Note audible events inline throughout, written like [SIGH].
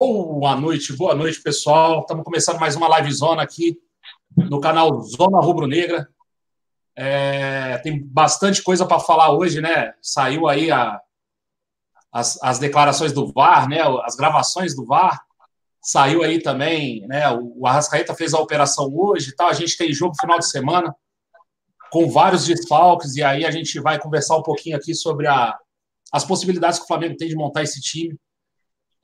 Boa noite, boa noite, pessoal. Estamos começando mais uma live zona aqui no canal Zona Rubro Negra. É, tem bastante coisa para falar hoje, né? Saiu aí a, as, as, declarações do VAR, né? As gravações do VAR. Saiu aí também, né? O, Arrascaeta fez a operação hoje, tal. A gente tem jogo final de semana com vários desfalques e aí a gente vai conversar um pouquinho aqui sobre a, as possibilidades que o Flamengo tem de montar esse time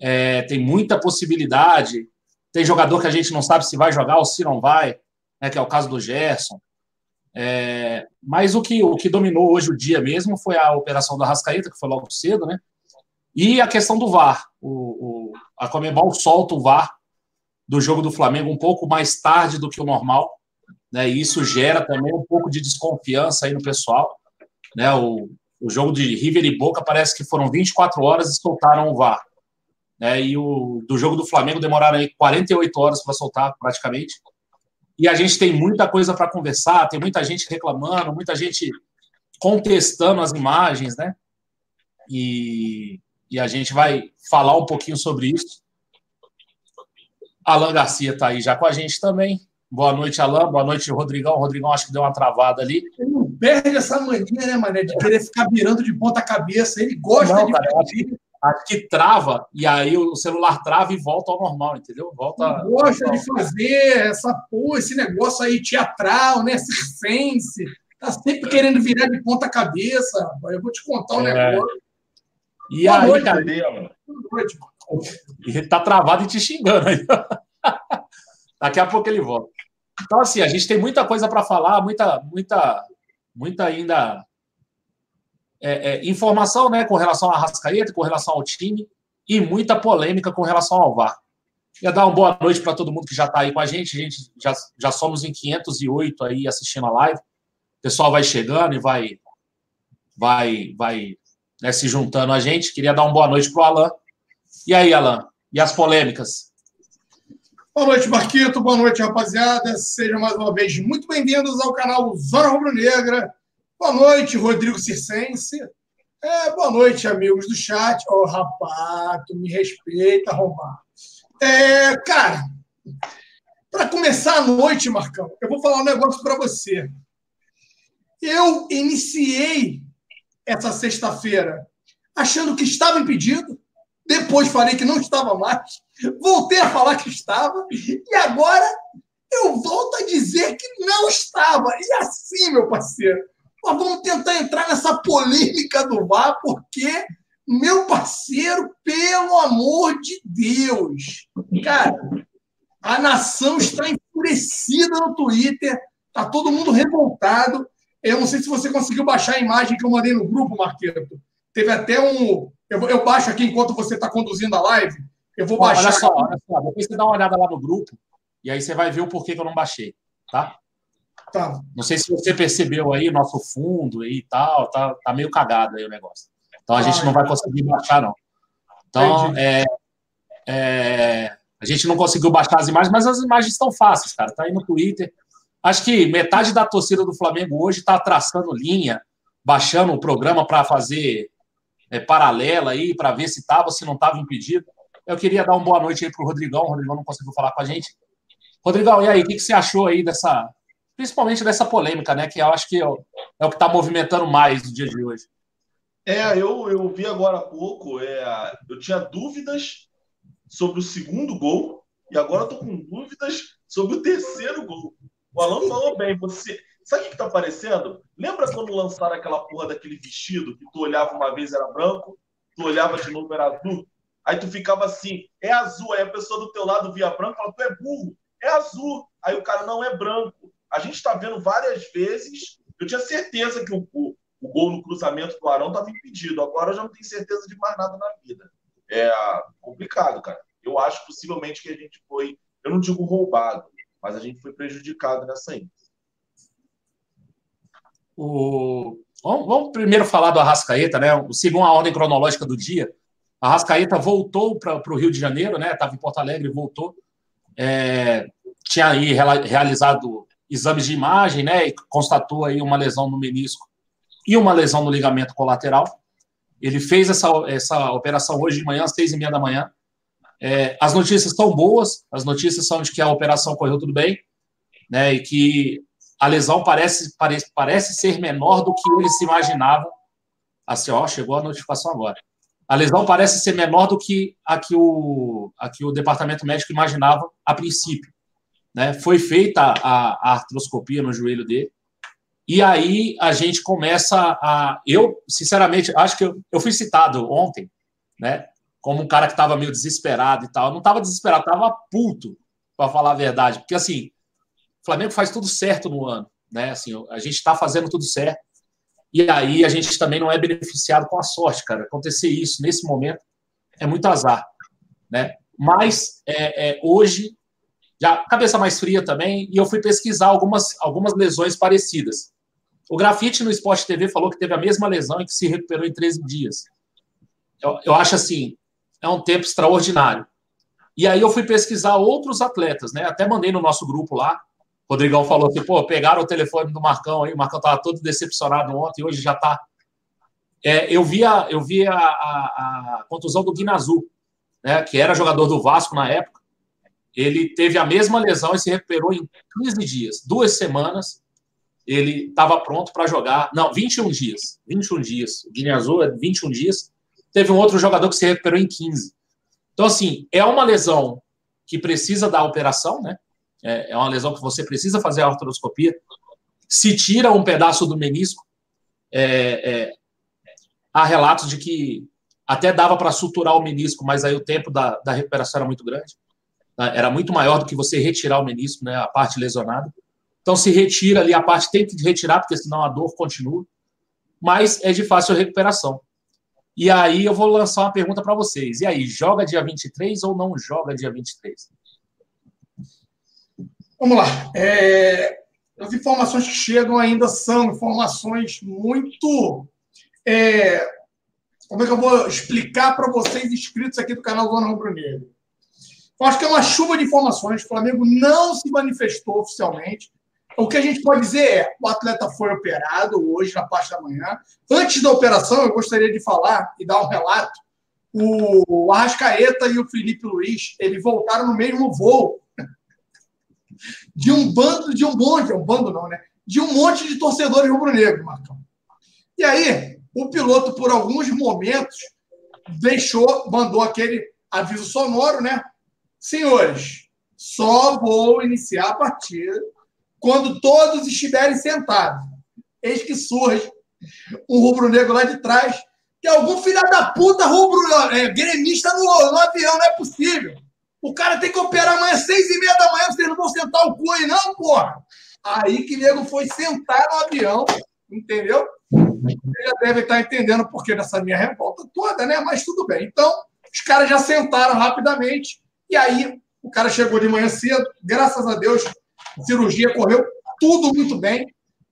é, tem muita possibilidade. Tem jogador que a gente não sabe se vai jogar ou se não vai, né, que é o caso do Gerson. É, mas o que, o que dominou hoje o dia mesmo foi a operação da Rascaeta, que foi logo cedo, né? E a questão do VAR. O, o, a Comebol solta o VAR do jogo do Flamengo um pouco mais tarde do que o normal, né? E isso gera também um pouco de desconfiança aí no pessoal, né? O, o jogo de River e Boca parece que foram 24 horas e soltaram o VAR né, e o do jogo do Flamengo demoraram aí 48 horas para soltar, praticamente. E a gente tem muita coisa para conversar, tem muita gente reclamando, muita gente contestando as imagens, né? E, e a gente vai falar um pouquinho sobre isso. Alan Garcia está aí já com a gente também. Boa noite, Alan. Boa noite, Rodrigão. O Rodrigão acho que deu uma travada ali. Ele não perde essa mania, né, Mané, de querer ficar virando de ponta cabeça. Ele gosta não, de cara, acho que trava, e aí o celular trava e volta ao normal, entendeu? Volta. Gosta de fazer essa porra, esse negócio aí teatral, né? Circense. Tá sempre querendo virar de ponta cabeça. Eu vou te contar um é. negócio. E Boa aí, noite, cara, Boa noite. Ele tá travado e te xingando aí. [LAUGHS] Daqui a pouco ele volta. Então, assim, a gente tem muita coisa para falar, muita, muita, muita ainda é, é, informação né, com relação à Rascaeta, com relação ao time, e muita polêmica com relação ao VAR. Queria dar uma boa noite para todo mundo que já está aí com a gente. A gente já, já somos em 508 aí assistindo a live. O pessoal vai chegando e vai vai vai né, se juntando a gente. Queria dar uma boa noite para o Alan. E aí, Alan? E as polêmicas? Boa noite, Marquito. Boa noite, rapaziada. Sejam mais uma vez muito bem-vindos ao canal Zona Rubro Negra. Boa noite, Rodrigo Circense. É, boa noite, amigos do chat. Ô, oh, rapaz, tu me respeita, arrombado. É, cara, para começar a noite, Marcão, eu vou falar um negócio para você. Eu iniciei essa sexta-feira achando que estava impedido, depois falei que não estava mais, voltei a falar que estava, e agora eu volto a dizer que não estava. E assim, meu parceiro, mas vamos tentar entrar nessa polêmica do VAR, porque, meu parceiro, pelo amor de Deus, cara, a nação está enfurecida no Twitter, tá todo mundo revoltado. Eu não sei se você conseguiu baixar a imagem que eu mandei no grupo, Marqueto. Teve até um. Eu, eu baixo aqui enquanto você está conduzindo a live. Eu vou baixar. Olha só, olha só. Depois você dá uma olhada lá no grupo e aí você vai ver o porquê que eu não baixei, tá? Tá. Não sei se você percebeu aí, nosso fundo aí e tal, tá, tá meio cagado aí o negócio. Então a ah, gente não vai conseguir baixar, não. Então, é, é, a gente não conseguiu baixar as imagens, mas as imagens estão fáceis, cara. Tá aí no Twitter. Acho que metade da torcida do Flamengo hoje está traçando linha, baixando o programa para fazer é, paralela aí, para ver se estava, se não estava impedido. Eu queria dar uma boa noite aí para o Rodrigão. O Rodrigão não conseguiu falar com a gente. Rodrigão, e aí, o que, que você achou aí dessa, principalmente dessa polêmica, né? Que eu acho que é o, é que está movimentando mais no dia de hoje. É, eu, eu vi agora há pouco, é, eu tinha dúvidas sobre o segundo gol e agora estou com dúvidas sobre o terceiro gol. O Alan falou bem, você. Sabe o que está parecendo? Lembra quando lançaram aquela porra daquele vestido que tu olhava uma vez era branco, tu olhava de novo era azul? Aí tu ficava assim, é azul. Aí a pessoa do teu lado via branco e fala, tu é burro, é azul. Aí o cara não é branco a gente está vendo várias vezes. Eu tinha certeza que o, o, o gol no cruzamento do Arão estava impedido. Agora eu já não tenho certeza de mais nada na vida. É complicado, cara. Eu acho possivelmente que a gente foi, eu não digo roubado, mas a gente foi prejudicado nessa índice. O... Vamos, vamos, primeiro falar do Arrascaeta, né? Segundo a ordem cronológica do dia, a Arrascaeta voltou para o Rio de Janeiro, né? Estava em Porto Alegre, voltou. É... Tinha aí realizado exames de imagem, né, e constatou aí uma lesão no menisco e uma lesão no ligamento colateral. Ele fez essa, essa operação hoje de manhã, às seis e meia da manhã. É, as notícias são boas, as notícias são de que a operação correu tudo bem, né? E que a lesão parece, parece, parece ser menor do que ele se imaginava. Assim, ó, chegou a notificação agora. A lesão parece ser menor do que a que o, a que o departamento médico imaginava a princípio. Né? Foi feita a, a artroscopia no joelho dele, e aí a gente começa a. Eu, sinceramente, acho que eu, eu fui citado ontem, né? Como um cara que estava meio desesperado e tal. Eu não estava desesperado, estava puto, para falar a verdade. Porque assim, o Flamengo faz tudo certo no ano, né? Assim, a gente está fazendo tudo certo. E aí a gente também não é beneficiado com a sorte, cara. Acontecer isso nesse momento é muito azar, né? Mas é, é, hoje, já cabeça mais fria também, e eu fui pesquisar algumas, algumas lesões parecidas. O Grafite no Esporte TV falou que teve a mesma lesão e que se recuperou em 13 dias. Eu, eu acho assim, é um tempo extraordinário. E aí eu fui pesquisar outros atletas, né? Até mandei no nosso grupo lá. O Rodrigão falou que, pô, pegaram o telefone do Marcão aí, o Marcão estava todo decepcionado ontem, hoje já está. É, eu vi, a, eu vi a, a, a contusão do Guinazu, né? Que era jogador do Vasco na época. Ele teve a mesma lesão e se recuperou em 15 dias, duas semanas ele estava pronto para jogar. Não, 21 dias. 21 dias. O Guiné Azul é 21 dias. Teve um outro jogador que se recuperou em 15. Então, assim, é uma lesão que precisa da operação, né? É, é uma lesão que você precisa fazer a artroscopia. Se tira um pedaço do menisco, é, é, há relatos de que até dava para suturar o menisco, mas aí o tempo da, da recuperação era muito grande. Era muito maior do que você retirar o menisco, né? A parte lesionada. Então se retira ali a parte, tem que retirar, porque senão a dor continua. Mas é de fácil recuperação. E aí eu vou lançar uma pergunta para vocês. E aí, joga dia 23 ou não joga dia 23? Vamos lá. É, as informações que chegam ainda são informações muito. É, como é que eu vou explicar para vocês inscritos aqui do canal Zona Rubro Negro? Eu acho que é uma chuva de informações. O Flamengo não se manifestou oficialmente. O que a gente pode dizer é: o atleta foi operado hoje, na parte da manhã. Antes da operação, eu gostaria de falar e dar um relato. O Arrascaeta e o Felipe Luiz, eles voltaram no mesmo voo de um bando, de um monte, um bando não, né? De um monte de torcedores rubro-negros, Marcão. E aí, o piloto, por alguns momentos, deixou, mandou aquele aviso sonoro, né? Senhores, só vou iniciar a partida quando todos estiverem sentados. Eis que surge um rubro-negro lá de trás, que algum filho da puta rubro é, gremista no, no, avião, não é possível. O cara tem que operar amanhã às seis e meia da manhã, vocês não vão sentar o cu aí, não, porra. Aí que nego foi sentar no avião, entendeu? Você já deve estar entendendo por que dessa minha revolta toda, né? Mas tudo bem. Então, os caras já sentaram rapidamente, e aí o cara chegou de manhã cedo, graças a Deus, a cirurgia correu tudo muito bem.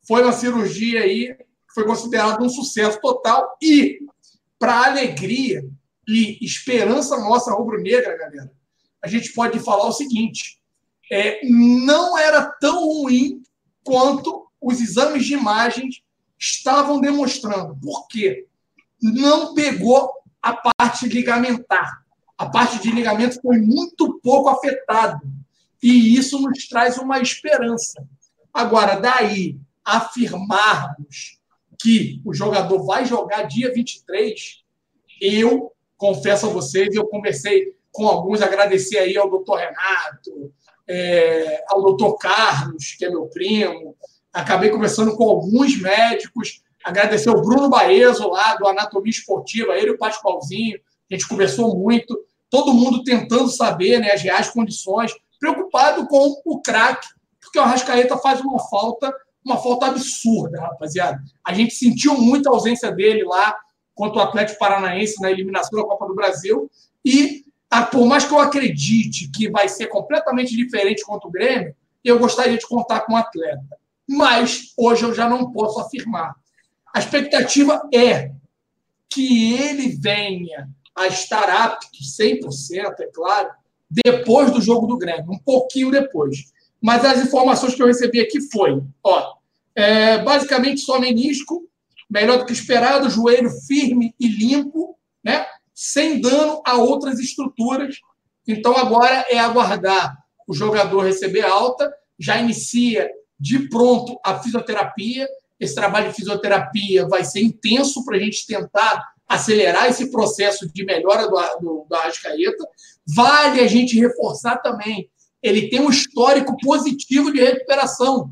Foi uma cirurgia aí que foi considerada um sucesso total. E, para alegria e esperança nossa rubro-negra, galera, a gente pode falar o seguinte: é, não era tão ruim quanto os exames de imagens estavam demonstrando. Por quê? Não pegou a parte ligamentar. A parte de ligamento foi muito pouco afetada. E isso nos traz uma esperança. Agora, daí afirmarmos que o jogador vai jogar dia 23, eu confesso a vocês, eu conversei com alguns, agradecer aí ao doutor Renato, é, ao doutor Carlos, que é meu primo, acabei conversando com alguns médicos, agradecer ao Bruno Baezo lá do Anatomia Esportiva, ele e o Pascoalzinho, a gente conversou muito, todo mundo tentando saber né, as reais condições, preocupado com o craque, porque o Arrascaeta faz uma falta, uma falta absurda, rapaziada. A gente sentiu muito a ausência dele lá contra o Atlético Paranaense na eliminação da Copa do Brasil. E, por mais que eu acredite que vai ser completamente diferente contra o Grêmio, eu gostaria de contar com o atleta. Mas hoje eu já não posso afirmar. A expectativa é que ele venha a estar apto, 100%, é claro, depois do jogo do Grêmio, um pouquinho depois. Mas as informações que eu recebi aqui foi, ó, é, basicamente só menisco, melhor do que esperado, joelho firme e limpo, né? Sem dano a outras estruturas Então agora é aguardar o jogador receber alta, já inicia de pronto a fisioterapia. Esse trabalho de fisioterapia vai ser intenso para a gente tentar acelerar esse processo de melhora do, do, do Arrascaeta. Vale a gente reforçar também, ele tem um histórico positivo de recuperação,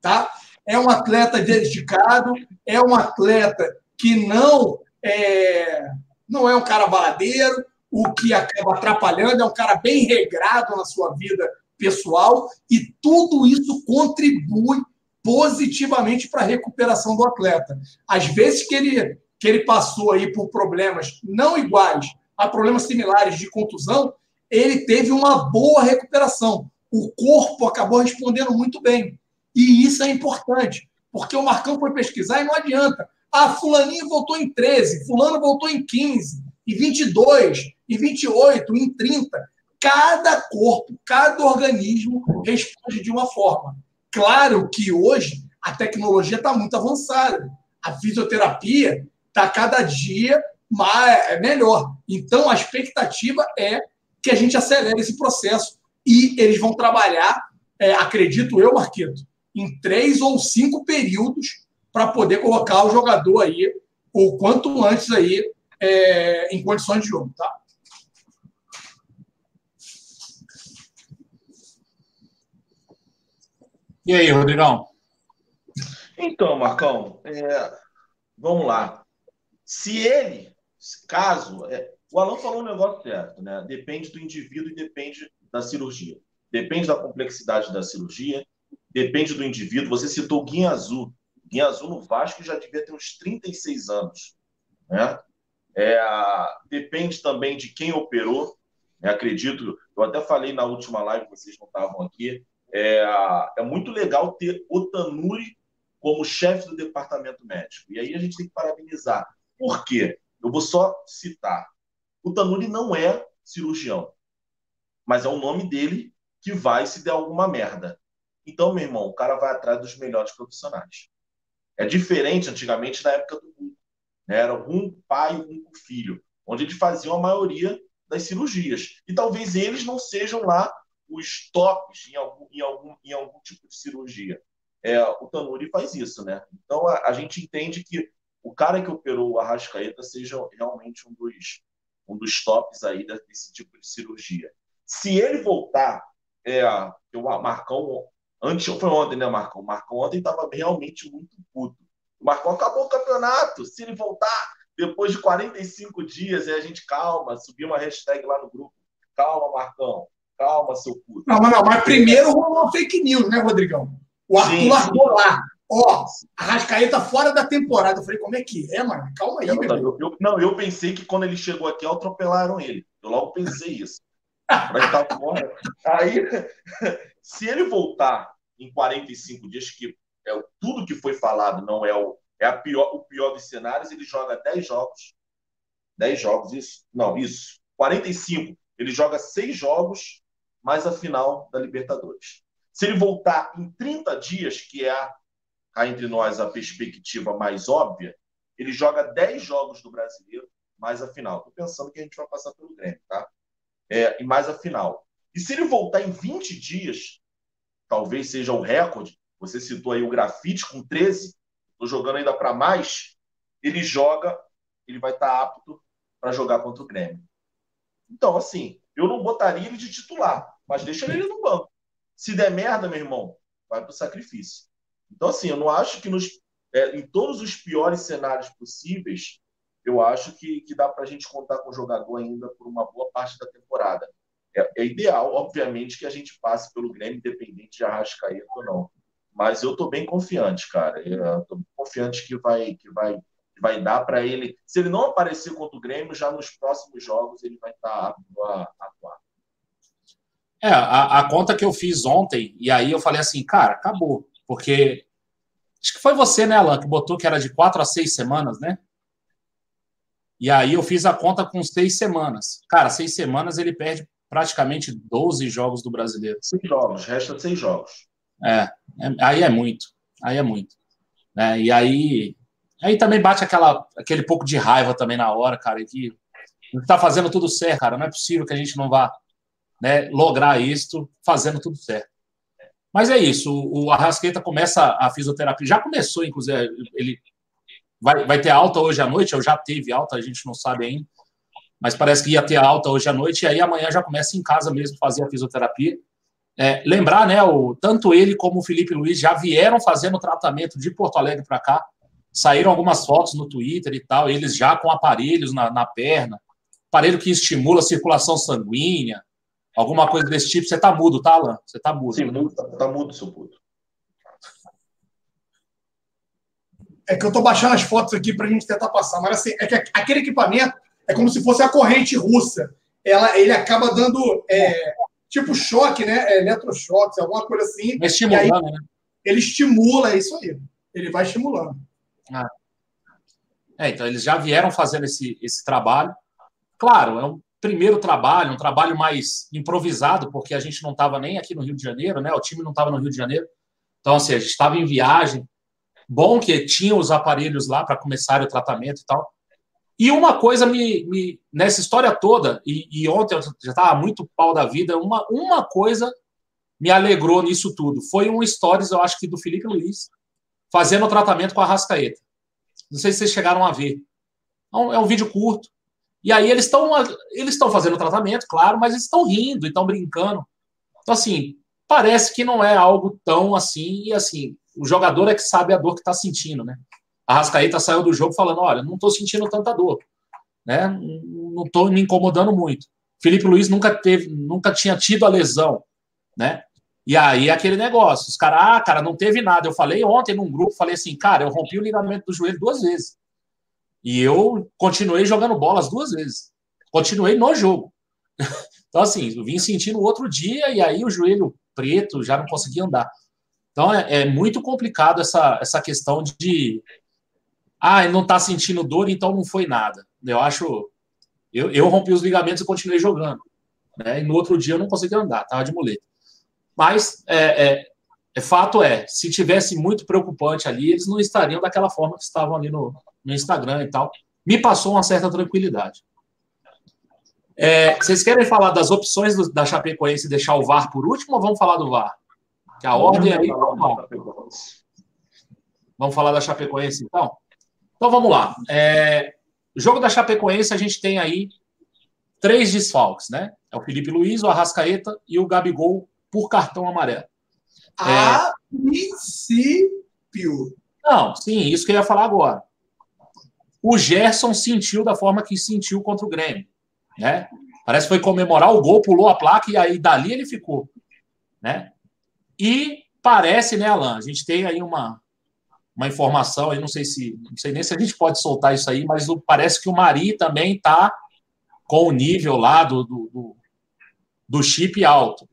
tá? É um atleta dedicado, é um atleta que não é, não é um cara baladeiro, o que acaba atrapalhando é um cara bem regrado na sua vida pessoal e tudo isso contribui positivamente para a recuperação do atleta. Às vezes que ele que ele passou aí por problemas não iguais, a problemas similares de contusão, ele teve uma boa recuperação. O corpo acabou respondendo muito bem. E isso é importante, porque o Marcão foi pesquisar e não adianta. Ah, fulaninho voltou em 13, fulano voltou em 15, e 22, e 28, em 30. Cada corpo, cada organismo responde de uma forma. Claro que hoje a tecnologia está muito avançada. A fisioterapia está cada dia mais, é melhor. Então, a expectativa é que a gente acelere esse processo. E eles vão trabalhar, é, acredito eu, Marquito, em três ou cinco períodos para poder colocar o jogador aí, o quanto antes aí, é, em condições de jogo, tá? E aí, Rodrigão? Então, Marcão, é, vamos lá. Se ele, caso. É, o Alan falou um negócio certo, né? Depende do indivíduo e depende da cirurgia. Depende da complexidade da cirurgia, depende do indivíduo. Você citou o Guinha Azul. Guinha Azul no Vasco já devia ter uns 36 anos. Né? É, depende também de quem operou. Né? Acredito, eu até falei na última live, vocês não estavam aqui. É, é muito legal ter o Tanuri como chefe do departamento médico. E aí a gente tem que parabenizar por quê? Eu vou só citar. O Tanuri não é cirurgião, mas é o nome dele que vai se der alguma merda. Então, meu irmão, o cara vai atrás dos melhores profissionais. É diferente antigamente na época do Hulk. Né? Era um pai um filho, onde eles faziam a maioria das cirurgias. E talvez eles não sejam lá os tops em algum, em algum, em algum tipo de cirurgia. É, o Tanuri faz isso, né? Então a, a gente entende que o cara que operou o Arrascaeta seja realmente um dos, um dos tops aí desse tipo de cirurgia. Se ele voltar, é, o Marcão, antes, foi ontem, né, Marcão? O Marcão ontem estava realmente muito puto. O Marcão acabou o campeonato. Se ele voltar depois de 45 dias, aí a gente calma, subir uma hashtag lá no grupo. Calma, Marcão. Calma, seu puto. Não, mas, não, mas primeiro rolou uma fake news, né, Rodrigão? O Arthur largou lá. Ó, a Rascaeta fora da temporada. Eu falei, como é que é, mano? Calma aí, meu eu, eu, Não, eu pensei que quando ele chegou aqui, atropelaram ele. Eu logo pensei isso. Tá fora. Aí, [LAUGHS] se ele voltar em 45 dias, que é tudo que foi falado, não é o, é a pior, o pior dos cenários, ele joga 10 jogos. 10 jogos, isso? Não, isso. 45. Ele joga 6 jogos, mais a final da Libertadores. Se ele voltar em 30 dias, que é a cá entre nós a perspectiva mais óbvia, ele joga 10 jogos do brasileiro, mais a final. Estou pensando que a gente vai passar pelo Grêmio, tá? É, e mais a final. E se ele voltar em 20 dias, talvez seja o recorde. Você citou aí o grafite com 13, estou jogando ainda para mais. Ele joga, ele vai estar tá apto para jogar contra o Grêmio. Então, assim, eu não botaria ele de titular, mas deixa ele no banco. Se der merda, meu irmão, vai para o sacrifício. Então, assim, eu não acho que nos, é, em todos os piores cenários possíveis, eu acho que, que dá para a gente contar com o jogador ainda por uma boa parte da temporada. É, é ideal, obviamente, que a gente passe pelo Grêmio, independente de Arrascaeta ou não. Mas eu estou bem confiante, cara. Estou confiante que vai, que vai, que vai dar para ele. Se ele não aparecer contra o Grêmio, já nos próximos jogos ele vai estar tá apto a atuar. É, a, a, conta que eu fiz ontem, e aí eu falei assim, cara, acabou. Porque acho que foi você, né, Alan, que botou que era de quatro a seis semanas, né? E aí eu fiz a conta com seis semanas. Cara, seis semanas ele perde praticamente 12 jogos do brasileiro. Seis jogos, resta seis jogos. É, é aí é muito. Aí é muito. Né? E aí, aí também bate aquela, aquele pouco de raiva também na hora, cara, que está fazendo tudo certo, cara. Não é possível que a gente não vá né, lograr isto fazendo tudo certo. Mas é isso, o, Arrasqueta começa a fisioterapia, já começou, inclusive, ele vai, vai ter alta hoje à noite, ou já teve alta, a gente não sabe ainda, mas parece que ia ter alta hoje à noite, e aí amanhã já começa em casa mesmo fazer a fisioterapia. É, lembrar, né, o, tanto ele como o Felipe Luiz já vieram fazendo tratamento de Porto Alegre para cá, saíram algumas fotos no Twitter e tal, eles já com aparelhos na, na perna, aparelho que estimula a circulação sanguínea, alguma coisa desse tipo. Você tá mudo, tá, Alan? Você tá mudo. Sim, mudo, tá, tá mudo, seu puto. É que eu tô baixando as fotos aqui pra gente tentar passar, mas assim, é que aquele equipamento é como se fosse a corrente russa. Ela, ele acaba dando é, tipo choque, né? É, eletrochoques, alguma coisa assim. Vai estimulando, aí, né? Ele estimula, é isso aí. Ele vai estimulando. Ah. É, então eles já vieram fazendo esse, esse trabalho. Claro, é um primeiro trabalho, um trabalho mais improvisado, porque a gente não estava nem aqui no Rio de Janeiro, né? O time não estava no Rio de Janeiro. Então, assim, a gente estava em viagem. Bom que tinha os aparelhos lá para começar o tratamento e tal. E uma coisa me, me nessa história toda, e, e ontem eu já estava muito pau da vida, uma, uma coisa me alegrou nisso tudo. Foi um stories, eu acho que do Felipe Luiz, fazendo o tratamento com a Rascaeta. Não sei se vocês chegaram a ver. É um, é um vídeo curto. E aí eles estão eles estão fazendo tratamento, claro, mas eles estão rindo estão brincando. Então, assim, parece que não é algo tão assim, e assim, o jogador é que sabe a dor que está sentindo, né? A Rascaeta saiu do jogo falando: olha, não estou sentindo tanta dor, né? Não estou me incomodando muito. Felipe Luiz nunca teve, nunca tinha tido a lesão, né? E aí aquele negócio, os caras, ah, cara, não teve nada. Eu falei ontem num grupo, falei assim, cara, eu rompi o ligamento do joelho duas vezes. E eu continuei jogando bola as duas vezes. Continuei no jogo. [LAUGHS] Então, assim, eu vim sentindo outro dia e aí o joelho preto já não conseguia andar. Então, é, é muito complicado essa, essa questão de. Ah, não está sentindo dor, então não foi nada. Eu acho. Eu, eu rompi os ligamentos e continuei jogando. Né? E no outro dia eu não conseguia andar, estava de muleta. Mas é, é, é, fato é, se tivesse muito preocupante ali, eles não estariam daquela forma que estavam ali no, no Instagram e tal, me passou uma certa tranquilidade. É, vocês querem falar das opções do, da Chapecoense e deixar o VAR por último ou vamos falar do VAR? Que a ordem aí. Vamos, vamos falar da Chapecoense então? Então vamos lá. É, o jogo da Chapecoense a gente tem aí três desfalques, né? É o Felipe Luiz, o Arrascaeta e o Gabigol por cartão amarelo. A é... princípio. Não, sim, isso que eu ia falar agora o Gerson sentiu da forma que sentiu contra o Grêmio. Né? Parece que foi comemorar o gol, pulou a placa e aí dali ele ficou. Né? E parece, né, Alan? A gente tem aí uma, uma informação, aí não sei se não sei nem se a gente pode soltar isso aí, mas parece que o Mari também está com o nível lá do, do, do, chip alto.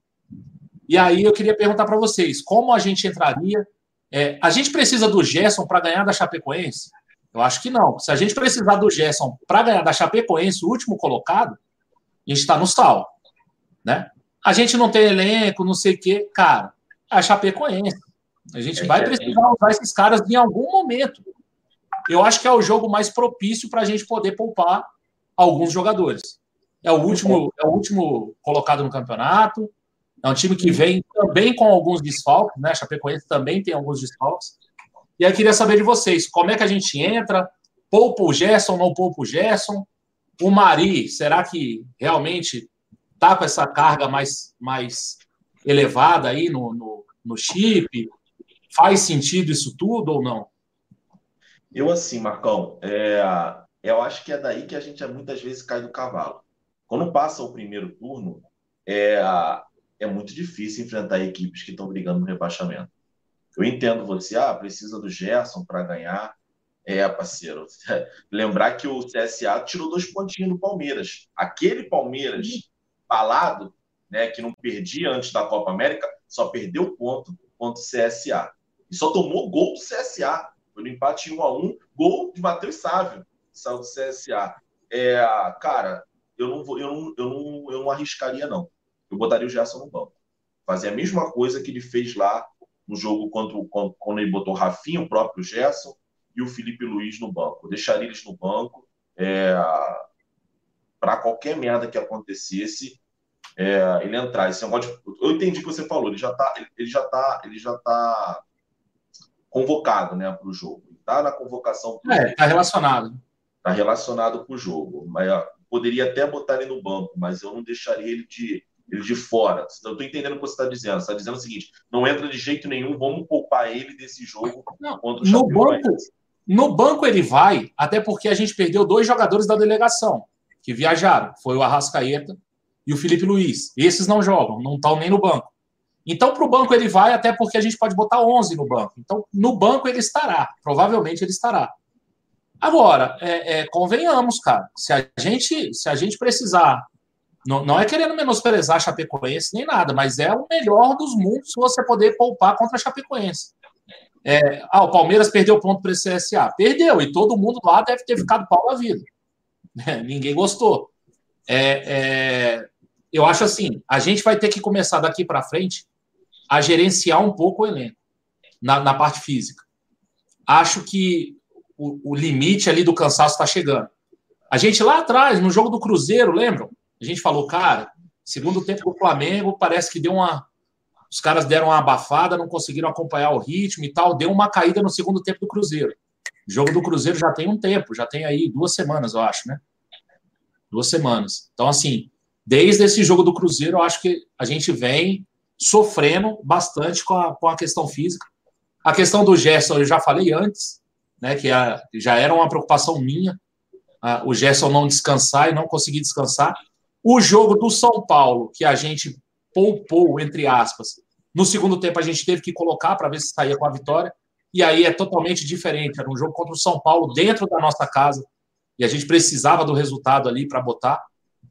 E aí eu queria perguntar para vocês, como a gente entraria? É, a gente precisa do Gerson para ganhar da Chapecoense? Eu acho que não. Se a gente precisar do Gerson para ganhar da Chapecoense, o último colocado, a gente está no sal. Né? A gente não tem elenco, não sei o quê. Cara, é a Chapecoense. A gente vai precisar usar esses caras em algum momento. Eu acho que é o jogo mais propício para a gente poder poupar alguns jogadores. É o último, é o último colocado no campeonato. É um time que vem também com alguns desfalques, né? A Chapecoense também tem alguns desfalques. E aí queria saber de vocês, como é que a gente entra? Poupa o Gerson, não poupa o Gerson? O Mari, será que realmente está com essa carga mais, mais elevada aí no, no, no chip? Faz sentido isso tudo ou não? Eu assim, Marcão, é, eu acho que é daí que a gente muitas vezes cai do cavalo. Quando passa o primeiro turno, é, é muito difícil enfrentar equipes que estão brigando no rebaixamento. Eu entendo você, ah, precisa do Gerson para ganhar. É, parceiro. [LAUGHS] Lembrar que o CSA tirou dois pontinhos do Palmeiras. Aquele Palmeiras balado, né, que não perdia antes da Copa América, só perdeu ponto contra o CSA. E só tomou gol do CSA. Foi no empate 1 a 1 gol de Matheus Sávio, saiu do CSA. É, cara, eu não, vou, eu, não, eu, não, eu não arriscaria, não. Eu botaria o Gerson no banco. Fazer a mesma coisa que ele fez lá no jogo contra, quando, quando ele botou Rafinha, o próprio Gerson e o Felipe Luiz no banco. Eu deixaria eles no banco é, para qualquer merda que acontecesse, é, ele entrar. Esse negócio de, eu entendi o que você falou, ele já está ele já tá, ele já tá convocado né, para o jogo. Está na convocação. É, está relacionado. Está relacionado com o jogo. Mas poderia até botar ele no banco, mas eu não deixaria ele de, ele de fora. Eu estou entendendo o que você está dizendo. Você está dizendo o seguinte: não entra de jeito nenhum, vamos poupar ele desse jogo não, contra o no banco, no banco ele vai, até porque a gente perdeu dois jogadores da delegação que viajaram. Foi o Arrascaeta e o Felipe Luiz. Esses não jogam, não estão nem no banco. Então, para o banco ele vai, até porque a gente pode botar 11 no banco. Então, no banco ele estará. Provavelmente ele estará. Agora, é, é, convenhamos, cara. Se a gente, se a gente precisar não, não é querendo menosprezar a Chapecoense nem nada, mas é o melhor dos mundos você poder poupar contra a Chapecoense. É, ah, o Palmeiras perdeu ponto para esse CSA. Perdeu, e todo mundo lá deve ter ficado pau na vida. É, ninguém gostou. É, é, eu acho assim: a gente vai ter que começar daqui para frente a gerenciar um pouco o elenco na, na parte física. Acho que o, o limite ali do cansaço está chegando. A gente lá atrás, no jogo do Cruzeiro, lembram? A gente falou, cara, segundo tempo do Flamengo, parece que deu uma. Os caras deram uma abafada, não conseguiram acompanhar o ritmo e tal, deu uma caída no segundo tempo do Cruzeiro. O jogo do Cruzeiro já tem um tempo, já tem aí duas semanas, eu acho, né? Duas semanas. Então, assim, desde esse jogo do Cruzeiro, eu acho que a gente vem sofrendo bastante com a, com a questão física. A questão do Gerson, eu já falei antes, né? Que a, já era uma preocupação minha, a, o Gerson não descansar e não conseguir descansar. O jogo do São Paulo, que a gente poupou, entre aspas, no segundo tempo a gente teve que colocar para ver se saía com a vitória. E aí é totalmente diferente. Era um jogo contra o São Paulo dentro da nossa casa. E a gente precisava do resultado ali para botar.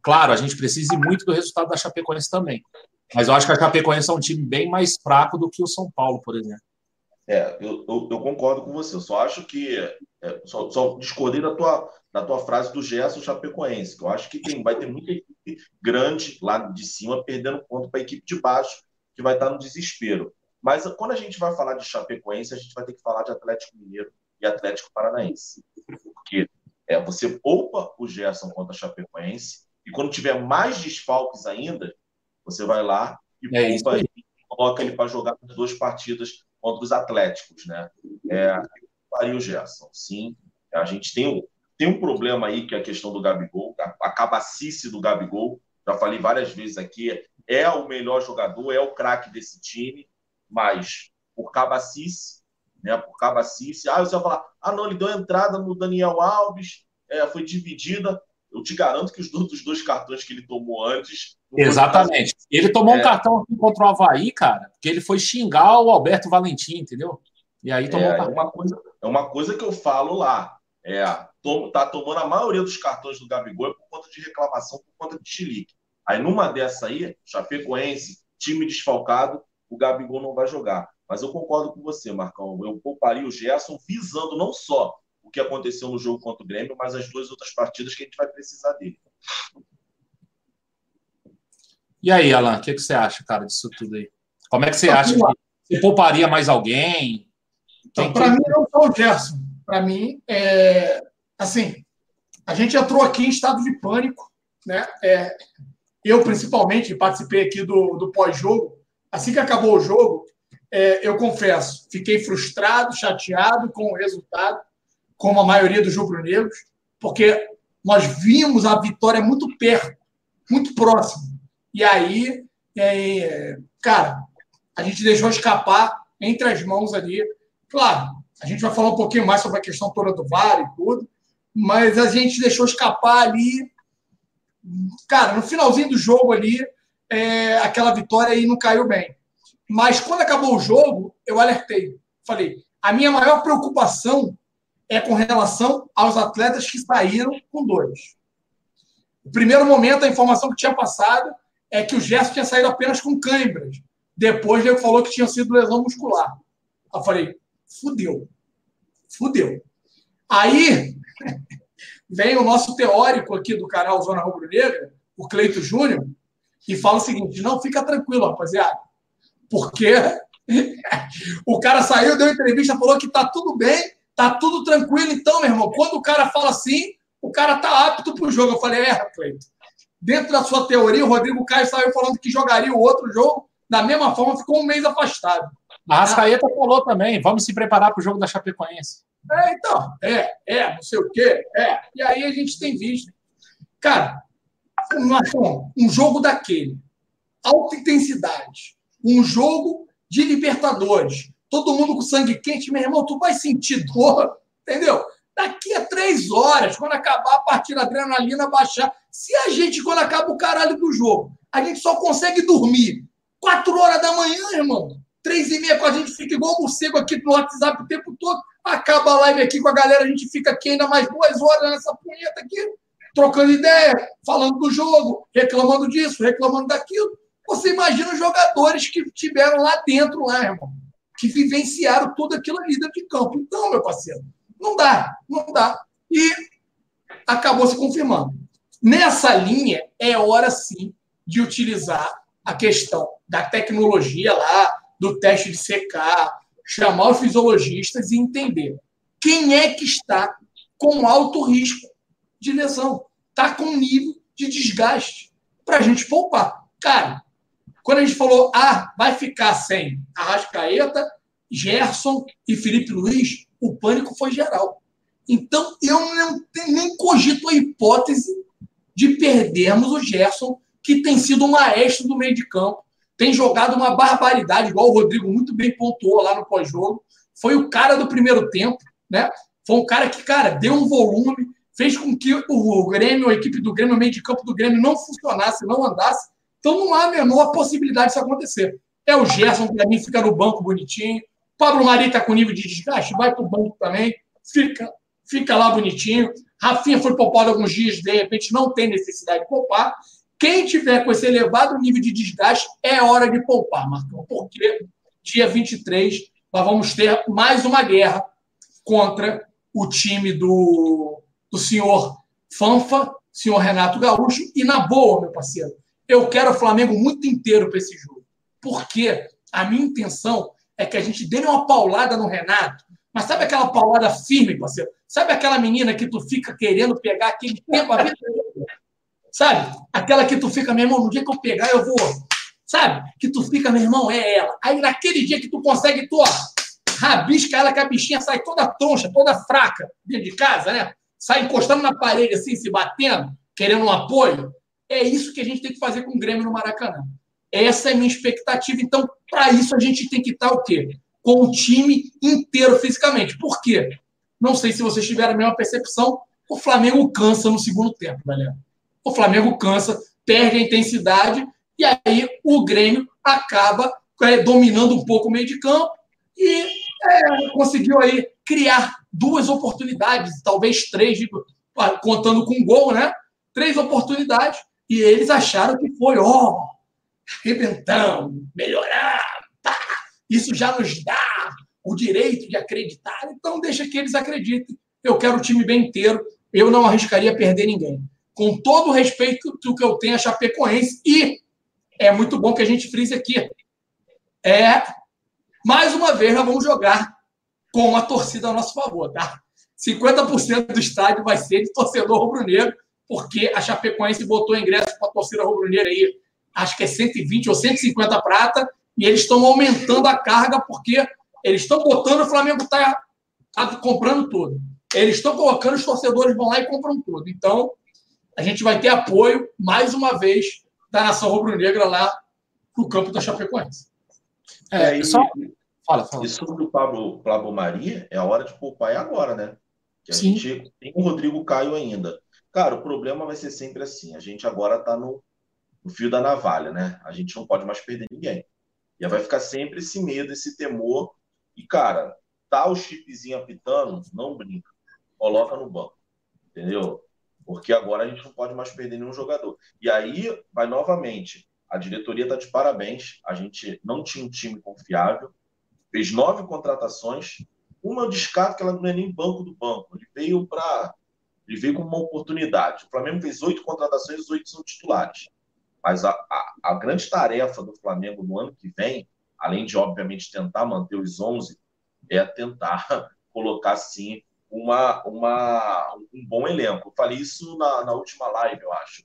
Claro, a gente precisa muito do resultado da Chapecoense também. Mas eu acho que a Chapecoense é um time bem mais fraco do que o São Paulo, por exemplo. É, eu, eu, eu concordo com você. Eu só acho que. É, só, só discordei da tua, da tua frase do Gerson Chapecoense, que eu acho que tem, vai ter muita equipe grande lá de cima perdendo ponto para a equipe de baixo, que vai estar no desespero. Mas quando a gente vai falar de Chapecoense, a gente vai ter que falar de Atlético Mineiro e Atlético Paranaense. Porque é, você poupa o Gerson contra a Chapecoense, e quando tiver mais desfalques ainda, você vai lá e é poupa ele, coloca ele para jogar duas partidas contra os Atléticos. Né? É, faria o Gerson. Sim, a gente tem um, tem um problema aí que é a questão do Gabigol, a cabacice do Gabigol. Já falei várias vezes aqui, é o melhor jogador, é o craque desse time, mas por cabacice, né? Por cabacice. Ah, você vai falar, ah, não, ele deu entrada no Daniel Alves, é, foi dividida. Eu te garanto que os outros dois cartões que ele tomou antes. Exatamente. Ele tomou é... um cartão aqui contra o Havaí, cara, porque ele foi xingar o Alberto Valentim, entendeu? E aí tomou é, um cartão. É uma, coisa, é uma coisa que eu falo lá. É, tom, tá tomando a maioria dos cartões do Gabigol é por conta de reclamação, por conta de chilique. Aí numa dessa aí, Chapecoense, time desfalcado, o Gabigol não vai jogar. Mas eu concordo com você, Marcão. Eu pouparia o Gerson visando não só o que aconteceu no jogo contra o Grêmio, mas as duas outras partidas que a gente vai precisar dele. E aí, Alan, o que, que você acha, cara, disso tudo aí? Como é que você acha que você pouparia mais alguém? Então, para mim, não só o Gerson. Para mim, é, assim, a gente entrou aqui em estado de pânico, né? É, eu, principalmente, participei aqui do, do pós-jogo. Assim que acabou o jogo, é, eu confesso, fiquei frustrado, chateado com o resultado, como a maioria dos rubro-negros, porque nós vimos a vitória muito perto, muito próximo. E aí, é, cara, a gente deixou escapar entre as mãos ali. Claro, a gente vai falar um pouquinho mais sobre a questão toda do VAR e tudo, mas a gente deixou escapar ali. Cara, no finalzinho do jogo ali, é, aquela vitória aí não caiu bem. Mas quando acabou o jogo, eu alertei. Falei, a minha maior preocupação é com relação aos atletas que saíram com dores. No primeiro momento, a informação que tinha passado é que o Gerson tinha saído apenas com câimbras. Depois ele falou que tinha sido lesão muscular. Eu falei, fudeu. Fudeu. Aí [LAUGHS] vem o nosso teórico aqui do canal Zona Rubro Negra, o Cleito Júnior, e fala o seguinte: não, fica tranquilo, rapaziada. Porque [LAUGHS] o cara saiu, deu entrevista, falou que tá tudo bem, tá tudo tranquilo. Então, meu irmão, quando o cara fala assim, o cara tá apto pro jogo. Eu falei, é, Cleito, dentro da sua teoria, o Rodrigo Caio saiu falando que jogaria o outro jogo da mesma forma, ficou um mês afastado. A Rascaeta ah. falou também, vamos se preparar para o jogo da Chapecoense. É, então, é, é, não sei o quê, é. E aí a gente tem visto. Cara, um jogo daquele, alta intensidade, um jogo de Libertadores, todo mundo com sangue quente, meu irmão, tu vai sentir dor, entendeu? Daqui a três horas, quando acabar a partida, a adrenalina baixar. Se a gente, quando acaba o caralho do jogo, a gente só consegue dormir quatro horas da manhã, irmão, três e meia, quando a gente fica igual morcego aqui no WhatsApp o tempo todo, acaba a live aqui com a galera, a gente fica aqui ainda mais duas horas nessa punheta aqui, trocando ideia, falando do jogo, reclamando disso, reclamando daquilo. Você imagina os jogadores que tiveram lá dentro, lá, irmão, que vivenciaram aquilo ali dentro de campo. Então, meu parceiro, não dá, não dá. E acabou se confirmando. Nessa linha, é hora sim de utilizar a questão da tecnologia lá, do teste de secar, chamar os fisiologistas e entender quem é que está com alto risco de lesão, está com nível de desgaste para a gente poupar. Cara, quando a gente falou, ah, vai ficar sem Arrascaeta, Gerson e Felipe Luiz, o pânico foi geral. Então, eu não nem cogito a hipótese de perdermos o Gerson, que tem sido o maestro do meio de campo, tem jogado uma barbaridade, igual o Rodrigo muito bem pontuou lá no pós-jogo. Foi o cara do primeiro tempo, né? Foi um cara que, cara, deu um volume, fez com que o Grêmio, a equipe do Grêmio, o meio de campo do Grêmio não funcionasse, não andasse. Então não há a menor possibilidade disso acontecer. É o Gerson, para mim, fica no banco bonitinho. Pablo Mari está com nível de desgaste, vai para o banco também, fica, fica lá bonitinho. Rafinha foi poupado alguns dias, de repente não tem necessidade de poupar. Quem tiver com esse elevado nível de desgaste, é hora de poupar, Marcão, porque dia 23 nós vamos ter mais uma guerra contra o time do, do senhor Fanfa, senhor Renato Gaúcho, e na boa, meu parceiro, eu quero o Flamengo muito inteiro para esse jogo, porque a minha intenção é que a gente dê uma paulada no Renato, mas sabe aquela paulada firme, parceiro? Sabe aquela menina que tu fica querendo pegar aquele tempo a vida Sabe? Aquela que tu fica, meu irmão, no dia que eu pegar, eu vou. Sabe? Que tu fica, meu irmão, é ela. Aí naquele dia que tu consegue, tu ó, rabisca ela que a bichinha sai toda troncha, toda fraca dentro de casa, né? Sai encostando na parede assim, se batendo, querendo um apoio. É isso que a gente tem que fazer com o Grêmio no Maracanã. Essa é a minha expectativa. Então, para isso, a gente tem que estar o quê? Com o time inteiro fisicamente. Por quê? Não sei se vocês tiveram a mesma percepção. O Flamengo cansa no segundo tempo, galera o Flamengo cansa, perde a intensidade e aí o Grêmio acaba é, dominando um pouco o meio de campo e é, conseguiu aí criar duas oportunidades, talvez três, contando com gol, né? Três oportunidades e eles acharam que foi, ó, oh, arrebentamos, melhorar, isso já nos dá o direito de acreditar, então deixa que eles acreditem. Eu quero o time bem inteiro, eu não arriscaria perder ninguém com todo o respeito que eu tenho a Chapecoense. E é muito bom que a gente frise aqui. É, mais uma vez, nós vamos jogar com a torcida a nosso favor, tá? 50% do estádio vai ser de torcedor rubro-negro, porque a Chapecoense botou ingresso para a torcida rubro-negra aí, acho que é 120 ou 150 prata, e eles estão aumentando a carga porque eles estão botando, o Flamengo está tá comprando tudo. Eles estão colocando, os torcedores vão lá e compram tudo. Então, a gente vai ter apoio, mais uma vez, da nação rubro-negra lá no campo da Chapecoense. É, é só... Fala, fala. E sobre o Pablo, Pablo Maria, é a hora de poupar é agora, né? Que a Sim. gente tem o Rodrigo Caio ainda. Cara, o problema vai ser sempre assim. A gente agora está no, no, fio da navalha, né? A gente não pode mais perder ninguém. E vai ficar sempre esse medo, esse temor. E, cara, tá o chipzinho apitando, não brinca. Coloca no banco. Entendeu? porque agora a gente não pode mais perder nenhum jogador. E aí vai novamente. A diretoria está de parabéns. A gente não tinha um time confiável, fez nove contratações. Uma descarta que ela não é nem banco do banco. Ele veio para. Ele veio como uma oportunidade. O Flamengo fez oito contratações, os oito são titulares. Mas a, a, a, grande tarefa do Flamengo no ano que vem, além de, obviamente, tentar manter os 11, é tentar [LAUGHS] colocar, sim, uma, uma, um bom elenco. Eu falei isso na, na última live, eu acho.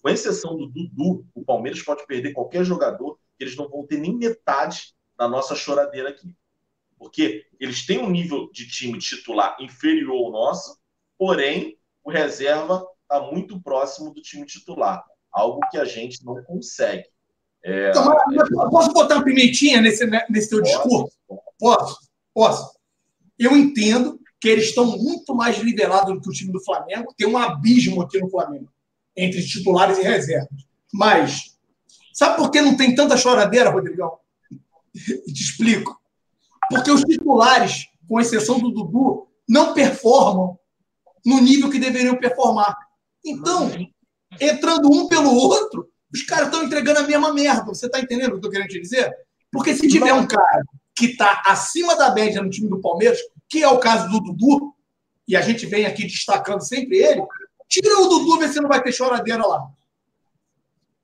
com exceção do Dudu, o Palmeiras pode perder qualquer jogador, eles não vão ter nem metade da nossa choradeira aqui. Porque eles têm um nível de time titular inferior ao nosso, porém, o reserva está muito próximo do time titular, algo que a gente não consegue. É, então, é... Posso botar uma pimentinha nesse, nesse teu discurso? Posso? Posso. Eu entendo que eles estão muito mais nivelados do que o time do Flamengo. Tem um abismo aqui no Flamengo entre titulares e reservas. Mas, sabe por que não tem tanta choradeira, Rodrigão? [LAUGHS] Te explico. Porque os titulares, com exceção do Dudu, não performam no nível que deveriam performar. Então, entrando um pelo outro, os caras estão entregando a mesma merda. Você está entendendo o que eu estou querendo te dizer? Porque se tiver um cara que está acima da média no time do Palmeiras, que é o caso do Dudu, e a gente vem aqui destacando sempre ele, tira o Dudu, vê se não vai ter choradeira lá.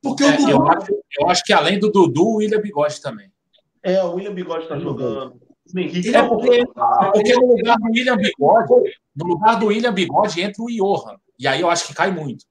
Porque é, o Dudu. Eu acho, eu acho, que além do Dudu, o William Bigode também. É, o William Bigode está jogando. É porque, é porque no lugar do William Bigode, no lugar do William Bigode entra o Johan. E aí eu acho que cai muito.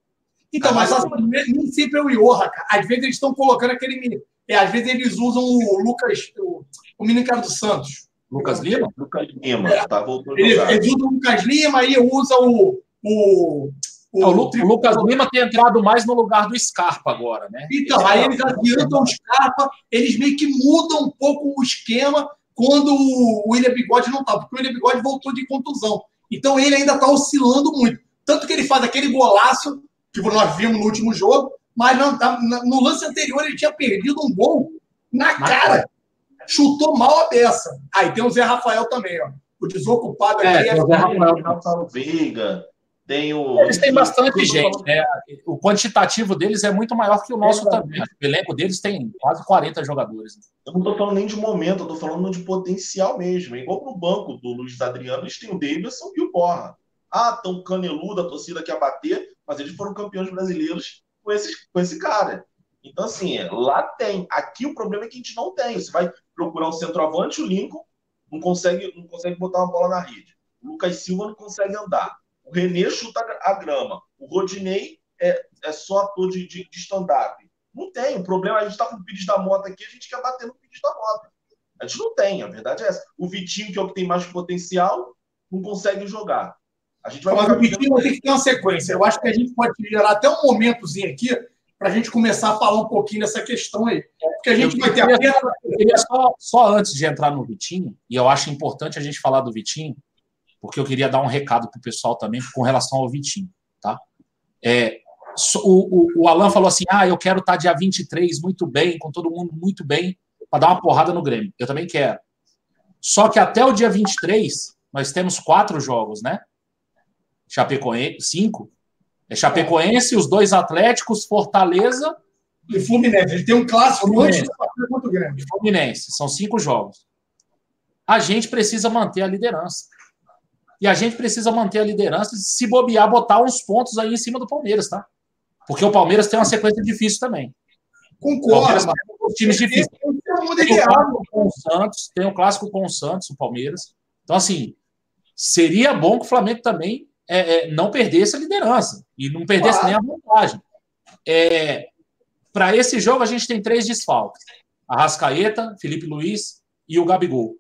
Então, mas assim, nem sempre é o Johan, cara. Às vezes eles estão colocando aquele menino. É, às vezes eles usam o Lucas, o, o menino cara do Santos. Lucas Lima? Lucas Lima, é. tá voltando eles, eles usam o Lucas Lima, aí usa o. o o, é, o, o Lucas Lima tem entrado mais no lugar do Scarpa agora, né? Então, aí eles adiantam o Scarpa, eles meio que mudam um pouco o esquema quando o William Bigode não tá, porque o William Bigode voltou de contusão. Então ele ainda está oscilando muito. Tanto que ele faz aquele golaço que nós vimos no último jogo, mas não, tá, no lance anterior ele tinha perdido um gol na cara. Chutou mal a beça. Aí tem o Zé Rafael também, ó. O desocupado é, aqui é. O Zé Rafael, Rafael Veiga. Tem o. Eles têm bastante gente, né? O quantitativo deles é muito maior que o nosso é, também. O elenco deles tem quase 40 jogadores. Eu não estou falando nem de momento, eu estou falando de potencial mesmo. Igual no banco do Luiz Adriano, eles têm o Davidson e o Borra. Ah, tão caneludo, a torcida quer bater, mas eles foram campeões brasileiros com esse, com esse cara. Então, assim, lá tem. Aqui o problema é que a gente não tem. Você vai procurar um centroavante, o Lincoln não consegue, não consegue botar uma bola na rede. O Lucas Silva não consegue andar. O René chuta a grama. O Rodinei é, é só ator de, de, de stand-up. Não tem. O problema é a gente está com o Pires da Mota aqui, a gente quer bater no Pires da Mota. A gente não tem, a verdade é essa. O Vitinho, que é o que tem mais potencial, não consegue jogar. A gente vai Mas o Vitinho vai ter que ter uma sequência. Eu acho que a gente pode gerar até um momentozinho aqui para a gente começar a falar um pouquinho dessa questão aí. Porque a gente eu vai ter a... Só, só antes de entrar no Vitinho, e eu acho importante a gente falar do Vitinho, porque eu queria dar um recado para o pessoal também com relação ao Vitinho, tá? É, o, o, o Alan falou assim: ah, eu quero estar tá dia 23 muito bem, com todo mundo muito bem, para dar uma porrada no Grêmio. Eu também quero. Só que até o dia 23, nós temos quatro jogos, né? Chapecoense, cinco. É Chapecoense, os dois Atléticos, Fortaleza. E Fluminense. Ele tem um clássico Fluminense. antes do muito grande. Fluminense. São cinco jogos. A gente precisa manter a liderança. E a gente precisa manter a liderança, se bobear, botar uns pontos aí em cima do Palmeiras, tá? Porque o Palmeiras tem uma sequência difícil também. Concordo. Times difíceis. Tem o clássico com o Santos, tem o clássico com o Santos, o Palmeiras. Então, assim, seria bom que o Flamengo também é, é, não perdesse a liderança e não perdesse claro. nem a vantagem. É, Para esse jogo, a gente tem três desfalques: Arrascaeta, Felipe Luiz e o Gabigol.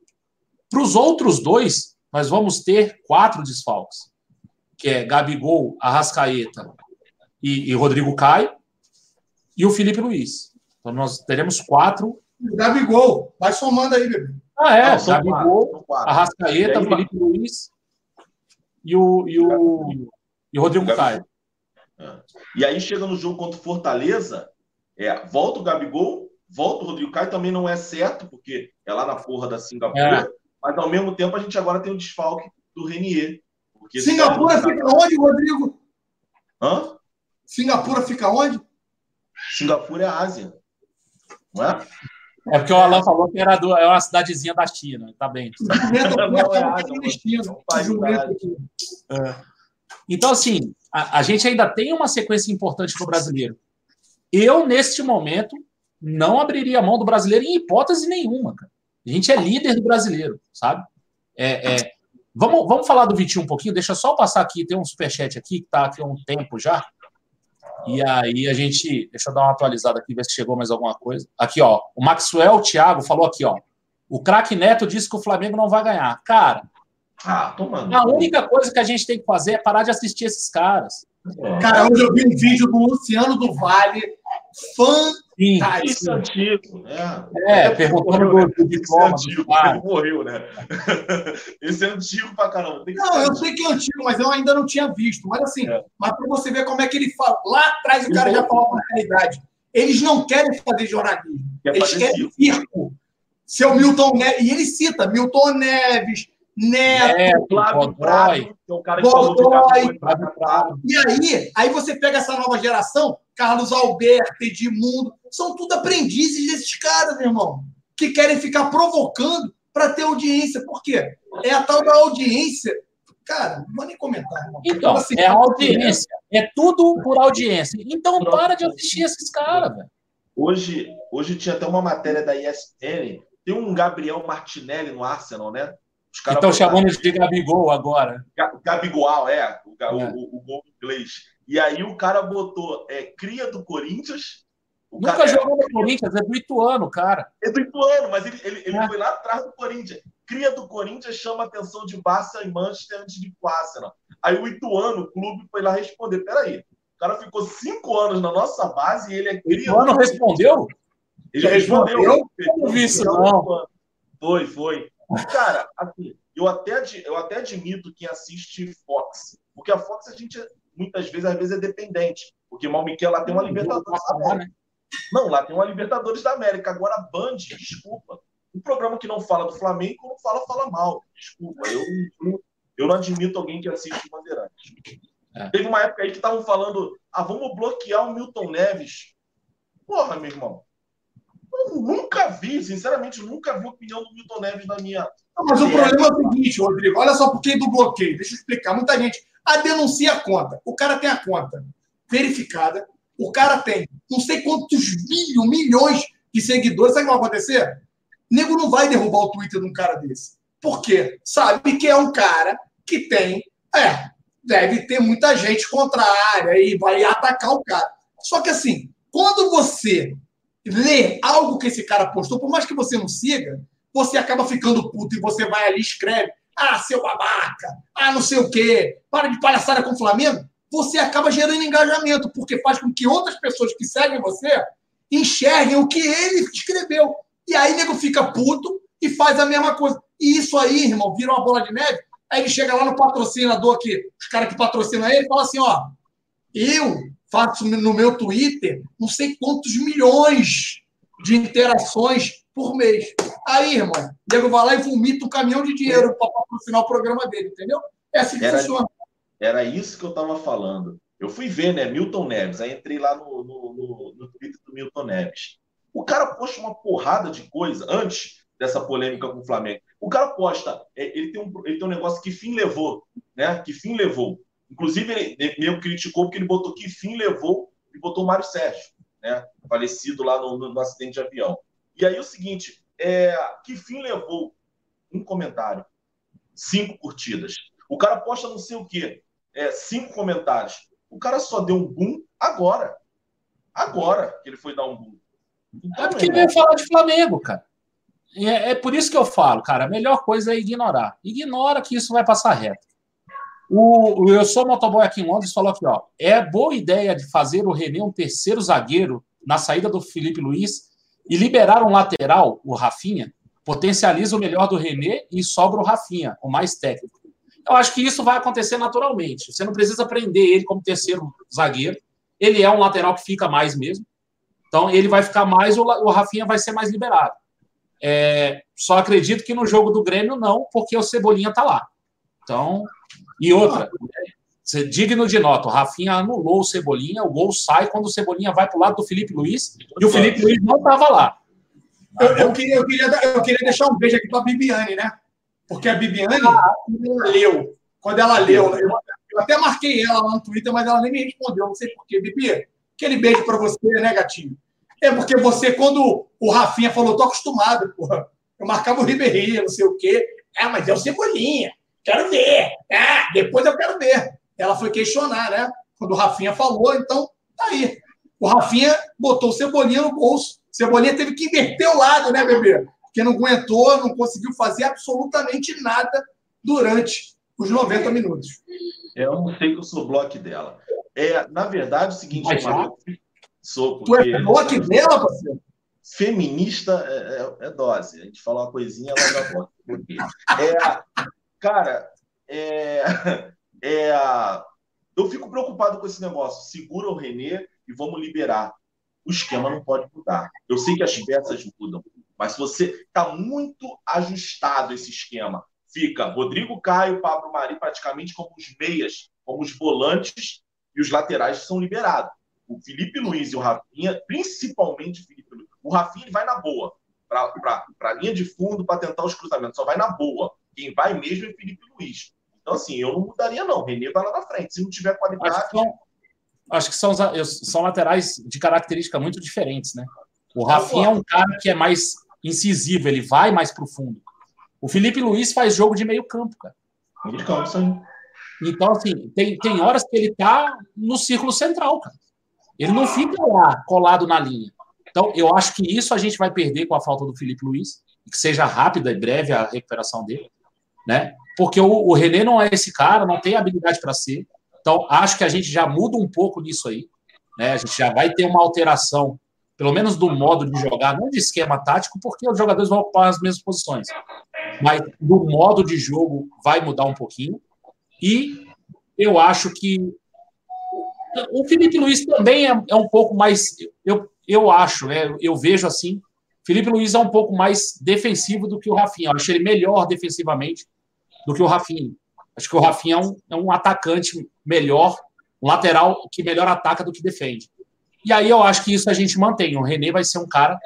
Para os outros dois, nós vamos ter quatro desfalques, que é Gabigol, Arrascaeta e, e Rodrigo Caio, e o Felipe Luiz. Então nós teremos quatro. Gabigol, vai somando aí, bebê. Ah, é, Não, Gabigol, quatro, Arrascaeta, aí, Felipe. Luiz e o, e o, e o Rodrigo Caio. É. E aí chega no jogo contra o Fortaleza, é, volta o Gabigol, volta o Rodrigo Caio, também não é certo, porque é lá na porra da Singapura. É. Mas ao mesmo tempo a gente agora tem o desfalque do Renier. Singapura fica onde, Rodrigo? Hã? Singapura fica onde? Singapura é a Ásia. Não é? É porque o Alan falou que era do, é uma cidadezinha da China. Tá bem. É. Então, assim, a, a, gente ainda tem uma sequência importante no brasileiro. Eu, neste momento, não abriria a mão do brasileiro em hipótese nenhuma, cara. A gente é líder do brasileiro, sabe? É, é... Vamos, vamos falar do Vitinho um pouquinho? Deixa só eu passar aqui, tem um superchat aqui que está aqui há um tempo já. E aí a gente. Deixa eu dar uma atualizada aqui, ver se chegou mais alguma coisa. Aqui, ó. O Maxwell Thiago falou aqui, ó. O craque Neto disse que o Flamengo não vai ganhar. Cara, ah, tomando. a única coisa que a gente tem que fazer é parar de assistir esses caras. É. Cara, hoje eu vi um vídeo do Luciano do Vale, fã Sim, é antigo. É, é perguntando do, do diploma. Esse é antigo, ele morreu, né? [LAUGHS] Esse é antigo pra caramba. não, eu sei que é antigo, mas eu ainda não tinha visto. Mas assim, é. mas pra você ver como é que ele fala. Lá atrás o cara já falou a realidade. Eles não querem fazer jornalismo. Quer eles querem circo. Seu Milton Neves. E ele cita Milton Neves, Neto, é, Flávio Prado, que é o cara que Godoy. falou E aí, aí você pega essa nova geração, Carlos Alberto, Edmundo, são tudo aprendizes desses caras, meu irmão, que querem ficar provocando para ter audiência. Por quê? É a tal da audiência. Cara, não vou nem comentar, irmão. Então, assim, é a audiência. É tudo por audiência. Então, para de assistir esses caras, velho. Hoje, hoje tinha até uma matéria da ESPN. Tem um Gabriel Martinelli no Arsenal, né? Estão chamando de Gabigol agora. Gabigol, é, o, é. O, o, gol inglês. E aí o cara botou é, cria do Corinthians. Nunca cara, jogou no Corinthians, é do Ituano, cara. É do Ituano, mas ele, ele, ele é. foi lá atrás do Corinthians. Cria do Corinthians chama a atenção de Barça e Manchester antes de Arsenal. Aí o Ituano, o clube, foi lá responder. Peraí, o cara ficou cinco anos na nossa base e ele é cria. O Ituano respondeu? Ele respondeu. Eu não vi isso, não. Foi, foi. Cara, assim, eu até, eu até admito quem assiste Fox, porque a Fox a gente muitas vezes, às vezes é dependente, porque Malmiquel lá tem uma Libertadores da América. Não, lá tem uma Libertadores da América. Agora, a Band, desculpa, um programa que não fala do Flamengo, não fala, fala mal. Desculpa, eu, eu não admito alguém que assiste Bandeirantes. É. Teve uma época aí que estavam falando, ah, vamos bloquear o Milton Neves. Porra, meu irmão. Eu nunca vi, sinceramente, nunca vi a opinião do Milton Neves na minha. Não, mas o problema é o seguinte, Rodrigo, olha só por que do bloqueio. Deixa eu explicar. Muita gente. A denuncia a conta. O cara tem a conta verificada. O cara tem não sei quantos bilhões, milhões de seguidores. Sabe o que vai acontecer? O nego não vai derrubar o Twitter de um cara desse. Por quê? Sabe que é um cara que tem. É, deve ter muita gente contrária e vai atacar o cara. Só que assim, quando você lê algo que esse cara postou, por mais que você não siga, você acaba ficando puto e você vai ali escreve: ah, seu babaca, ah, não sei o quê, para de palhaçada com o Flamengo. Você acaba gerando engajamento, porque faz com que outras pessoas que seguem você enxerguem o que ele escreveu. E aí, nego fica puto e faz a mesma coisa. E isso aí, irmão, vira uma bola de neve. Aí ele chega lá no patrocinador aqui, os caras que patrocinam ele, fala assim: ó, eu faço no meu Twitter não sei quantos milhões de interações por mês. Aí, irmão, o Diego vai lá e vomita um caminhão de dinheiro para patrocinar o programa dele, entendeu? É assim que era, funciona. Era isso que eu estava falando. Eu fui ver, né, Milton Neves, aí entrei lá no, no, no, no Twitter do Milton Neves. O cara posta uma porrada de coisa antes dessa polêmica com o Flamengo. O cara posta, é, ele tem um, ele tem um negócio que fim levou, né? Que fim levou. Inclusive, ele meio criticou porque ele botou que fim levou e botou o Mário Sérgio, né? Falecido lá no, no, no acidente de avião. E aí o seguinte, é, que fim levou? Um comentário, cinco curtidas. O cara posta não sei o quê, é, cinco comentários. O cara só deu um boom agora. Agora que ele foi dar um boom. Então, é porque veio falar de Flamengo, cara. É, é, por isso que eu falo, cara, a melhor coisa é ignorar. Ignora que isso vai passar reto. O, o Eu Sou Motoboy aqui em Londres falou aqui, ó. É boa ideia de fazer o René um terceiro zagueiro na saída do Felipe Luiz e liberar um lateral, o Rafinha, potencializa o melhor do René e sobra o Rafinha, o mais técnico. Eu acho que isso vai acontecer naturalmente. Você não precisa prender ele como terceiro zagueiro. Ele é um lateral que fica mais mesmo. Então, ele vai ficar mais, o Rafinha vai ser mais liberado. É, só acredito que no jogo do Grêmio não, porque o Cebolinha tá lá. Então, e outra, você digno de nota, o Rafinha anulou o Cebolinha, o gol sai quando o Cebolinha vai para o lado do Felipe Luiz e o Felipe Luiz não estava lá. Eu, eu, queria, eu, queria, eu queria deixar um beijo aqui para a Bibiane, né? Porque a Bibiane, quando ela leu, quando ela leu, eu, eu, até marquei ela lá no Twitter, mas ela nem me respondeu, não sei porquê. Bibi, aquele beijo para você, né, gatinho? É porque você, quando o Rafinha falou, tô acostumado, porra. Eu marcava o Ribeirinho, não sei o quê. É, mas é o Cebolinha. Quero ver. Ah, depois eu quero ver. Ela foi questionar, né? Quando o Rafinha falou, então Tá aí. O Rafinha botou o Cebolinha no bolso. O Cebolinha teve que inverter o lado, né, bebê? Porque não aguentou, não conseguiu fazer absolutamente nada durante os 90 minutos. Eu não sei que eu sou bloco dela. É, na verdade, é o seguinte, Mas sou porque... Tu é bloco dela, parceiro? Feminista é, é, é, dose. A gente fala uma coisinha, ela dá bloco. É, cara, é, é, eu fico preocupado com esse negócio. Segura o Renê e vamos liberar. O esquema não pode mudar. Eu sei que as peças mudam, mas você está muito ajustado esse esquema, fica Rodrigo Caio, Pablo Mari praticamente como os meias, como os volantes e os laterais são liberados. O Felipe Luiz e o Rafinha, principalmente o Felipe Luiz. O Rafinha vai na boa, para a linha de fundo, para tentar os cruzamentos, só vai na boa. Quem vai mesmo é Felipe Luiz. Então, assim, eu não mudaria, não. O Renê vai lá na frente. Se não tiver qualidade. Acho que são, acho que são, são laterais de característica muito diferentes, né? O Rafinha é um cara que é mais incisivo, ele vai mais para o fundo. O Felipe Luiz faz jogo de meio campo, cara. Meio campo, sim. Então, assim, tem, tem horas que ele tá no círculo central, cara. Ele não fica lá colado na linha. Então, eu acho que isso a gente vai perder com a falta do Felipe Luiz, que seja rápida e breve a recuperação dele, né? Porque o, o René não é esse cara, não tem habilidade para ser. Então, acho que a gente já muda um pouco nisso aí, né? A gente já vai ter uma alteração, pelo menos do modo de jogar, não de esquema tático, porque os jogadores vão ocupar as mesmas posições, mas do modo de jogo vai mudar um pouquinho. E eu acho que o Felipe Luiz também é, é um pouco mais. Eu, eu acho, né, eu vejo assim. Felipe Luiz é um pouco mais defensivo do que o Rafinha. Eu acho ele melhor defensivamente do que o Rafinha. Acho que o Rafinha é um, é um atacante melhor, um lateral que melhor ataca do que defende. E aí eu acho que isso a gente mantém. O René vai ser um cara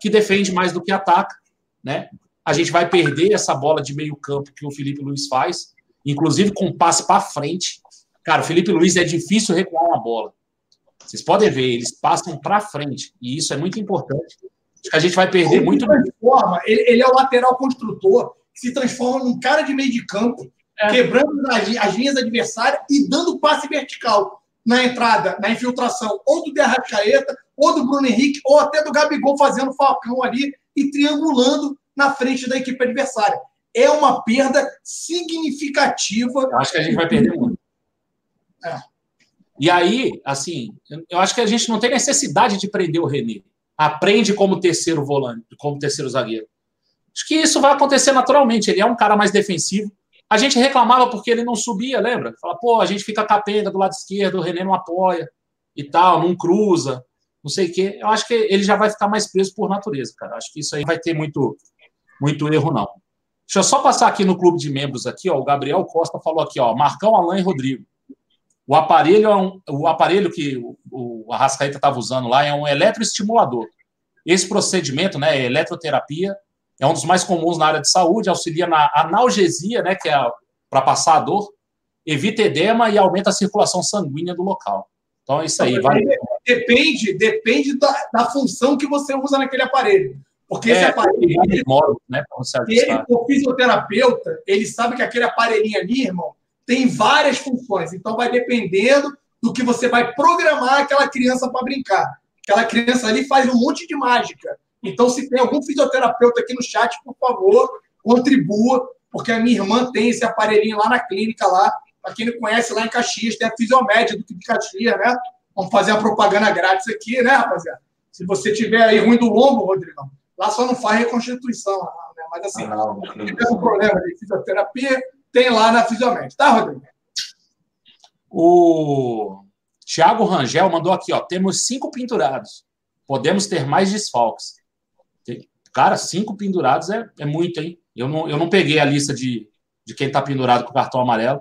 que defende mais do que ataca, né? A gente vai perder essa bola de meio campo que o Felipe Luiz faz, inclusive com passe para frente. Cara, o Felipe Luiz é difícil recuar uma bola. Vocês podem ver, eles passam para frente, e isso é muito importante. Acho que a gente vai perder muito. Transforma, ele, ele, é o lateral construtor, se transforma num cara de meio de campo, é. quebrando as, as linhas adversárias e dando passe vertical na entrada, na infiltração, ou do Derrascaeta, ou do Bruno Henrique, ou até do Gabigol fazendo falcão ali e triangulando na frente da equipe adversária. É uma perda significativa. Eu acho que a gente vai perder muito. É. E aí, assim, eu acho que a gente não tem necessidade de prender o René. Aprende como terceiro volante, como terceiro zagueiro. Acho que isso vai acontecer naturalmente. Ele é um cara mais defensivo. A gente reclamava porque ele não subia, lembra? Fala, pô, a gente fica capenga do lado esquerdo, o René não apoia e tal, não cruza, não sei o quê. Eu acho que ele já vai ficar mais preso por natureza, cara. Acho que isso aí vai ter muito, muito erro, não. Deixa eu só passar aqui no clube de membros aqui, ó. O Gabriel Costa falou aqui, ó, Marcão, Alain e Rodrigo. O aparelho é um, o aparelho que o, o Arrascaeta estava usando lá é um eletroestimulador. Esse procedimento, né, eletroterapia, é um dos mais comuns na área de saúde, auxilia na analgesia, né, que é para passar a dor, evita edema e aumenta a circulação sanguínea do local. Então é isso aí. Vai... Depende, depende da, da função que você usa naquele aparelho. Porque é, esse aparelho. Ele, né, ele, o fisioterapeuta, ele sabe que aquele aparelhinho ali, irmão, tem várias funções. Então vai dependendo do que você vai programar aquela criança para brincar. Aquela criança ali faz um monte de mágica. Então, se tem algum fisioterapeuta aqui no chat, por favor, contribua, porque a minha irmã tem esse aparelhinho lá na clínica lá. Para quem não conhece, lá em Caxias, tem a Fisiomédia do de Caxias, né? Vamos fazer a propaganda grátis aqui, né, rapaziada? Se você tiver aí ruim do lombo, Rodrigão, lá só não faz reconstituição, né? Mas assim, ah, não, se tiver um problema de fisioterapia, tem lá na Fisiomédia, tá, Rodrigo? O Tiago Rangel mandou aqui, ó. Temos cinco pinturados. Podemos ter mais desfalques. Cara, cinco pendurados é, é muito, hein? Eu não, eu não peguei a lista de, de quem está pendurado com o cartão amarelo.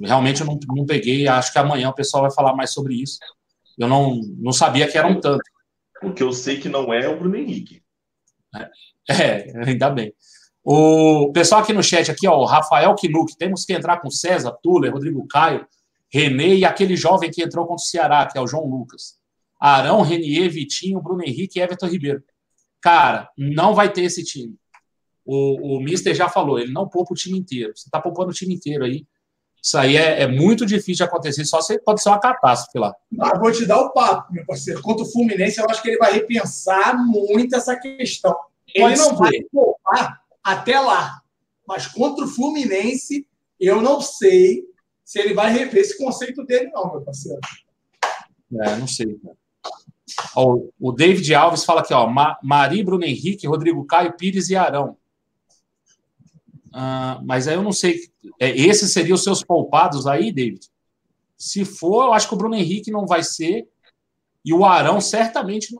Realmente eu não, não peguei. Acho que amanhã o pessoal vai falar mais sobre isso. Eu não, não sabia que eram tanto. O que eu sei que não é, é o Bruno Henrique. É, [LAUGHS] é ainda bem. O pessoal aqui no chat, aqui, ó, o Rafael Kinuc, temos que entrar com César, Tuller, Rodrigo Caio, Renê e aquele jovem que entrou contra o Ceará, que é o João Lucas. Arão, Renier, Vitinho, Bruno Henrique e Everton Ribeiro. Cara, não vai ter esse time. O, o Mister já falou, ele não poupa o time inteiro. Você está poupando o time inteiro aí. Isso aí é, é, muito difícil de acontecer, só se pode ser uma catástrofe lá. Mas vou te dar o papo, meu parceiro. Contra o Fluminense, eu acho que ele vai repensar muito essa questão. Ele pode não ser. vai poupar até lá. Mas contra o Fluminense, eu não sei se ele vai rever esse conceito dele, não, meu parceiro. É, não sei. Ó, o David Alves fala aqui, ó, Mari, Bruno Henrique, Rodrigo Caio, Pires e Arão. Ah, mas aí eu não sei. É, esses seriam os seus poupados aí, David? Se for, eu acho que o Bruno Henrique não vai ser. E o Arão certamente,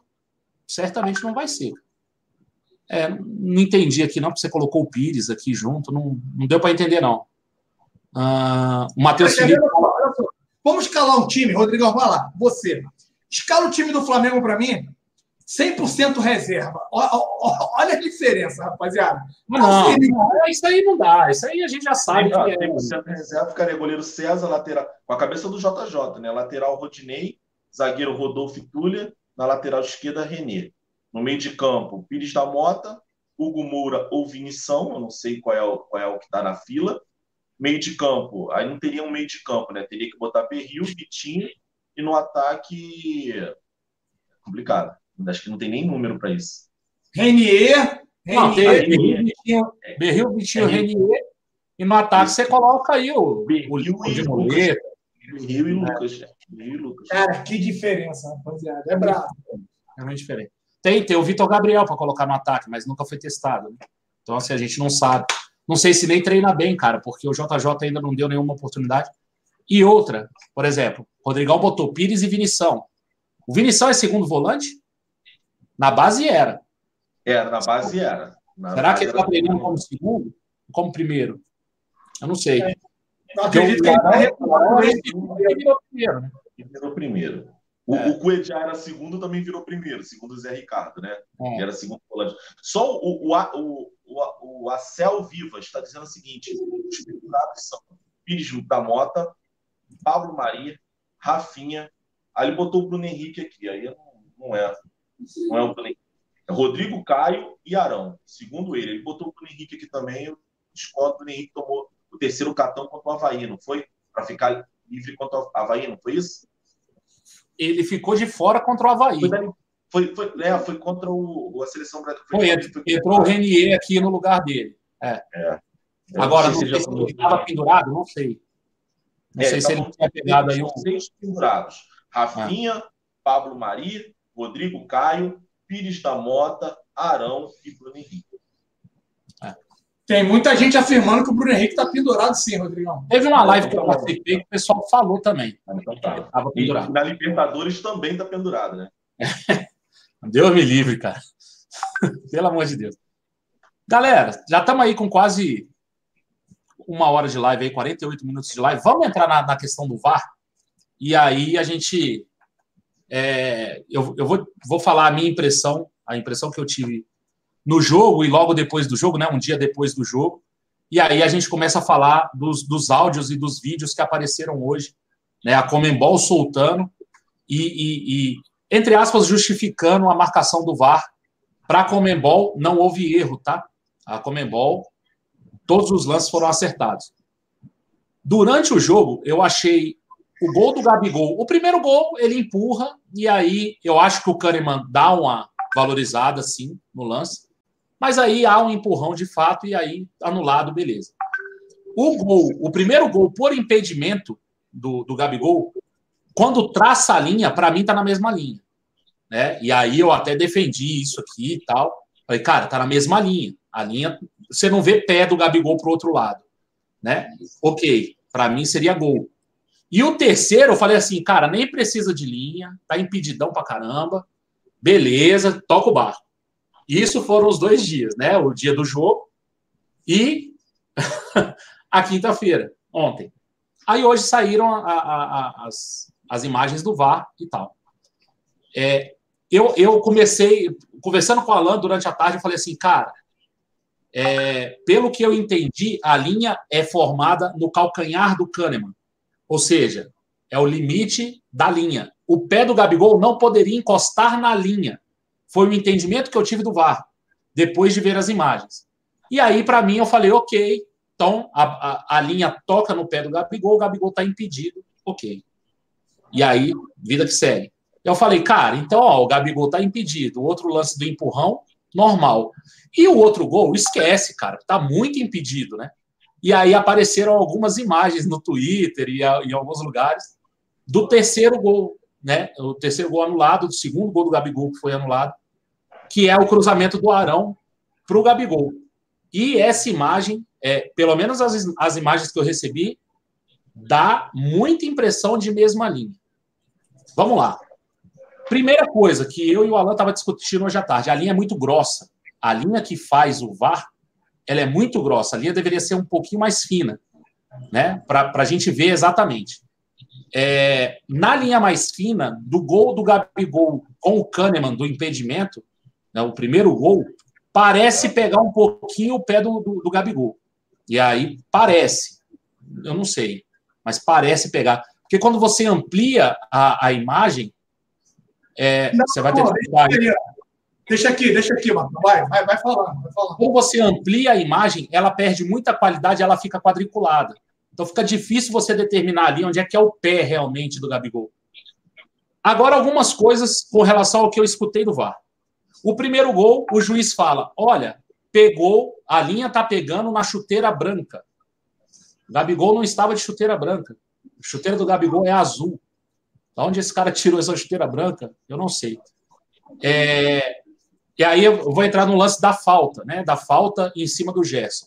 certamente não vai ser. É, não entendi aqui, não, porque você colocou o Pires aqui junto. Não, não deu para entender, não. Uh, o Matheus Felipe. Vamos escalar um time, Rodrigão, vai lá. Você. Escala o time do Flamengo para mim. 100% reserva. Olha a diferença, rapaziada. Não, não, isso aí não dá. Isso aí a gente já sabe. Sim, que é. 100% reserva ficaria goleiro César, lateral, com a cabeça do JJ, né? Lateral Rodinei, zagueiro Rodolfo Túlia, na lateral esquerda Renê. No meio de campo, Pires da Mota, Hugo Moura ou Vinição, eu não sei qual é o, qual é o que está na fila. Meio de campo, aí não teria um meio de campo, né? Teria que botar Berril, Vitinho e no ataque. Complicado. Acho que não tem nem número para isso. Renier. Não, Berril, Vitinho, Berril, Vitinho Renier. E no ataque você coloca aí o, Berril o, o de Berril e Lucas. Berril e Lucas. Cara, que diferença, rapaziada. É brabo. É muito diferente. Tem, tem o Vitor Gabriel para colocar no ataque, mas nunca foi testado. Né? Então, assim, a gente não sabe. Não sei se nem treina bem, cara, porque o JJ ainda não deu nenhuma oportunidade. E outra, por exemplo, Rodrigão botou Pires e Vinição. O Vinição é segundo volante? Na base era. Era, na base era. Na Será base que ele está treinando como segundo? Como primeiro? Eu não sei. É. Não acredito que ele virou primeiro, né? Ele virou primeiro. O, é. o Cuejá era segundo, também virou primeiro, segundo o Zé Ricardo, né? É. Era segundo volante. Só o, o, o, o, o Acel Vivas está dizendo o seguinte: os pendurados são Pires da Mota, Pablo Maria, Rafinha. Aí ele botou o Bruno Henrique aqui. Aí não, não é. Não é o Bruno Henrique. É Rodrigo Caio e Arão. Segundo ele. Ele botou o Bruno Henrique aqui também. Eu discordo. O Bruno Henrique tomou o terceiro cartão contra o Havaí, não foi? Para ficar livre contra o Havaí, não foi isso? ele ficou de fora contra o Havaí. Foi, foi, é, foi contra o, a seleção brasileira. Foi, foi, entrou o Renier aqui no lugar dele. É. é. Agora, não sei se, ele estava pendurado, não sei. Não é, sei se ele tinha pegado aí um. Seis pendurados. Rafinha, ah. Pablo Mari, Rodrigo Caio, Pires da Mota, Arão e Bruno Henrique. Tem muita gente afirmando que o Bruno Henrique está pendurado sim, Rodrigão. Teve uma live que eu participei que o pessoal falou também. Então tá. E na Libertadores também está pendurado, né? [LAUGHS] Deus me livre, cara. [LAUGHS] Pelo amor de Deus. Galera, já estamos aí com quase uma hora de live aí, 48 minutos de live. Vamos entrar na, na questão do VAR? E aí a gente. É, eu eu vou, vou falar a minha impressão, a impressão que eu tive no jogo e logo depois do jogo, né, um dia depois do jogo. E aí a gente começa a falar dos, dos áudios e dos vídeos que apareceram hoje, né, a Comembol soltando e, e, e entre aspas, justificando a marcação do VAR. Para a Comembol, não houve erro, tá? A Comembol, todos os lances foram acertados. Durante o jogo, eu achei o gol do Gabigol. O primeiro gol, ele empurra, e aí eu acho que o Kahneman dá uma valorizada, sim, no lance. Mas aí há um empurrão de fato e aí anulado, beleza. O gol, o primeiro gol por impedimento do, do Gabigol, quando traça a linha, para mim tá na mesma linha. Né? E aí eu até defendi isso aqui e tal. Falei, cara, tá na mesma linha. A linha, você não vê pé do Gabigol pro outro lado. Né? Ok, para mim seria gol. E o terceiro, eu falei assim, cara, nem precisa de linha, tá impedidão pra caramba. Beleza, toca o barco. Isso foram os dois dias, né? O dia do jogo e [LAUGHS] a quinta-feira, ontem. Aí hoje saíram a, a, a, as, as imagens do VAR e tal. É, eu, eu comecei, conversando com o Alan durante a tarde, eu falei assim, cara, é, pelo que eu entendi, a linha é formada no calcanhar do Kahneman. Ou seja, é o limite da linha. O pé do Gabigol não poderia encostar na linha. Foi o entendimento que eu tive do VAR, depois de ver as imagens. E aí, para mim, eu falei, ok, Então, a, a, a linha toca no pé do Gabigol, o Gabigol está impedido, ok. E aí, vida que segue. Eu falei, cara, então, ó, o Gabigol está impedido. O outro lance do empurrão, normal. E o outro gol, esquece, cara, está muito impedido, né? E aí apareceram algumas imagens no Twitter e em alguns lugares do terceiro gol, né? O terceiro gol anulado, do segundo gol do Gabigol que foi anulado, que é o cruzamento do Arão para o Gabigol. E essa imagem, é, pelo menos as, as imagens que eu recebi, dá muita impressão de mesma linha. Vamos lá. Primeira coisa que eu e o Alan estava discutindo hoje à tarde, a linha é muito grossa. A linha que faz o VAR, ela é muito grossa. A linha deveria ser um pouquinho mais fina, né? Para a gente ver exatamente. É, na linha mais fina, do gol do Gabigol com o Kahneman do impedimento, né, o primeiro gol, parece pegar um pouquinho o pé do, do, do Gabigol. E aí parece, eu não sei, mas parece pegar. Porque quando você amplia a, a imagem, é, não, você vai ter dificuldade. Deixa aqui, deixa aqui, mano. Vai, vai, vai falar. Quando você amplia a imagem, ela perde muita qualidade, ela fica quadriculada. Então fica difícil você determinar ali onde é que é o pé realmente do Gabigol. Agora, algumas coisas com relação ao que eu escutei do VAR. O primeiro gol, o juiz fala: olha, pegou, a linha tá pegando na chuteira branca. O Gabigol não estava de chuteira branca. A chuteira do Gabigol é azul. Da onde esse cara tirou essa chuteira branca? Eu não sei. É... E aí eu vou entrar no lance da falta, né? Da falta em cima do Gerson.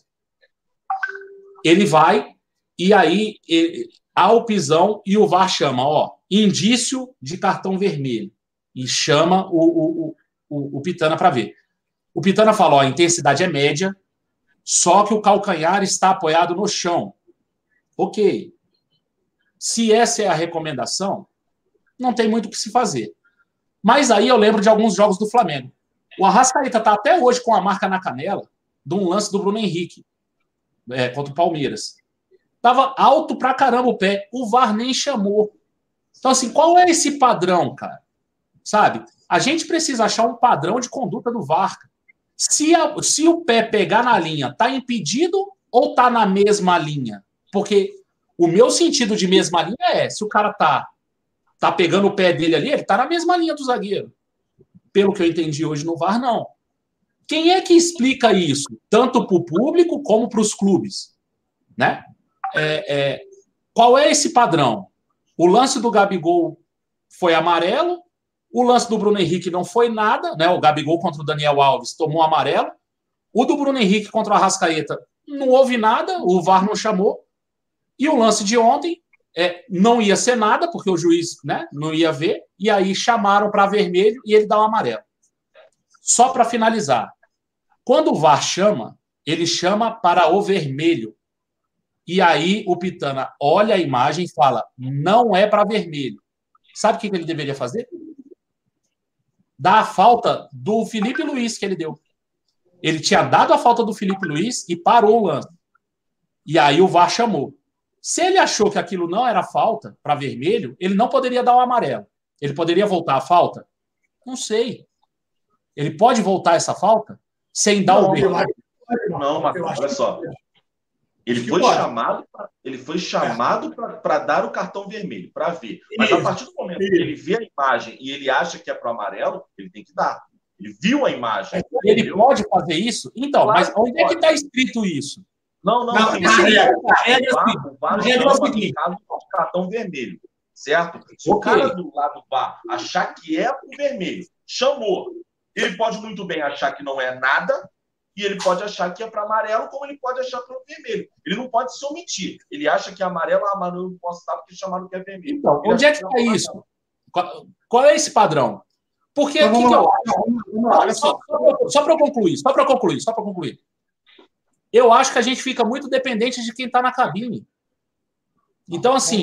Ele vai e aí ele, há o pisão e o VAR chama, ó, indício de cartão vermelho. E chama o, o, o, o Pitana para ver. O Pitana fala, ó, a intensidade é média, só que o calcanhar está apoiado no chão. Ok. Se essa é a recomendação, não tem muito o que se fazer. Mas aí eu lembro de alguns jogos do Flamengo. O Arrascaeta está até hoje com a marca na canela de um lance do Bruno Henrique é, contra o Palmeiras. Tava alto pra caramba o pé. O VAR nem chamou. Então, assim, qual é esse padrão, cara? Sabe? A gente precisa achar um padrão de conduta do VAR. Se, a, se o pé pegar na linha, tá impedido ou tá na mesma linha? Porque o meu sentido de mesma linha é, se o cara tá tá pegando o pé dele ali, ele tá na mesma linha do zagueiro. Pelo que eu entendi hoje no VAR, não. Quem é que explica isso? Tanto para o público como para os clubes. Né? É, é, qual é esse padrão? O lance do Gabigol foi amarelo, o lance do Bruno Henrique não foi nada, né? O Gabigol contra o Daniel Alves tomou amarelo. O do Bruno Henrique contra o Arrascaeta não houve nada, o VAR não chamou. E o lance de ontem é, não ia ser nada, porque o juiz né, não ia ver, e aí chamaram para vermelho e ele dá o um amarelo. Só para finalizar, quando o VAR chama, ele chama para o vermelho. E aí o Pitana olha a imagem e fala: não é para vermelho. Sabe o que ele deveria fazer? Dar a falta do Felipe Luiz que ele deu. Ele tinha dado a falta do Felipe Luiz e parou o lance. E aí o VAR chamou. Se ele achou que aquilo não era falta para vermelho, ele não poderia dar o amarelo. Ele poderia voltar a falta? Não sei. Ele pode voltar essa falta sem dar não, o vermelho? Não, mas olha só. Ele foi, chamado, ele foi chamado para dar o cartão vermelho, para ver. Mas a partir do momento que ele vê a imagem e ele acha que é para o amarelo, ele tem que dar. Ele viu a imagem. Ele entendeu? pode fazer isso? Então, claro mas onde é que está escrito isso? Não, não, não. não é, o VAR chama no caso de cartão vermelho, certo? Se o cara do lado do VAR achar que é o vermelho, chamou. Ele pode muito bem achar que não é nada e ele pode achar que é para amarelo, como ele pode achar para vermelho. Ele não pode se omitir. Ele acha que é amarelo, ah, mas não posso estar porque chamaram que é vermelho. Então, onde é que está isso? Qual, qual, é esse padrão? Porque então, que, que eu acho? Só, só, só para concluir, só para concluir, só para concluir. Eu acho que a gente fica muito dependente de quem está na cabine. Então, assim,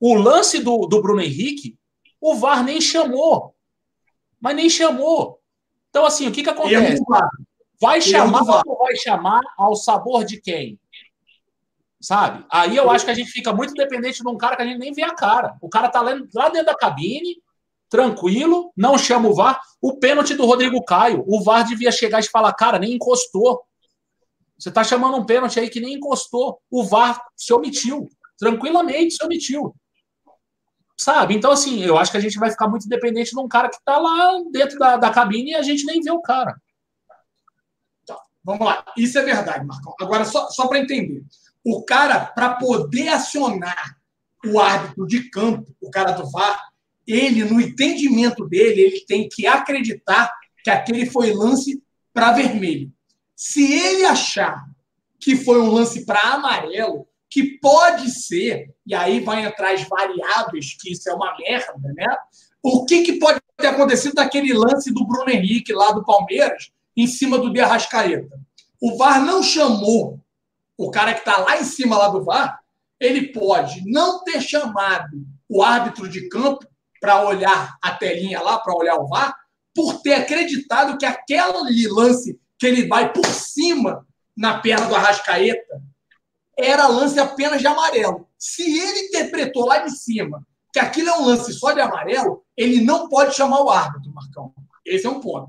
o lance do, do Bruno Henrique, o VAR nem chamou. Mas nem chamou. Então, assim, o que, que acontece? Vai chamar ou vai chamar ao sabor de quem? Sabe? Aí eu acho que a gente fica muito dependente de um cara que a gente nem vê a cara. O cara tá lá dentro da cabine, tranquilo, não chama o VAR. O pênalti do Rodrigo Caio, o VAR devia chegar e falar, cara, nem encostou. Você está chamando um pênalti aí que nem encostou. O VAR se omitiu. Tranquilamente se omitiu. Sabe? Então, assim, eu acho que a gente vai ficar muito dependente de um cara que está lá dentro da, da cabine e a gente nem vê o cara. Tá, vamos lá. Isso é verdade, Marcão. Agora, só, só para entender. O cara, para poder acionar o árbitro de campo, o cara do VAR, ele, no entendimento dele, ele tem que acreditar que aquele foi lance para vermelho. Se ele achar que foi um lance para amarelo, que pode ser, e aí vai entrar as variáveis, que isso é uma merda, né? O que, que pode ter acontecido naquele lance do Bruno Henrique lá do Palmeiras, em cima do De Arrascaeta? O VAR não chamou o cara que está lá em cima lá do VAR, ele pode não ter chamado o árbitro de campo para olhar a telinha lá, para olhar o VAR, por ter acreditado que aquele lance que ele vai por cima na perna do Arrascaeta era lance apenas de amarelo. Se ele interpretou lá em cima que aquilo é um lance só de amarelo, ele não pode chamar o árbitro, Marcão. Esse é um ponto.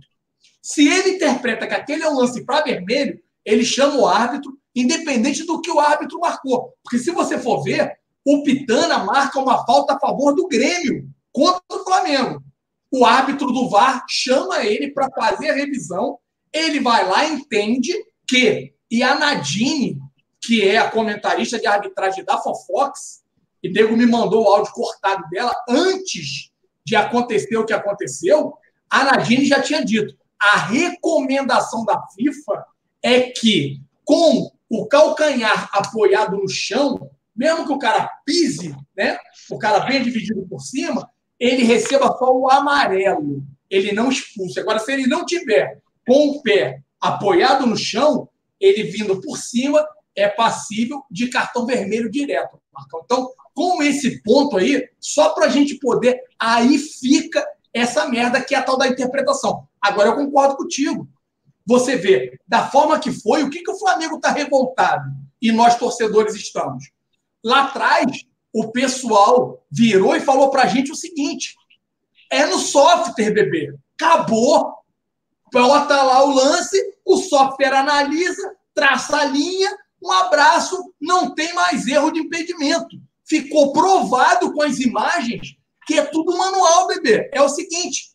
Se ele interpreta que aquele é um lance para vermelho, ele chama o árbitro, independente do que o árbitro marcou. Porque se você for ver, o Pitana marca uma falta a favor do Grêmio contra o Flamengo. O árbitro do VAR chama ele para fazer a revisão. Ele vai lá e entende que e a Nadine que é a comentarista de arbitragem da Fofox, e Nego me mandou o áudio cortado dela antes de acontecer o que aconteceu, a Nadine já tinha dito. A recomendação da FIFA é que, com o calcanhar apoiado no chão, mesmo que o cara pise, né? O cara venha dividido por cima, ele receba só o amarelo. Ele não expulsa. Agora, se ele não tiver com o pé apoiado no chão, ele vindo por cima, é passível de cartão vermelho direto, Marcão. Então, com esse ponto aí, só para a gente poder, aí fica essa merda que é a tal da interpretação. Agora eu concordo contigo. Você vê, da forma que foi, o que, que o Flamengo está revoltado e nós torcedores estamos? Lá atrás, o pessoal virou e falou para a gente o seguinte: é no software, bebê. Acabou. Bota lá o lance, o software analisa, traça a linha, um abraço, não tem mais erro de impedimento. Ficou provado com as imagens que é tudo manual, bebê. É o seguinte,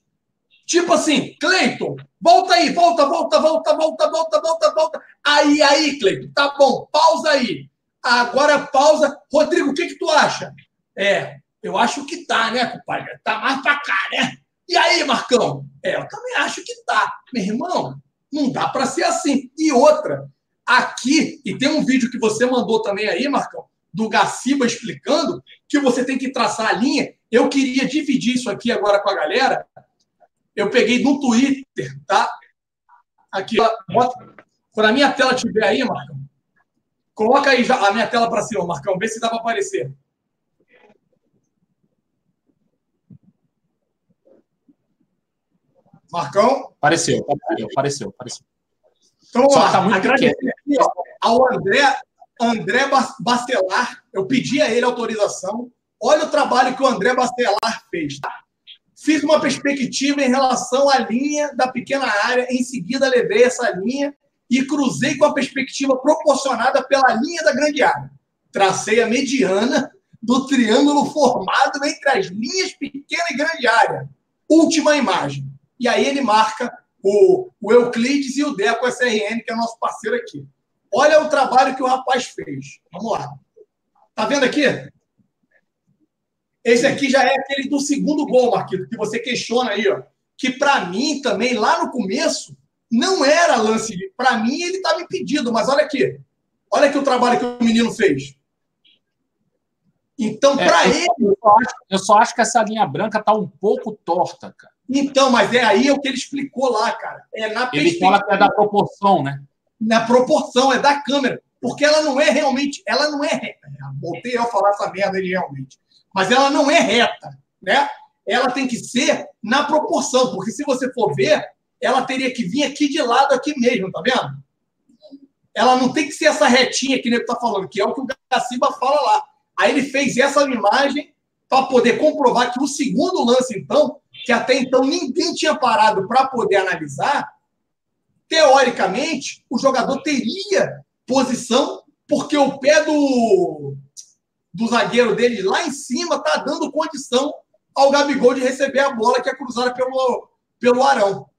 tipo assim, Cleiton, volta aí, volta, volta, volta, volta, volta, volta, volta. Aí, aí, Cleiton, tá bom, pausa aí. Agora pausa. Rodrigo, o que que tu acha? É, eu acho que tá, né, compadre? Tá mais pra cá, né? E aí, Marcão? É, eu também acho que tá. Meu irmão, não dá para ser assim. E outra, aqui, e tem um vídeo que você mandou também aí, Marcão, do Gaciba explicando que você tem que traçar a linha. Eu queria dividir isso aqui agora com a galera. Eu peguei no Twitter, tá? Aqui, bota, quando a minha tela estiver aí, Marcão, coloca aí já a minha tela para cima, Marcão, vê se dá para aparecer. Marcão? Apareceu, apareceu, apareceu. apareceu. Então, lá. Tá muito aqui, ó, ao André, André Bacelar, eu pedi a ele autorização. Olha o trabalho que o André Bacelar fez. Tá? Fiz uma perspectiva em relação à linha da pequena área, em seguida levei essa linha e cruzei com a perspectiva proporcionada pela linha da grande área. Tracei a mediana do triângulo formado entre as linhas pequena e grande área. Última imagem. E aí ele marca o, o Euclides e o Deco SRN, que é nosso parceiro aqui. Olha o trabalho que o rapaz fez. Vamos lá. Tá vendo aqui? Esse aqui já é aquele do segundo gol, Marquito, que você questiona aí, ó. Que para mim também, lá no começo, não era lance. Para mim, ele estava impedido, mas olha aqui. Olha aqui o trabalho que o menino fez. Então, é, para ele. Eu só, acho, eu só acho que essa linha branca tá um pouco torta, cara. Então, mas é aí o que ele explicou lá, cara. É na ele fala que é da proporção, né? Na proporção, é da câmera. Porque ela não é realmente. Ela não é reta. Voltei a falar essa merda ali realmente. Mas ela não é reta, né? Ela tem que ser na proporção. Porque se você for ver, ela teria que vir aqui de lado, aqui mesmo, tá vendo? Ela não tem que ser essa retinha que ele está falando, que é o que o Gaciba fala lá. Aí ele fez essa imagem para poder comprovar que o segundo lance, então, que até então ninguém tinha parado para poder analisar, teoricamente, o jogador teria posição, porque o pé do, do zagueiro dele lá em cima tá dando condição ao Gabigol de receber a bola que é cruzada pelo, pelo Arão.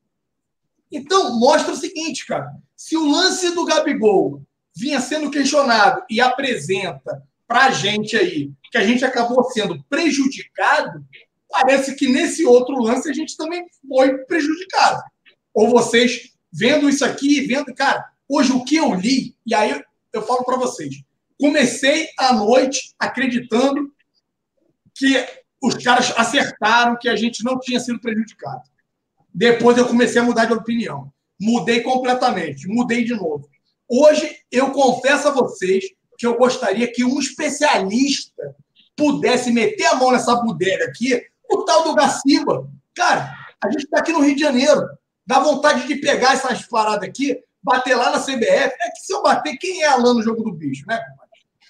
Então, mostra o seguinte, cara. Se o lance do Gabigol vinha sendo questionado e apresenta para a gente aí que a gente acabou sendo prejudicado, parece que nesse outro lance a gente também foi prejudicado. Ou vocês vendo isso aqui, vendo, cara, hoje o que eu li, e aí eu, falo para vocês, comecei a noite acreditando que os caras acertaram que a gente não tinha sido prejudicado. Depois eu comecei a mudar de opinião. Mudei completamente, mudei de novo. Hoje eu confesso a vocês que eu gostaria que um especialista pudesse meter a mão nessa bodega aqui, o tal do Gaciba. Cara, a gente está aqui no Rio de Janeiro. Dá vontade de pegar essas paradas aqui, bater lá na CBF. É que se eu bater, quem é Alan no jogo do bicho, né?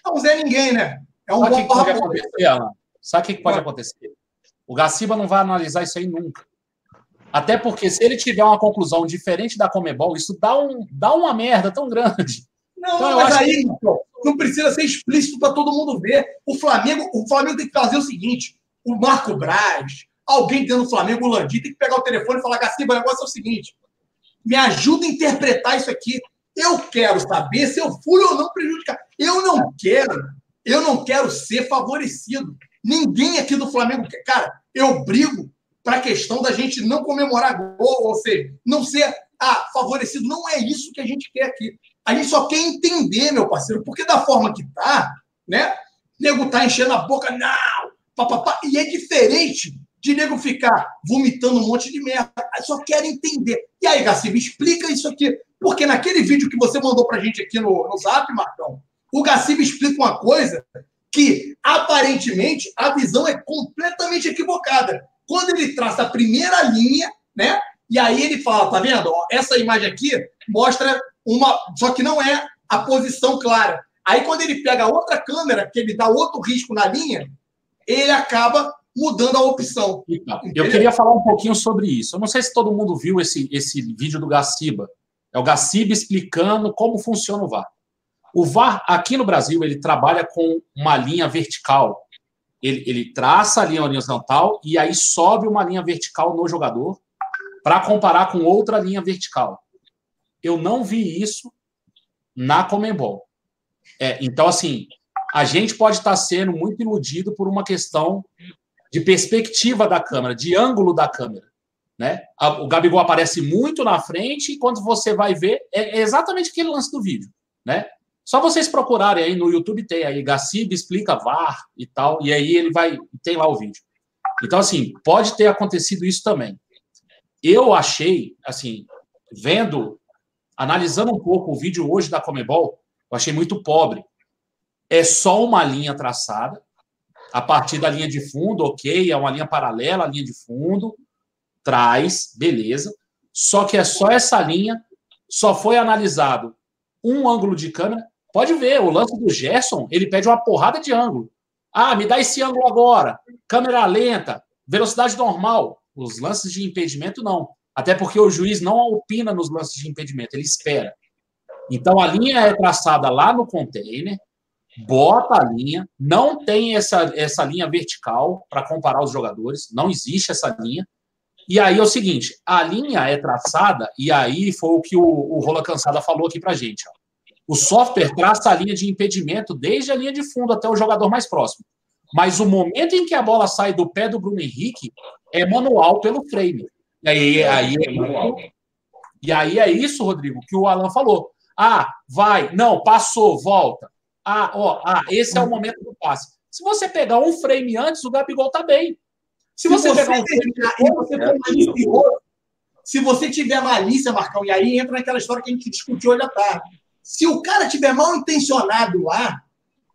Não é ninguém, né? É um Sabe o que pode acontecer, Alan? Sabe o que pode acontecer? O Gaciba não vai analisar isso aí nunca. Até porque se ele tiver uma conclusão diferente da Comebol, isso dá, um, dá uma merda tão grande. Não, então, mas aí que... não precisa ser explícito para todo mundo ver. O Flamengo, o Flamengo tem que fazer o seguinte: o Marco Braz, alguém dentro do Flamengo, o Landim, tem que pegar o telefone e falar: Gaciba, o negócio é o seguinte: me ajuda a interpretar isso aqui. Eu quero saber se eu fui ou não prejudicado. Eu não quero, eu não quero ser favorecido. Ninguém aqui do Flamengo quer. Cara, eu brigo para a questão da gente não comemorar gol, ou seja, não ser ah, favorecido. Não é isso que a gente quer aqui. A gente só quer entender, meu parceiro, porque da forma que tá, né? Nego tá enchendo a boca, não, e é diferente de nego ficar vomitando um monte de merda. Eu só quero entender. E aí, Garcia, me explica isso aqui. Porque naquele vídeo que você mandou pra gente aqui no, no Zap, Marcão, o Gaciba explica uma coisa que, aparentemente, a visão é completamente equivocada. Quando ele traça a primeira linha, né? E aí ele fala, tá vendo? Ó, essa imagem aqui mostra uma. Só que não é a posição clara. Aí quando ele pega outra câmera, que ele dá outro risco na linha, ele acaba mudando a opção. Eu queria falar um pouquinho sobre isso. Eu não sei se todo mundo viu esse, esse vídeo do Gaciba. É o Gaciba explicando como funciona o VAR. O VAR, aqui no Brasil, ele trabalha com uma linha vertical. Ele, ele traça a linha horizontal e aí sobe uma linha vertical no jogador para comparar com outra linha vertical. Eu não vi isso na Comembol. É, então, assim, a gente pode estar sendo muito iludido por uma questão de perspectiva da câmera, de ângulo da câmera. Né? O Gabigol aparece muito na frente e quando você vai ver, é exatamente aquele lance do vídeo. Né? Só vocês procurarem aí no YouTube, tem aí Gacib explica VAR e tal, e aí ele vai, tem lá o vídeo. Então, assim, pode ter acontecido isso também. Eu achei, assim, vendo, analisando um pouco o vídeo hoje da Comebol, eu achei muito pobre. É só uma linha traçada, a partir da linha de fundo, ok, é uma linha paralela à linha de fundo, traz, beleza. Só que é só essa linha, só foi analisado um ângulo de câmera Pode ver, o lance do Gerson, ele pede uma porrada de ângulo. Ah, me dá esse ângulo agora. Câmera lenta, velocidade normal. Os lances de impedimento, não. Até porque o juiz não opina nos lances de impedimento, ele espera. Então a linha é traçada lá no container, bota a linha, não tem essa, essa linha vertical para comparar os jogadores, não existe essa linha. E aí é o seguinte: a linha é traçada, e aí foi o que o, o Rola Cansada falou aqui para gente. Ó. O software traça a linha de impedimento desde a linha de fundo até o jogador mais próximo. Mas o momento em que a bola sai do pé do Bruno Henrique é manual pelo frame. E aí, aí é. E aí é isso, Rodrigo, que o Alan falou. Ah, vai, não, passou, volta. Ah, ó, ah, esse é o momento do passe. Se você pegar um frame antes, o Gabigol tá bem. Se, se você, você, pegar um frame depois, você é, se você tiver malícia, Marcão, e aí entra naquela história que a gente discutiu hoje à tarde. Se o cara tiver mal intencionado lá,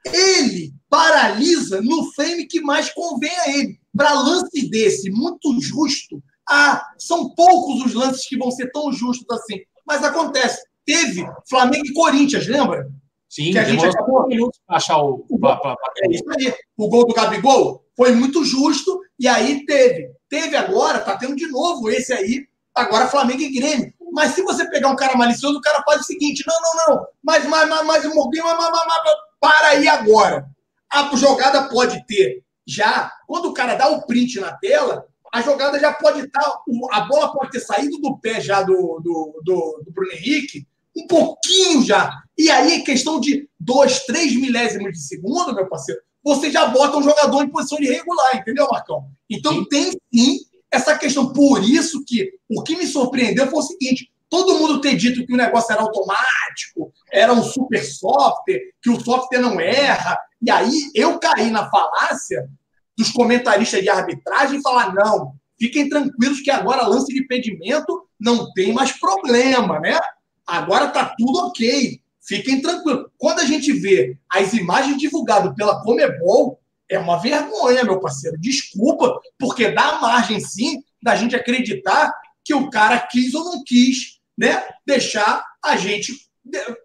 ele paralisa no frame que mais convém a ele. Para lance desse, muito justo, ah, são poucos os lances que vão ser tão justos assim. Mas acontece. Teve Flamengo e Corinthians, lembra? Sim, que a gente acabou minutos para achar o. O, é isso aí. o gol do Gabigol foi muito justo e aí teve. Teve agora, tá tendo de novo esse aí, agora Flamengo e Grêmio. Mas se você pegar um cara malicioso, o cara faz o seguinte: não, não, não, mas, mas, mas, mas o Morgan, mas, mas, mas, para aí agora. A jogada pode ter já, quando o cara dá o print na tela, a jogada já pode estar, tá, a bola pode ter saído do pé já do, do, do, do Bruno Henrique, um pouquinho já. E aí, questão de dois, três milésimos de segundo, meu parceiro, você já bota um jogador em posição de regular, entendeu, Marcão? Então sim. tem sim essa questão. Por isso que o que me surpreendeu foi o seguinte: todo mundo ter dito que o negócio era automático, era um super software, que o software não erra. E aí eu caí na falácia dos comentaristas de arbitragem e falar: não, fiquem tranquilos que agora lance de impedimento não tem mais problema, né? Agora tá tudo ok. Fiquem tranquilos. Quando a gente vê as imagens divulgadas pela Comebol, é uma vergonha, meu parceiro. Desculpa, porque dá margem, sim, da gente acreditar que o cara quis ou não quis né, deixar a gente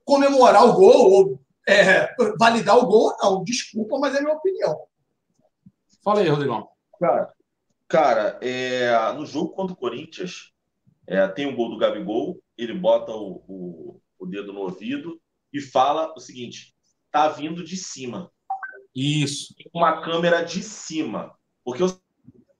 comemorar o gol ou é, validar o gol. Não, desculpa, mas é minha opinião. Fala aí, Rodrigão. Cara, cara é, no jogo contra o Corinthians, é, tem o gol do Gabigol, ele bota o, o, o dedo no ouvido e fala o seguinte: tá vindo de cima. Isso. Uma câmera de cima. Porque é o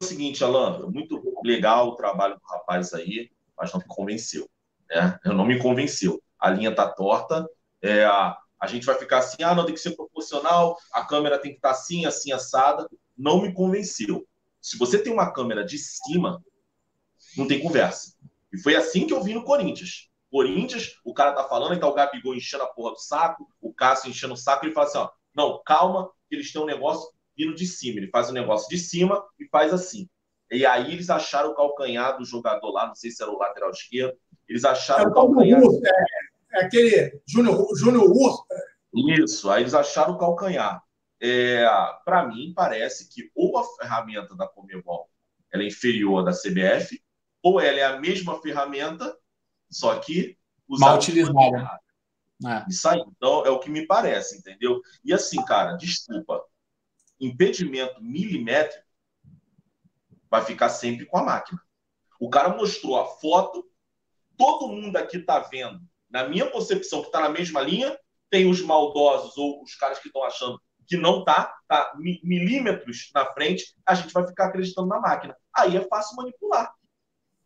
seguinte, Alan, muito legal o trabalho do rapaz aí, mas não me convenceu. Né? Não me convenceu. A linha tá torta, é, a, a gente vai ficar assim, ah, não, tem que ser proporcional, a câmera tem que estar tá assim, assim, assada. Não me convenceu. Se você tem uma câmera de cima, não tem conversa. E foi assim que eu vi no Corinthians. Corinthians, o cara tá falando, e tá o Gabigol enchendo a porra do saco, o Cássio enchendo o saco, ele fala assim, ó, não, calma, eles têm um negócio vindo de cima. Ele faz o um negócio de cima e faz assim. E aí eles acharam o calcanhar do jogador lá, não sei se era o lateral esquerdo, eles acharam é o calcanhar. Urso, é, é, aquele Júnior, Júnior Urso. Isso, aí eles acharam o calcanhar. É, Para mim, parece que ou a ferramenta da Comebol ela é inferior da CBF, ou ela é a mesma ferramenta, só que mal utilizada. É. Isso aí. Então, é o que me parece, entendeu? E assim, cara, desculpa. Impedimento milimétrico vai ficar sempre com a máquina. O cara mostrou a foto, todo mundo aqui está vendo, na minha concepção, que está na mesma linha, tem os maldosos ou os caras que estão achando que não tá, tá milímetros na frente, a gente vai ficar acreditando na máquina. Aí é fácil manipular.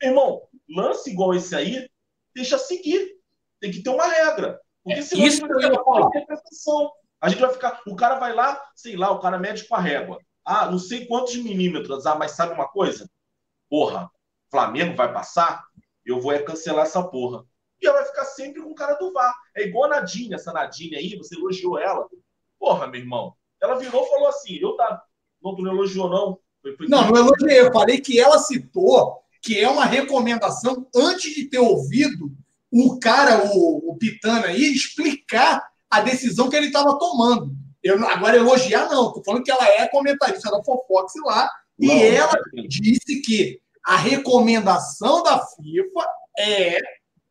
Irmão, lance igual esse aí, deixa seguir. Tem que ter uma regra. Porque é, senão isso a gente vai interpretação. A gente vai ficar. O cara vai lá, sei lá, o cara mede com a régua. Ah, não sei quantos milímetros. Ah, mas sabe uma coisa? Porra, Flamengo vai passar? Eu vou é cancelar essa porra. E ela vai ficar sempre com o cara do VAR. É igual a Nadine, essa Nadine aí, você elogiou ela. Porra, meu irmão. Ela virou e falou assim: eu tá. Não, tu não elogiou, não. Foi, foi não, não elogiei. Eu falei que ela citou que é uma recomendação antes de ter ouvido o cara, o, o Pitana aí, explicar a decisão que ele estava tomando. Eu, agora, elogiar, não. Estou falando que ela é comentarista da Fofox lá, e não, ela não. disse que a recomendação da FIFA é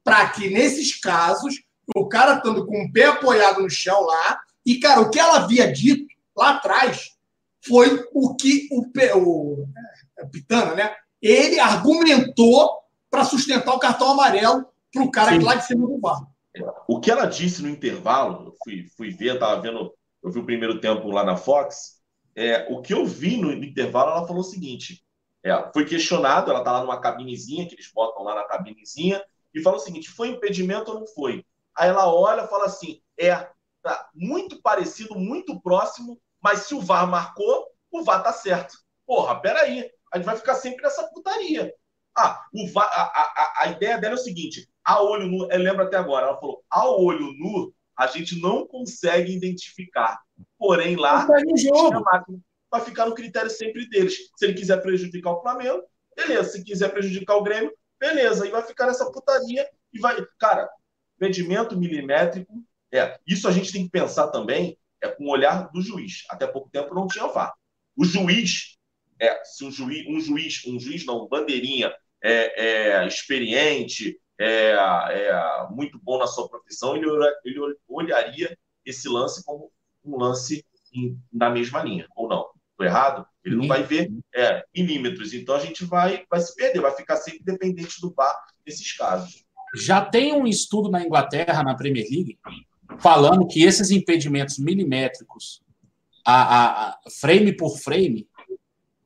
para que, nesses casos, o cara estando com o pé apoiado no chão lá, e, cara, o que ela havia dito lá atrás foi o que o, o, é, o Pitana, né? Ele argumentou para sustentar o cartão amarelo para o cara Sim. lá de cima do bar. O que ela disse no intervalo, eu fui, fui ver, estava vendo, eu vi o primeiro tempo lá na Fox. É, o que eu vi no, intervalo, ela falou o seguinte: é, foi questionado, ela está lá numa cabinezinha, que eles botam lá na cabinezinha, e fala o seguinte: foi impedimento ou não foi? Aí ela olha e fala assim: é, tá muito parecido, muito próximo, mas se o VAR marcou, o VAR tá certo. Porra, peraí, a gente vai ficar sempre nessa putaria. Ah, o a, a, a ideia dela é o seguinte: a olho nu, eu lembro até agora, ela falou, a olho nu, a gente não consegue identificar. Porém, lá, vai ficar no critério sempre deles. Se ele quiser prejudicar o Flamengo, beleza. Se quiser prejudicar o Grêmio, beleza. E vai ficar nessa putaria e vai. Cara, impedimento milimétrico. É, isso a gente tem que pensar também é com o olhar do juiz. Até pouco tempo não tinha VAR. O juiz, é, se um juiz, um juiz, um juiz não, um bandeirinha é, é experiente, é, é muito bom na sua profissão, ele, ele olharia esse lance como um lance em, na mesma linha, ou não? Estou errado? Ele não vai ver é, milímetros. Então a gente vai, vai se perder, vai ficar sempre dependente do VAR nesses casos. já tem um estudo na Inglaterra, na Premier League, falando que esses impedimentos milimétricos, a, a, a frame por frame,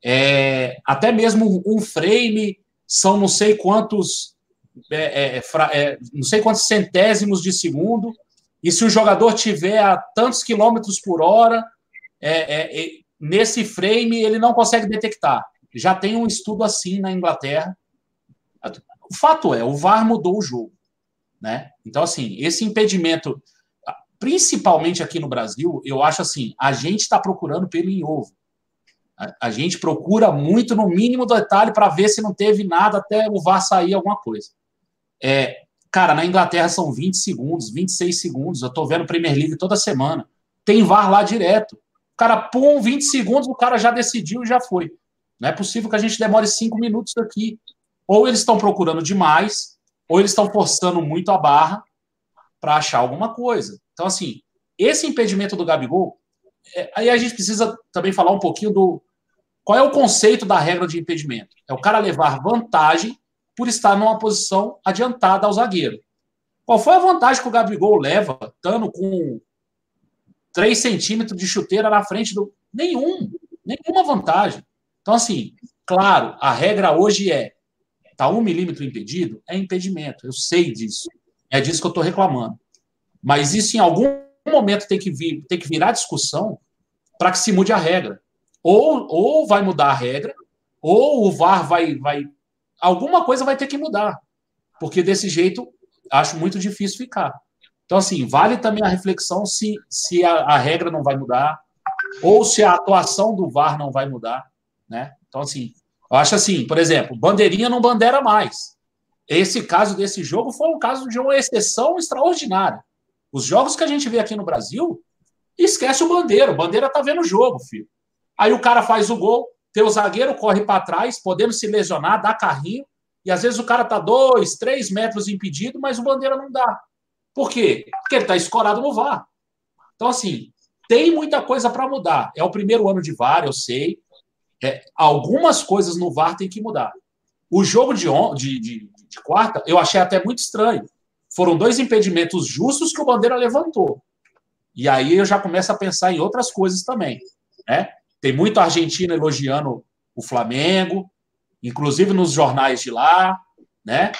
é, até mesmo um frame são não sei quantos é, é, é, não sei quantos centésimos de segundo, e se o jogador tiver a tantos quilômetros por hora, é, é, nesse frame ele não consegue detectar. Já tem um estudo assim na Inglaterra. O fato é, o VAR mudou o jogo. Né? Então, assim, esse impedimento, principalmente aqui no Brasil, eu acho assim, a gente está procurando pelo em ovo. A, a, gente procura muito, no mínimo detalhe, para ver se não teve nada até o VAR sair alguma coisa. É, cara, na Inglaterra são 20 segundos, 26 segundos. Eu estou vendo Premier League toda semana. Tem VAR lá direto. O cara, pum, 20 segundos, o cara já decidiu e já foi. Não é possível que a gente demore cinco minutos aqui. Ou eles estão procurando demais, ou eles estão forçando muito a barra para achar alguma coisa. Então, assim, esse impedimento do Gabigol, é, aí a gente precisa também falar um pouquinho do qual é o conceito da regra de impedimento. É o cara levar vantagem por estar numa posição adiantada ao zagueiro. Qual foi a vantagem que o Gabigol leva, estando com 3 centímetros de chuteira na frente do. Nenhum. Nenhuma vantagem. Então, assim, claro, a regra hoje é: está um milímetro impedido? É impedimento. Eu sei disso. É disso que eu estou reclamando. Mas isso, em algum momento, tem que, vir, tem que virar discussão para que se mude a regra. Ou, ou vai mudar a regra, ou o VAR vai, vai alguma coisa vai ter que mudar. Porque desse jeito, acho muito difícil ficar. Então, assim, vale também a reflexão se, se a, a regra não vai mudar, ou se a atuação do VAR não vai mudar, né? Então, assim, eu acho assim, por exemplo, bandeirinha não bandeira mais. Esse caso desse jogo foi um caso de uma exceção extraordinária. Os jogos que a gente vê aqui no Brasil, esquece o bandeiro. O bandeira tá vendo o jogo, filho. Aí o cara faz o gol, teu zagueiro corre para trás, podendo se lesionar, dá carrinho, e às vezes o cara tá dois, três metros impedido, mas o bandeira não dá. Por quê? Porque ele está escorado no VAR. Então, assim, tem muita coisa para mudar. É o primeiro ano de VAR, eu sei. É, algumas coisas no VAR tem que mudar. O jogo de, de, de, de quarta, eu achei até muito estranho. Foram dois impedimentos justos que o Bandeira levantou. E aí eu já começo a pensar em outras coisas também. Né? Tem muito argentino elogiando o Flamengo, inclusive nos jornais de lá, né?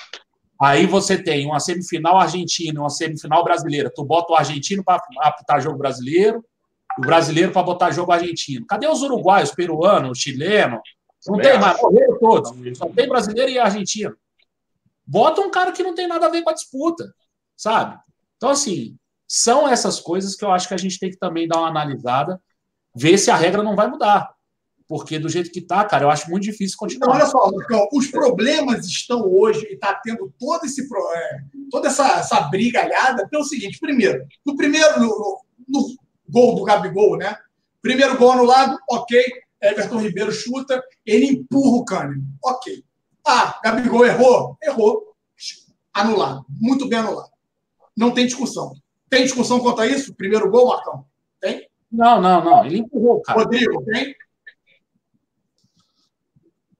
Aí você tem uma semifinal argentina, uma semifinal brasileira. Tu bota o argentino para apitar jogo brasileiro, o brasileiro para botar jogo argentino. Cadê os uruguaios, peruanos, chilenos? Não tem mais, morreram todos. Só tem brasileiro e argentino. Bota um cara que não tem nada a ver com a disputa, sabe? Então, assim, são essas coisas que eu acho que a gente tem que também dar uma analisada ver se a regra não vai mudar. Porque do jeito que está, cara, eu acho muito difícil continuar. Então, olha só, Lucão, os problemas estão hoje e está tendo todo esse, é, toda essa, essa brigalhada pelo seguinte: primeiro, no primeiro, no, no gol do Gabigol, né? Primeiro gol anulado, ok. Everton Ribeiro chuta, ele empurra o Cânimo. Ok. Ah, Gabigol errou? Errou. Anulado. Muito bem anulado. Não tem discussão. Tem discussão quanto a isso? Primeiro gol, Marcão? Não, não, não. Ele empurrou, cara. Rodrigo, tem?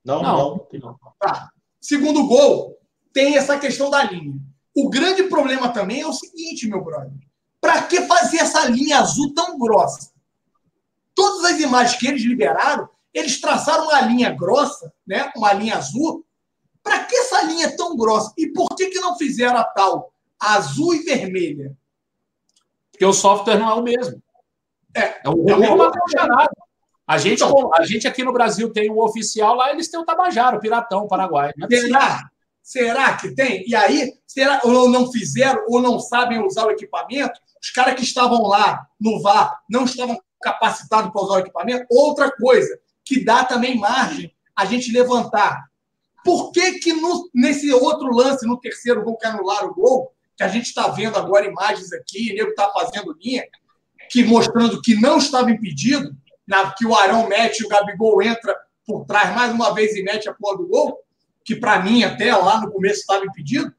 Não, não. não. Tá. Segundo gol, tem essa questão da linha. O grande problema também é o seguinte, meu brother. Para que fazer essa linha azul tão grossa? Todas as imagens que eles liberaram, eles traçaram uma linha grossa, né? uma linha azul. Para que essa linha tão grossa? E por que, que não fizeram a tal azul e vermelha? Porque o software não é o mesmo. É, é um, é uma A gente, então, a gente aqui no Brasil tem o oficial, lá eles têm o Tabajara, o Piratão, o Paraguai. É será? Será que tem? E aí, será ou não fizeram, ou não sabem usar o equipamento? Os caras que estavam lá no VAR não estavam capacitados para usar o equipamento? Outra coisa, que dá também margem a gente levantar. Por que, que no, nesse outro lance, no terceiro gol que anularam o gol, que a gente está vendo agora imagens aqui, o nego está fazendo linha, que mostrando que não estava impedido, na, que o Arão mete e o Gabigol entra por trás mais uma vez e mete a porra do gol, que para mim até lá no começo estava impedido.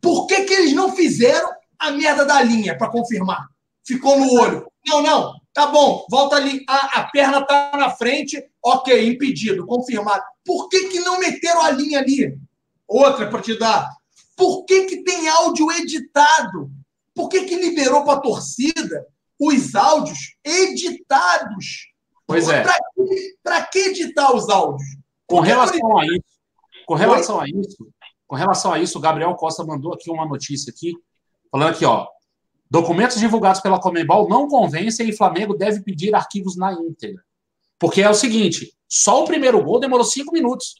Por que, que eles não fizeram a merda da linha para confirmar? Ficou no olho. Não, não, tá bom, volta ali. A, a perna tá na frente, ok, impedido, confirmado. Por que, que não meteram a linha ali? Outra para te dar Por que, que tem áudio editado? Por que, que liberou para a torcida os áudios editados? Pois é. Para que editar os áudios? Com relação a isso, com relação a isso, com relação a isso, o Gabriel Costa mandou aqui uma notícia aqui, falando aqui, ó. Documentos divulgados pela Comembol não convencem e Flamengo deve pedir arquivos na íntegra. Porque é o seguinte, só o primeiro gol demorou cinco minutos.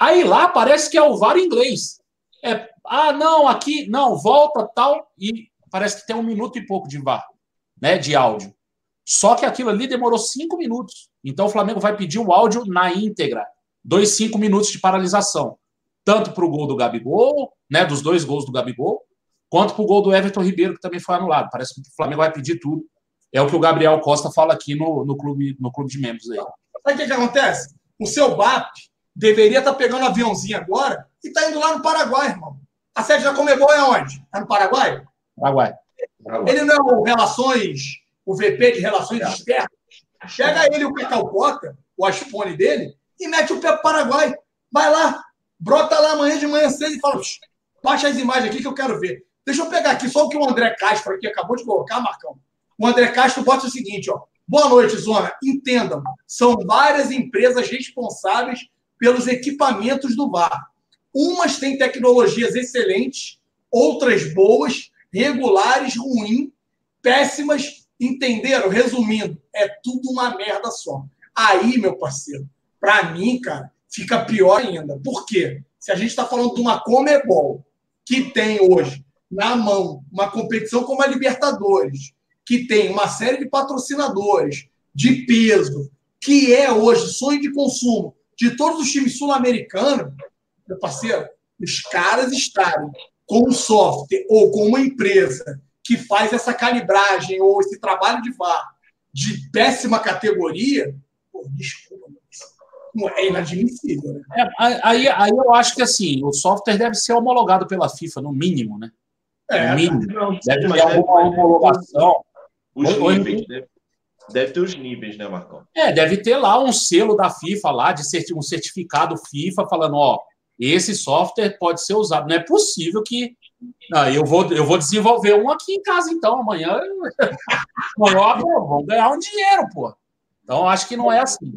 Aí lá parece que é o VAR inglês. É, ah, não, aqui, não, volta, tal, e parece que tem um minuto e pouco de VAR, né, de áudio. Só que aquilo ali demorou cinco minutos. Então o Flamengo vai pedir o áudio na íntegra. Dois, cinco minutos de paralisação. Tanto para o gol do Gabigol, né, dos dois gols do Gabigol, quanto para o gol do Everton Ribeiro, que também foi anulado. Parece que o Flamengo vai pedir tudo. É o que o Gabriel Costa fala aqui no, no, clube, no clube de membros aí. Sabe o que, que acontece? O seu BAP deveria estar tá pegando um aviãozinho agora e está indo lá no Paraguai, irmão. A sede da Comebol é onde? É no Paraguai? Paraguai. Ele não é o Relações, o VP de Relações é. Externas. Chega ele, o Cacau Cota, o iPhone dele, e mete o pé para o Paraguai. Vai lá, brota lá amanhã de manhã cedo e fala: baixa as imagens aqui que eu quero ver. Deixa eu pegar aqui só o que o André Castro aqui acabou de colocar, Marcão. O André Castro bota o seguinte, ó. Boa noite, Zona. Entendam, são várias empresas responsáveis pelos equipamentos do VAR. Umas têm tecnologias excelentes, outras boas, regulares, ruins, péssimas. Entenderam? Resumindo, é tudo uma merda só. Aí, meu parceiro, para mim, cara, fica pior ainda. Por quê? Se a gente está falando de uma Comebol que tem hoje na mão uma competição como a Libertadores, que tem uma série de patrocinadores de peso, que é hoje sonho de consumo de todos os times sul-americanos, meu parceiro, os caras estarem com um software ou com uma empresa que faz essa calibragem ou esse trabalho de VAR de péssima categoria, pô, desculpa, é inadmissível. Né? É, aí, aí eu acho que assim, o software deve ser homologado pela FIFA, no mínimo, né? É, no mínimo. Não, deve ter alguma homologação. Os níveis, deve, deve, ter os níveis, né, Marcão? É, deve ter lá um selo da FIFA lá, de um certificado FIFA, falando, ó, esse software pode ser usado. Não é possível que. Não, eu, vou, eu vou desenvolver um aqui em casa, então. Amanhã, amanhã [LAUGHS] vamos ganhar um dinheiro, pô. Então, acho que não é assim.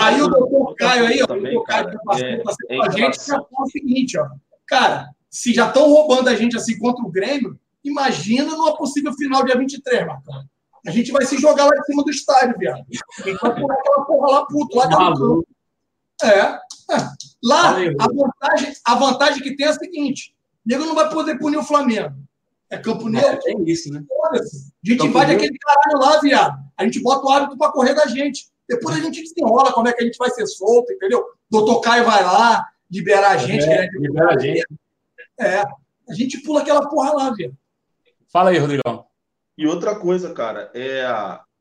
aí o doutor Caio aí, ó, o Caio é, com a gente, já falou o seguinte, ó. Cara, se já estão roubando a gente assim contra o Grêmio, imagina numa possível final dia 23, Marcão. A gente vai se jogar lá em cima do estádio, viado. A gente vai pular aquela porra lá puto, lá dentro. É. Lá, a vantagem, a vantagem que tem é a seguinte: o nego não vai poder punir o Flamengo. É campo neutro. É, é isso, né? A gente campo invade aquele caralho lá, viado. A gente bota o árbitro para correr da gente. Depois a gente desenrola como é que a gente vai ser solto, entendeu? Doutor Caio vai lá, liberar a gente. É, né? Libera a gente. É. A gente pula aquela porra lá, viado. Fala aí, Rodrigão. E outra coisa, cara, é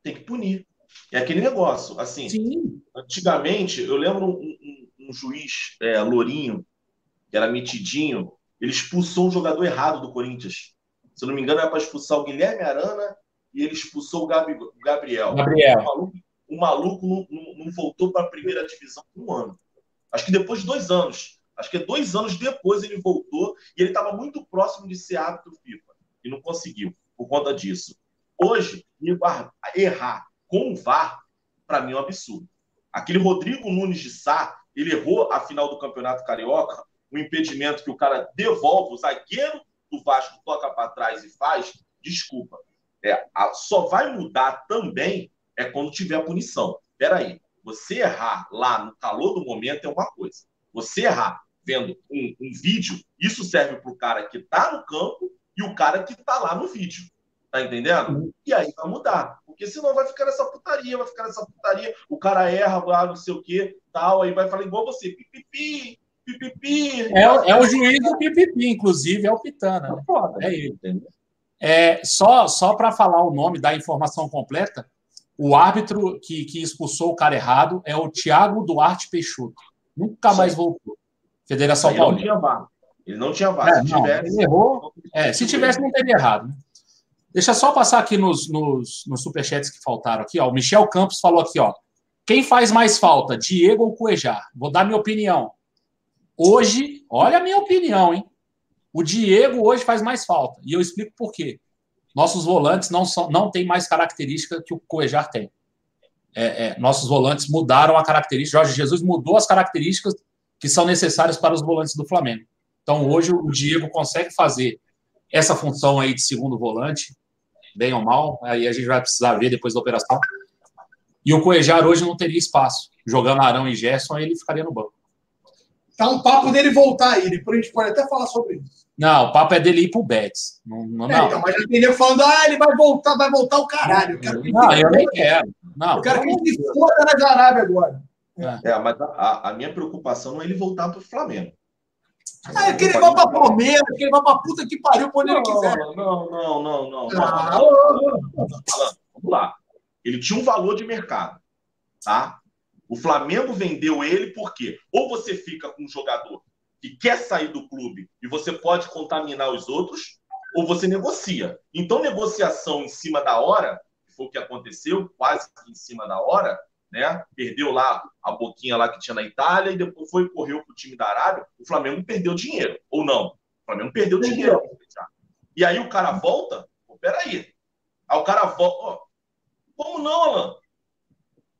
tem que punir. É aquele negócio, assim. Sim. Antigamente, eu lembro um, um, um juiz, é, Lourinho, que era metidinho, ele expulsou um jogador errado do Corinthians. Se eu não me engano, era para expulsar o Guilherme Arana e ele expulsou o, Gabi, o Gabriel. Gabriel. O maluco, o maluco não, não, não voltou para a primeira divisão por um ano. Acho que depois de dois anos. Acho que dois anos depois ele voltou e ele estava muito próximo de ser árbitro FIFA e não conseguiu por conta disso. Hoje, errar com o VAR, para mim é um absurdo. Aquele Rodrigo Nunes de Sá, ele errou a final do Campeonato Carioca, um impedimento que o cara devolve, o zagueiro do Vasco toca para trás e faz, desculpa. É, a, só vai mudar também é quando tiver punição. Peraí, você errar lá no calor do momento é uma coisa. Você errar vendo um, um vídeo, isso serve para o cara que está no campo e o cara que está lá no vídeo. Tá entendendo? E aí vai mudar. Porque senão vai ficar nessa putaria, vai ficar nessa putaria. O cara erra, lá, não sei o que, tal, aí vai falar igual você, pipipi, pipipi. É, é o juiz do pipipi, inclusive, é o Pitana. Né? É ele, entendeu? É, só só para falar o nome da informação completa, o árbitro que, que expulsou o cara errado é o Thiago Duarte Peixoto. Nunca Sim. mais voltou. Federação Paulista. Ele não tinha vaga. É, se não, tivesse. Ele errou. É, se tivesse, não teria errado. Né? Deixa só passar aqui nos, nos, nos superchats que faltaram aqui. Ó. O Michel Campos falou aqui, ó. Quem faz mais falta, Diego ou Cuejar? Vou dar minha opinião. Hoje, olha a minha opinião, hein? O Diego hoje faz mais falta. E eu explico por quê. Nossos volantes não, são, não têm mais característica que o Coejar tem. É, é, nossos volantes mudaram a característica. Jorge Jesus mudou as características que são necessárias para os volantes do Flamengo. Então, hoje, o Diego consegue fazer essa função aí de segundo volante, bem ou mal, aí a gente vai precisar ver depois da operação. E o Coejar hoje não teria espaço. Jogando Arão e Gerson, ele ficaria no banco. Tá um papo dele voltar aí, depois a gente pode até falar sobre isso. Não, o papo é dele ir pro Betis. Não, não, é, então, mas já tem falando, ah, ele vai voltar, vai voltar o caralho. Eu quero não, eu nem quero. Não, eu quero que ele foda na Arábia agora. É, é mas a, a, minha preocupação não é ele voltar pro Flamengo. Ah, é que ele vá pra Palmeiras, que ele vá pra puta que pariu quando ele quiser. Não, não, não, não. Ah, Vamos lá. Ele tinha um valor de mercado, tá? O Flamengo vendeu ele porque ou você fica com um jogador que quer sair do clube e você pode contaminar os outros, ou você negocia. Então, negociação em cima da hora, que foi o que aconteceu, quase que em cima da hora, né? Perdeu lá a boquinha lá que tinha na Itália e depois foi correu para o time da Arábia. O Flamengo perdeu dinheiro, ou não? O Flamengo perdeu dinheiro. E aí o cara volta, pô, peraí. Aí o cara volta. como não, Alan?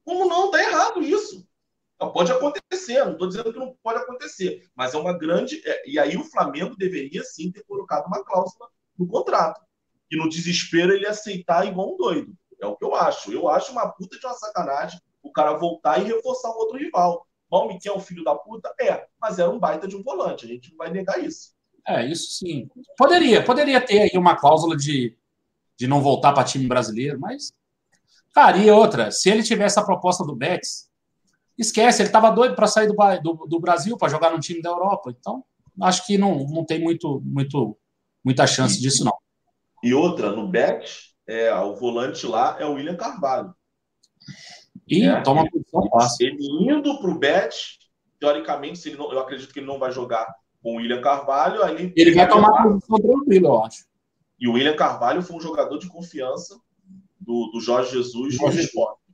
Como não? Tá errado isso. Pode acontecer, não estou dizendo que não pode acontecer, mas é uma grande. É, e aí o Flamengo deveria sim ter colocado uma cláusula no contrato. E no desespero ele aceitar igual um doido. É o que eu acho. Eu acho uma puta de uma sacanagem o cara voltar e reforçar um outro rival. Mal que é um filho da puta? É, mas era um baita de um volante, a gente não vai negar isso. É, isso sim. Poderia, poderia ter aí uma cláusula de, de não voltar para time brasileiro, mas. Cara, e outra, se ele tivesse a proposta do Betis, esquece, ele estava doido para sair do, do, do Brasil para jogar num time da Europa. Então, acho que não, não tem muito, muito, muita chance disso, não. E outra, no back, é, o volante lá é o William Carvalho. E é, toma ele, posição fácil. Ele indo para o bet, teoricamente, se ele não, eu acredito que ele não vai jogar com o William Carvalho. Aí ele, ele vai tomar posição tranquila, eu acho. E o William Carvalho foi um jogador de confiança do, do Jorge Jesus Jorge. no esporte.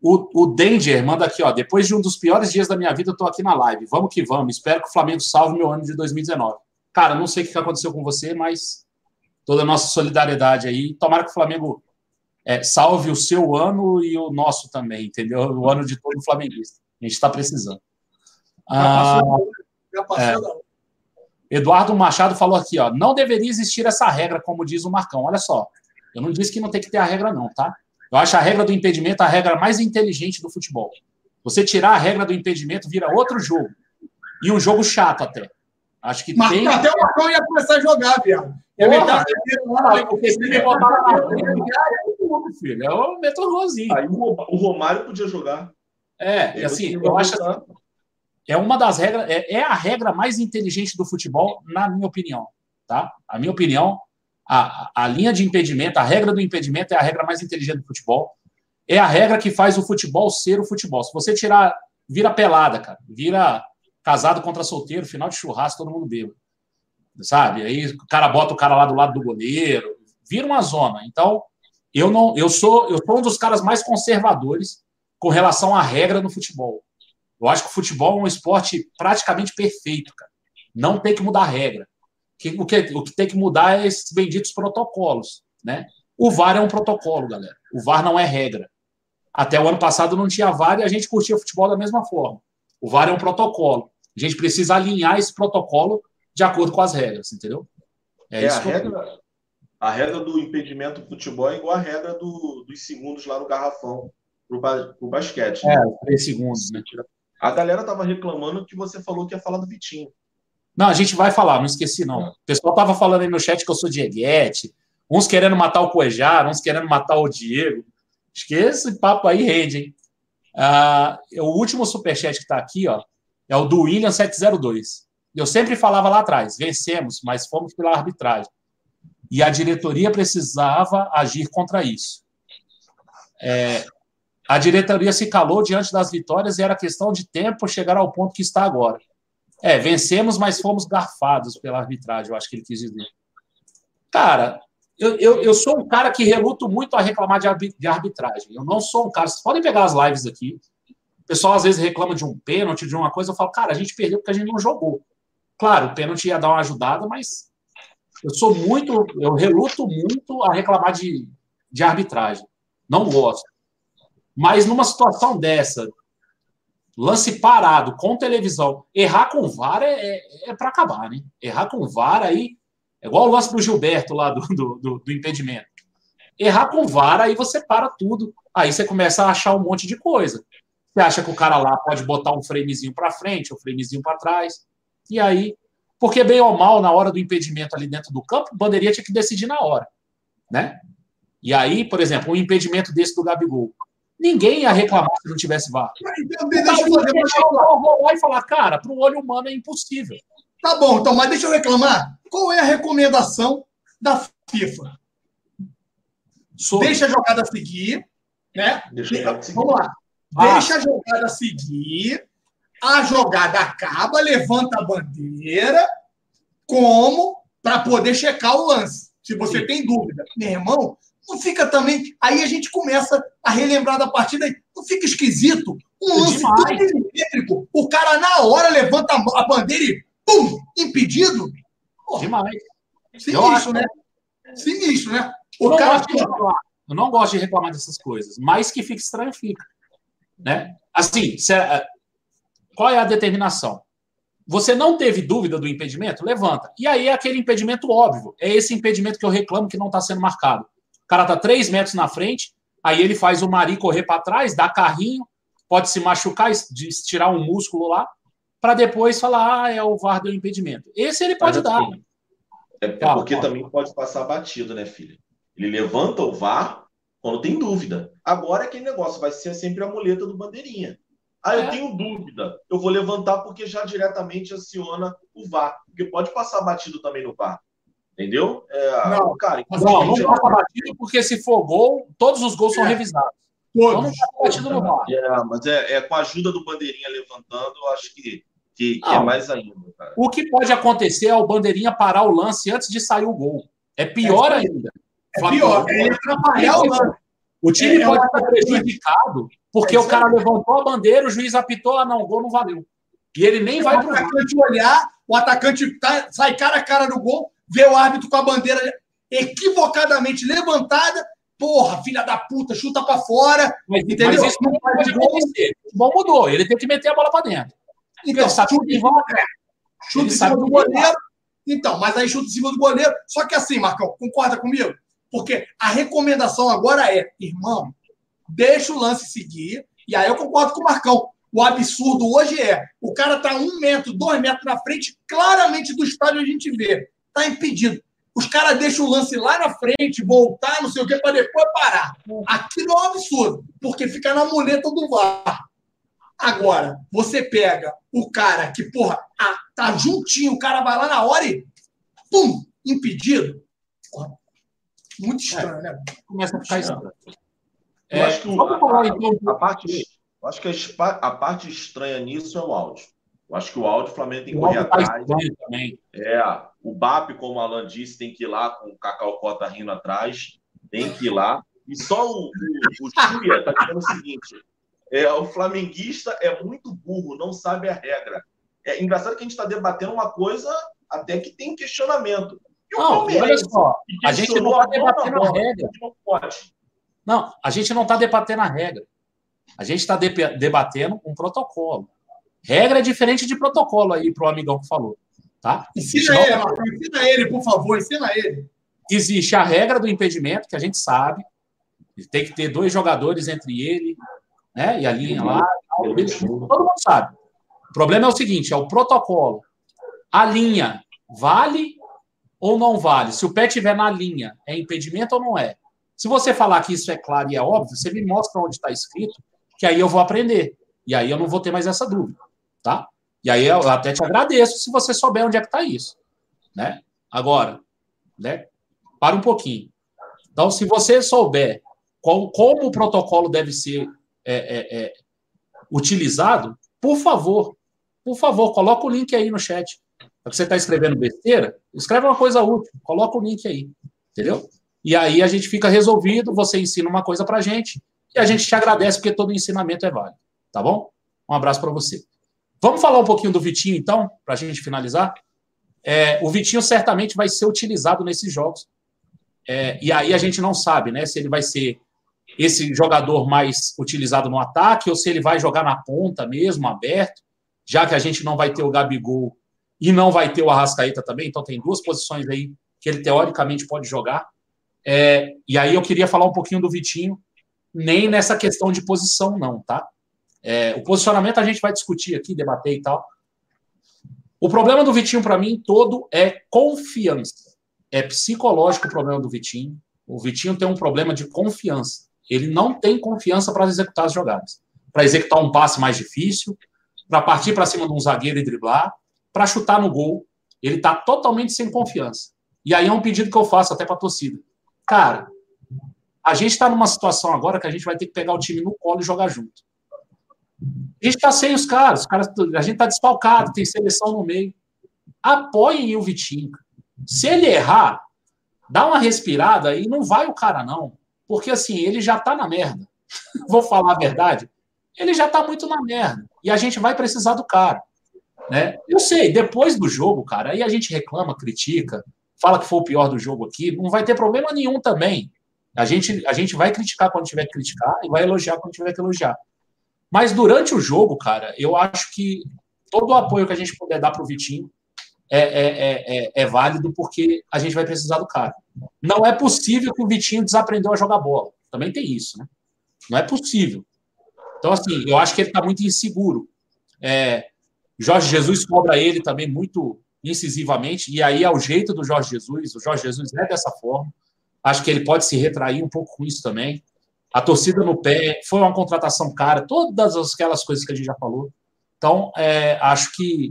O, o Danger manda aqui, ó. Depois de um dos piores dias da minha vida, eu tô aqui na live. Vamos que vamos. Espero que o Flamengo salve meu ano de 2019. Cara, não sei o que aconteceu com você, mas toda a nossa solidariedade aí. Tomara que o Flamengo é, salve o seu ano e o nosso também, entendeu? O ano de todo flamenguista. A gente está precisando. Ah, é, Eduardo Machado falou aqui, ó. Não deveria existir essa regra, como diz o Marcão. Olha só. Eu não disse que não tem que ter a regra, não, tá? Eu acho a regra do impedimento a regra mais inteligente do futebol. Você tirar a regra do impedimento vira outro jogo. E um jogo chato até. Acho que tem. Até o Marcão ia começar a jogar, viado. É verdade. Porque se me botar na filho. Eu meto o golzinho. Aí o Romário podia jogar. É, e assim, eu acho. É uma das regras, é, é a regra mais inteligente do futebol, na minha opinião. Tá? A minha opinião, a, a linha de impedimento, a regra do impedimento é a regra mais inteligente do futebol. É a regra que faz o futebol ser o futebol. Se você tirar, vira pelada, cara. Vira casado contra solteiro, final de churrasco, todo mundo bêbado. Sabe? Aí o cara bota o cara lá do lado do goleiro, vira uma zona. Então, eu não, eu sou, eu sou um dos caras mais conservadores com relação à regra no futebol. Eu acho que o futebol é um esporte praticamente perfeito, cara. Não tem que mudar a regra o, que, o que tem que mudar é esses benditos protocolos. Né? O VAR é um protocolo, galera. O VAR não é regra. Até o ano passado não tinha VAR e a gente curtia futebol da mesma forma. O VAR é um protocolo. A gente precisa alinhar esse protocolo de acordo com as regras, entendeu? É, é a, regra, a regra do impedimento do futebol é igual a regra do, dos segundos lá no garrafão para o basquete. Né? É, três segundos, né? A galera tava reclamando que você falou que ia falar do Vitinho. Não, a gente vai falar, não esqueci, não. O pessoal tava falando aí no chat que eu sou Dieguete, uns querendo matar o Cuejar, uns querendo matar o Diego. Acho que esse papo aí rende, hein? Ah, o último superchat que está aqui, ó, é o do William 702. Eu sempre falava lá atrás, vencemos, mas fomos pela arbitragem. E a diretoria precisava agir contra isso. É, a diretoria se calou diante das vitórias e era questão de tempo chegar ao ponto que está agora. É, vencemos, mas fomos garfados pela arbitragem, eu acho que ele quis dizer. Cara, eu, eu, eu sou um cara que reluto muito a reclamar de, arbitragem. Eu não sou um cara. Vocês podem pegar as lives aqui. O pessoal às vezes reclama de um pênalti, de uma coisa. Eu falo, cara, a gente perdeu porque a gente não jogou. Claro, o pênalti ia dar uma ajudada, mas eu sou muito, eu reluto muito a reclamar de, de arbitragem. Não gosto. Mas numa situação dessa, lance parado com televisão, errar com VAR é, é, é para acabar, né? Errar com VAR aí é igual o lance do Gilberto lá do, do, do, impedimento. Errar com VAR, aí você para tudo. Aí você começa a achar um monte de coisa. Você acha que o cara lá pode botar um framezinho para frente, um framezinho para trás. E aí, porque bem ou mal, na hora do impedimento ali dentro do campo, o bandeirinha tinha que decidir na hora. Né? E aí, por exemplo, um impedimento desse do Gabigol. Ninguém ia reclamar se não tivesse VAR. Então, deixa eu fazer uma... e falar, cara, para o olho humano é impossível. Tá bom, então, mas deixa eu reclamar. Qual é a recomendação da FIFA? Sobre. Deixa a jogada seguir, né? Deixa a jogada seguir. Vamos lá. Ah. Deixa a jogada seguir. A jogada acaba, levanta a bandeira, como para poder checar o lance. Se você Sim. tem dúvida, meu irmão, não fica também. Aí a gente começa a relembrar da partida. Não fica esquisito? Um lance tão milimétrico. O cara, na hora, levanta a bandeira e pum! Impedido? Porra. Demais. Sinistro, né? Sinistro, né? O eu, cara. Não eu não gosto de reclamar dessas coisas, mas que fica estranho, fica. Né? Assim, é, qual é a determinação? Você não teve dúvida do impedimento? Levanta. E aí é aquele impedimento óbvio. É esse impedimento que eu reclamo que não está sendo marcado. O cara está três metros na frente, aí ele faz o Mari correr para trás, dá carrinho, pode se machucar, estirar um músculo lá, para depois falar, ah, é o VAR do impedimento. Esse ele pode dar. Assim, é, é porque também pode passar batido, né, filha? Ele levanta o VAR quando tem dúvida. Agora aquele negócio vai ser sempre a muleta do bandeirinha. Ah, eu é. tenho dúvida. Eu vou levantar porque já diretamente aciona o VAR. Porque pode passar batido também no VAR. Entendeu? É, não, cara, não, não passa batido porque se for gol, todos os gols é. são revisados. Todos. Então não passa batido no VAR. É, mas é, é, com a ajuda do bandeirinha levantando, eu acho que, que, que é mais ainda. Cara. O que pode acontecer é o bandeirinha parar o lance antes de sair o gol. É pior é, ainda. É pior, é atrapalhar o lance. O time é, pode estar prejudicado porque é o cara levantou a bandeira, o juiz apitou, ah, não, o gol não valeu. E ele nem vai para o atacante olhar, o atacante tá, sai cara a cara no gol, vê o árbitro com a bandeira equivocadamente levantada, porra, filha da puta, chuta para fora. Mas, entendeu? Mas isso não pode acontecer. O futebol mudou, ele tem que meter a bola para dentro. Então, sabe chute, em cima, é, chute em cima do goleiro. Então, mas aí chuta em cima do goleiro. Só que assim, Marcão, concorda comigo? Porque a recomendação agora é, irmão, deixa o lance seguir. E aí eu concordo com o Marcão. O absurdo hoje é o cara tá um metro, dois metros na frente, claramente do estádio a gente vê. Tá impedido. Os caras deixam o lance lá na frente, voltar, não sei o quê, para depois parar. Aquilo é um absurdo, porque fica na muleta do VAR. Agora, você pega o cara que, porra, tá juntinho, o cara vai lá na hora e pum, impedido. Porra, muito estranho, é, né? Começa a ficar estranho. É, eu acho que, vamos falar, então, a, parte, acho que a, a, parte estranha nisso é o áudio. Eu acho que o áudio o Flamengo tem que correr tá atrás. Também. É, o BAP, como o Alan disse, tem que ir lá com o Cacau Cota rindo atrás. Tem que ir lá. E só o, o, o Chuia está dizendo o seguinte: é, o flamenguista é muito burro, não sabe a regra. É engraçado que a gente está debatendo uma coisa até que tem questionamento. E não, olha só, a gente não está debatendo a regra. Não pode. Não, a gente não está debatendo a regra. A gente está de debatendo um protocolo. Regra é diferente de protocolo aí para o amigão que falou. Tá? Ensina ele, Marcos, ensina ele, por favor, ensina ele. Existe a regra do impedimento, que a gente sabe. Tem que ter dois jogadores entre ele né? e a linha lá. Todo mundo sabe. O problema é o seguinte: é o protocolo. A linha vale ou não vale? Se o pé estiver na linha, é impedimento ou não é? Se você falar que isso é claro e é óbvio, você me mostra onde está escrito, que aí eu vou aprender. E aí eu não vou ter mais essa dúvida, tá? E aí eu até te agradeço se você souber onde é que está isso, né? Agora, né? Para um pouquinho. Então, se você souber qual, como o protocolo deve ser é, é, é, utilizado, por favor, por favor, coloca o link aí no chat. Você está escrevendo besteira? Escreve uma coisa útil, coloca o link aí, entendeu? E aí a gente fica resolvido, você ensina uma coisa para gente e a gente te agradece porque todo ensinamento é válido, tá bom? Um abraço para você. Vamos falar um pouquinho do Vitinho, então, para a gente finalizar? É, o Vitinho certamente vai ser utilizado nesses jogos. É, e aí a gente não sabe, né? Se ele vai ser esse jogador mais utilizado no ataque ou se ele vai jogar na ponta mesmo, aberto, já que a gente não vai ter o Gabigol e não vai ter o Arrascaeta também. Então tem duas posições aí que ele teoricamente pode jogar. É, e aí eu queria falar um pouquinho do Vitinho, nem nessa questão de posição, não, tá? É, o posicionamento a gente vai discutir aqui, debater e tal. O problema do Vitinho, para mim, todo é confiança. É psicológico o problema do Vitinho. O Vitinho tem um problema de confiança. Ele não tem confiança para executar as jogadas. Para executar um passe mais difícil, para partir para cima de um zagueiro e driblar, para chutar no gol. Ele está totalmente sem confiança. E aí é um pedido que eu faço até para a torcida. Cara, a gente está numa situação agora que a gente vai ter que pegar o time no colo e jogar junto. A gente está sem os caras, os caras a gente está desfalcado, tem seleção no meio. Apoiem o Vitinho. Se ele errar, dá uma respirada e não vai o cara, não. Porque assim, ele já está na merda. [LAUGHS] Vou falar a verdade. Ele já está muito na merda. E a gente vai precisar do cara. Né? Eu sei, depois do jogo, cara, aí a gente reclama, critica, fala que foi o pior do jogo aqui, não vai ter problema nenhum também. A gente, a gente vai criticar quando tiver que criticar e vai elogiar quando tiver que elogiar. Mas durante o jogo, cara, eu acho que todo o apoio que a gente puder dar para o Vitinho é, é, é, é, válido porque a gente vai precisar do cara. Não é possível que o Vitinho desaprendeu a jogar bola. Também tem isso, né? Não é possível. Então, assim, eu acho que ele está muito inseguro. É, Jorge Jesus cobra ele também muito incisivamente, e aí é o jeito do Jorge Jesus. O Jorge Jesus é dessa forma. Acho que ele pode se retrair um pouco com isso também a torcida no pé, foi uma contratação cara, todas aquelas coisas que a gente já falou. Então, é, acho que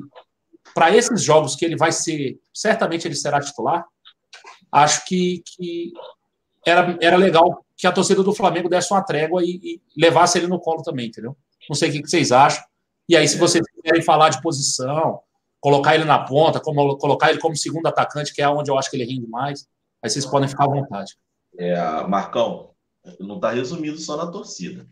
para esses jogos que ele vai ser, certamente ele será titular, acho que, que era, era legal que a torcida do Flamengo desse uma trégua e, e levasse ele no colo também, entendeu? Não sei o que vocês acham. E aí, se vocês quiserem falar de posição, colocar ele na ponta, como, colocar ele como segundo atacante, que é onde eu acho que ele rende mais, aí vocês podem ficar à vontade. É, Marcão, não está resumido só na torcida.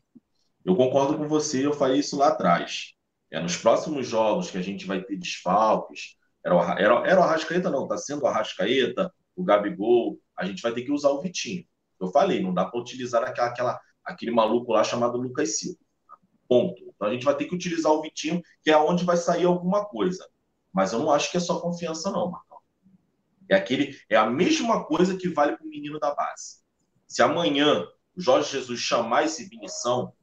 Eu concordo com você, eu falei isso lá atrás. É, nos próximos jogos que a gente vai ter desfalques, era o, era, era o Arrascaeta, não, está sendo o Arrascaeta, o Gabigol, a gente vai ter que usar o Vitinho. Eu falei, não dá para utilizar aquela, aquela, aquele maluco lá chamado Lucas Silva. Ponto. Então a gente vai ter que utilizar o Vitinho, que é onde vai sair alguma coisa. Mas eu não acho que é só confiança, não, Marcão. É, aquele, é a mesma coisa que vale para o menino da base. Se amanhã o Jorge Jesus chamar esse Vinição,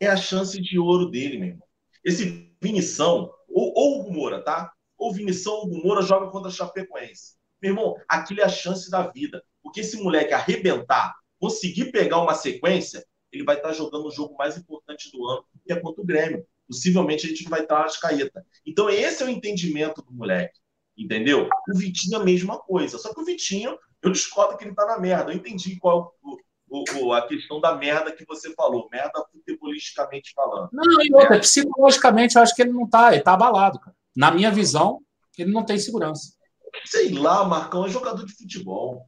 é a chance de ouro dele, meu irmão. Esse Vinição, ou, ou o Moura, tá? Ou Vinição ou Moura joga contra a Chapecoense. Meu irmão, aquilo é a chance da vida. Porque esse moleque arrebentar, conseguir pegar uma sequência, ele vai estar jogando o jogo mais importante do ano, que é contra o Grêmio. Possivelmente a gente vai estar nas caeta. Então, esse é o entendimento do moleque. Entendeu? O Vitinho é a mesma coisa. Só que o Vitinho, eu discordo que ele tá na merda. Eu entendi qual o, o, o, a questão da merda que você falou, merda futebolisticamente falando. Não, e outra, psicologicamente eu acho que ele não tá, ele tá abalado, cara. Na minha visão, ele não tem segurança. Sei lá, Marcão é jogador de futebol.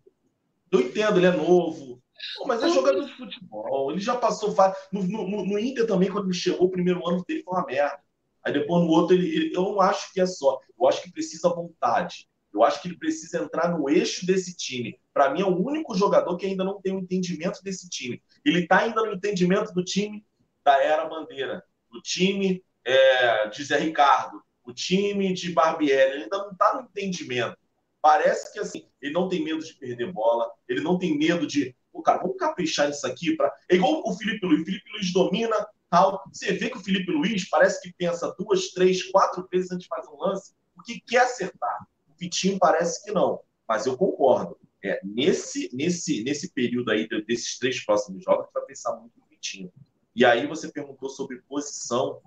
Eu entendo, ele é novo. Mas é jogador de futebol. Ele já passou. No, no, no Inter também, quando ele chegou, o primeiro ano dele foi uma merda. Aí depois no outro, ele, ele, eu não acho que é só. Eu acho que precisa vontade. Eu acho que ele precisa entrar no eixo desse time. Para mim, é o único jogador que ainda não tem o um entendimento desse time. Ele está ainda no entendimento do time da Era Bandeira, do time é, de Zé Ricardo, o time de Barbieri. Ele ainda não está no entendimento. Parece que assim, ele não tem medo de perder bola, ele não tem medo de. Pô, cara, vamos caprichar nisso aqui. Pra... É igual o Felipe Luiz. O Felipe Luiz domina, tal. Você vê que o Felipe Luiz parece que pensa duas, três, quatro vezes antes de fazer um lance, porque quer acertar. Vitinho parece que não, mas eu concordo. É, nesse, nesse, nesse período aí desses três próximos jogos, vai pensar muito no Vitinho. E aí você perguntou sobre posição,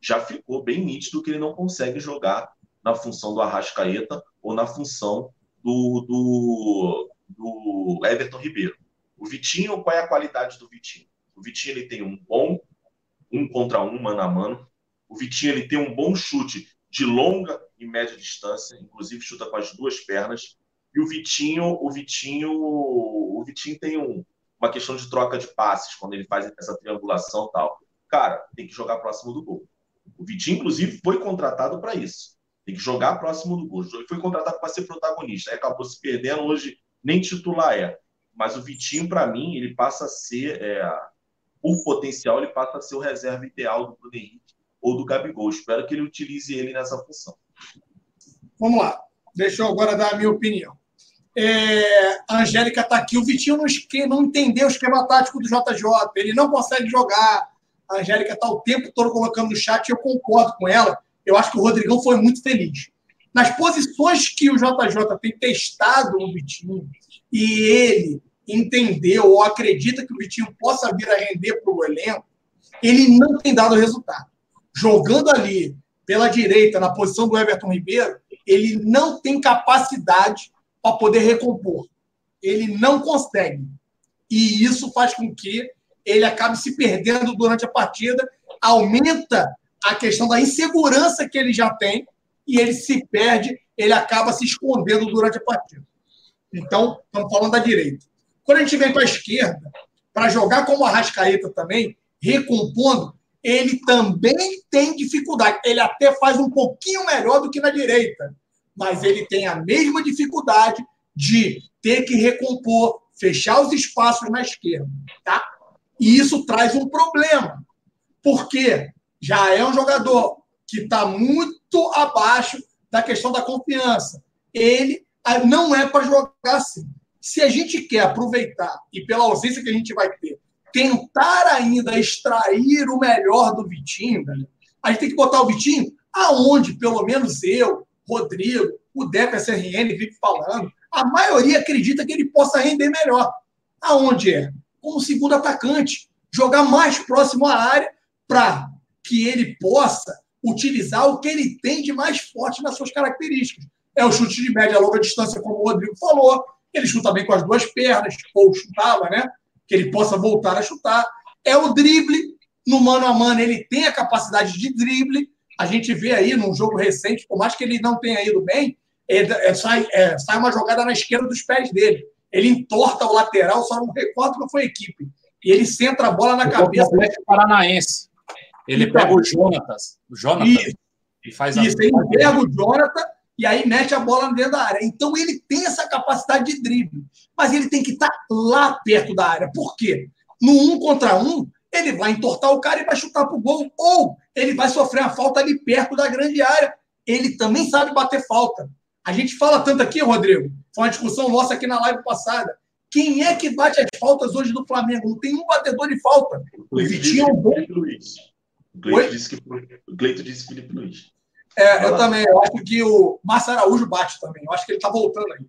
já ficou bem nítido que ele não consegue jogar na função do Arrascaeta ou na função do, do, do Everton Ribeiro. O Vitinho, qual é a qualidade do Vitinho? O Vitinho ele tem um bom um contra um, mano a mano. O Vitinho ele tem um bom chute de longa e média distância, inclusive chuta com as duas pernas. E o Vitinho, o Vitinho, o Vitinho tem um, uma questão de troca de passes quando ele faz essa triangulação tal. Cara, tem que jogar próximo do gol. O Vitinho, inclusive, foi contratado para isso. Tem que jogar próximo do gol. Ele foi contratado para ser protagonista. Aí acabou se perdendo. Hoje nem titular é. Mas o Vitinho, para mim, ele passa a ser, é, por potencial, ele passa a ser o reserva ideal do Bruno Henrique ou do Gabigol. Espero que ele utilize ele nessa função. Vamos lá. Deixa eu agora dar a minha opinião. É, a Angélica está aqui. O Vitinho não, não entendeu o esquema tático do JJ. Ele não consegue jogar. A Angélica está o tempo todo colocando no chat eu concordo com ela. Eu acho que o Rodrigão foi muito feliz. Nas posições que o JJ tem testado o Vitinho e ele entendeu ou acredita que o Vitinho possa vir a render para o elenco, ele não tem dado resultado. Jogando ali pela direita, na posição do Everton Ribeiro, ele não tem capacidade para poder recompor. Ele não consegue. E isso faz com que ele acabe se perdendo durante a partida, aumenta a questão da insegurança que ele já tem e ele se perde, ele acaba se escondendo durante a partida. Então, estamos falando da direita. Quando a gente vem para a esquerda, para jogar como a Rascaeta também, recompondo, ele também tem dificuldade. Ele até faz um pouquinho melhor do que na direita mas ele tem a mesma dificuldade de ter que recompor, fechar os espaços na esquerda, tá? E isso traz um problema, porque já é um jogador que está muito abaixo da questão da confiança. Ele ah, não é para jogar assim. Se a gente quer aproveitar, e pela ausência que a gente vai ter, tentar ainda extrair o melhor do Vitinho, a gente tem que botar o Vitinho aonde, pelo menos eu, Rodrigo, o Deco SRN vive falando, a maioria acredita que ele possa render melhor. Aonde é? Como segundo atacante, jogar mais próximo à área para que ele possa utilizar o que ele tem de mais forte nas suas características. É o chute de média longa distância, como o Rodrigo falou. Ele chuta bem com as duas pernas, ou chutava, né? Que ele possa voltar a chutar. É o drible. No mano a mano, ele tem a capacidade de drible a gente vê aí num jogo recente, por mais que ele não tenha ido bem, é, sai, é, sai uma jogada na esquerda dos pés dele. Ele entorta o lateral, só não recordo que foi equipe. E ele centra a bola na o cabeça. O Paranaense. Ele então, pega o Jonatas. O Jonatas. Isso, e faz isso a... ele pega o Jonathan e aí mete a bola dentro da área. Então ele tem essa capacidade de drible. Mas ele tem que estar lá perto da área. Por quê? No um contra um, ele vai entortar o cara e vai chutar para o gol. Ou ele vai sofrer a falta ali perto da grande área. Ele também sabe bater falta. A gente fala tanto aqui, Rodrigo, foi uma discussão nossa aqui na live passada. Quem é que bate as faltas hoje do Flamengo? Não tem um batedor de falta. O Vitinho é um bom. O Gleito disse que o Gleito disse Felipe Luiz. É, eu também. Eu acho que o Márcio Araújo bate também. Eu acho que ele está voltando aí.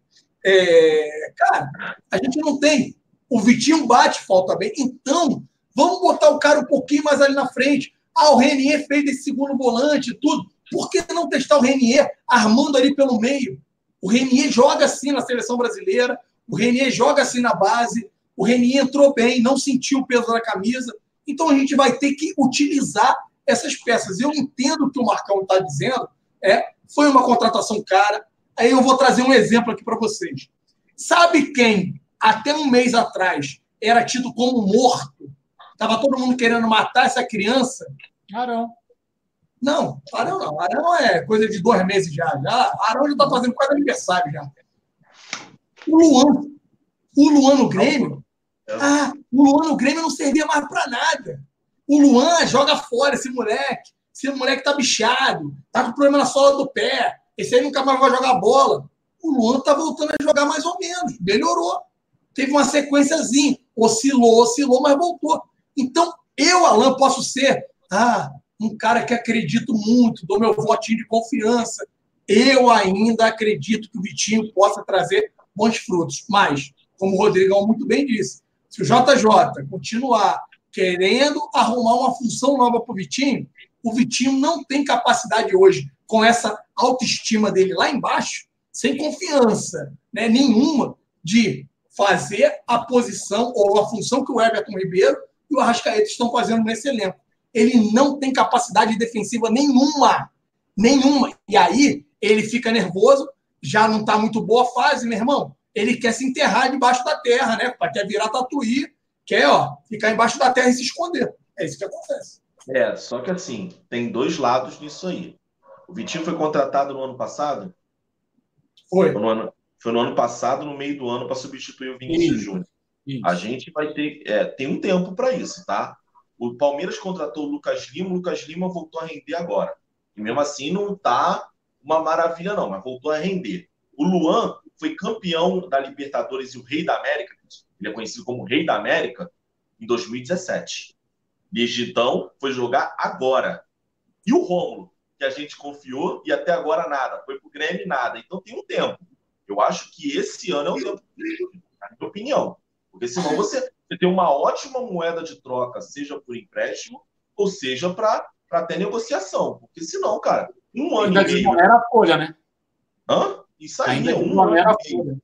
É, cara, a gente não tem. O Vitinho bate falta bem. Então, Vamos botar o cara um pouquinho mais ali na frente. Ah, o Renier fez esse segundo volante tudo. Por que não testar o Renier armando ali pelo meio? O Renier joga assim na seleção brasileira, o Renier joga assim na base, o Renier entrou bem, não sentiu o peso da camisa. Então a gente vai ter que utilizar essas peças. Eu entendo o que o Marcão está dizendo, é, foi uma contratação cara. Aí eu vou trazer um exemplo aqui para vocês. Sabe quem, até um mês atrás, era tido como morto Estava todo mundo querendo matar essa criança. Arão. Não, Arão não. Arão é coisa de dois meses já. já Arão já está fazendo quase aniversário já. O Luan. O Luan no Grêmio. Ah, o Luan no Grêmio não servia mais para nada. O Luan joga fora esse moleque. Esse moleque tá bichado, tá com problema na sola do pé. Esse aí nunca mais vai jogar bola. O Luan tá voltando a jogar mais ou menos. Melhorou. Teve uma sequenciazinha. Oscilou, oscilou, mas voltou. Então, eu, Alan, posso ser ah, um cara que acredito muito, dou meu votinho de confiança. Eu ainda acredito que o Vitinho possa trazer bons frutos. Mas, como o Rodrigão muito bem disse, se o JJ continuar querendo arrumar uma função nova para o Vitinho, o Vitinho não tem capacidade hoje, com essa autoestima dele lá embaixo, sem confiança né, nenhuma, de fazer a posição ou a função que o Everton Ribeiro e o Arrascaeta estão fazendo nesse elenco. Ele não tem capacidade defensiva nenhuma. Nenhuma. E aí ele fica nervoso, já não está muito boa a fase, meu irmão. Ele quer se enterrar debaixo da terra, né? Quer virar tatuí, quer ó, ficar embaixo da terra e se esconder. É isso que acontece. É, só que assim, tem dois lados nisso aí. O Vitinho foi contratado no ano passado? Foi. Foi no ano, foi no ano passado, no meio do ano, para substituir o Vinícius Júnior. A gente vai ter. É, tem um tempo para isso, tá? O Palmeiras contratou o Lucas Lima, o Lucas Lima voltou a render agora. E mesmo assim não tá uma maravilha, não, mas voltou a render. O Luan foi campeão da Libertadores e o Rei da América, ele é conhecido como Rei da América, em 2017. Desde então, foi jogar agora. E o Rômulo, que a gente confiou e até agora nada, foi pro Grêmio nada. Então tem um tempo. Eu acho que esse ano é o tempo, na minha opinião. Porque senão você, você tem uma ótima moeda de troca, seja por empréstimo, ou seja para até negociação. Porque senão, cara, um ano Ainda e meio. Era a folha, né? Hã? Isso aí Ainda é um ano, e meio.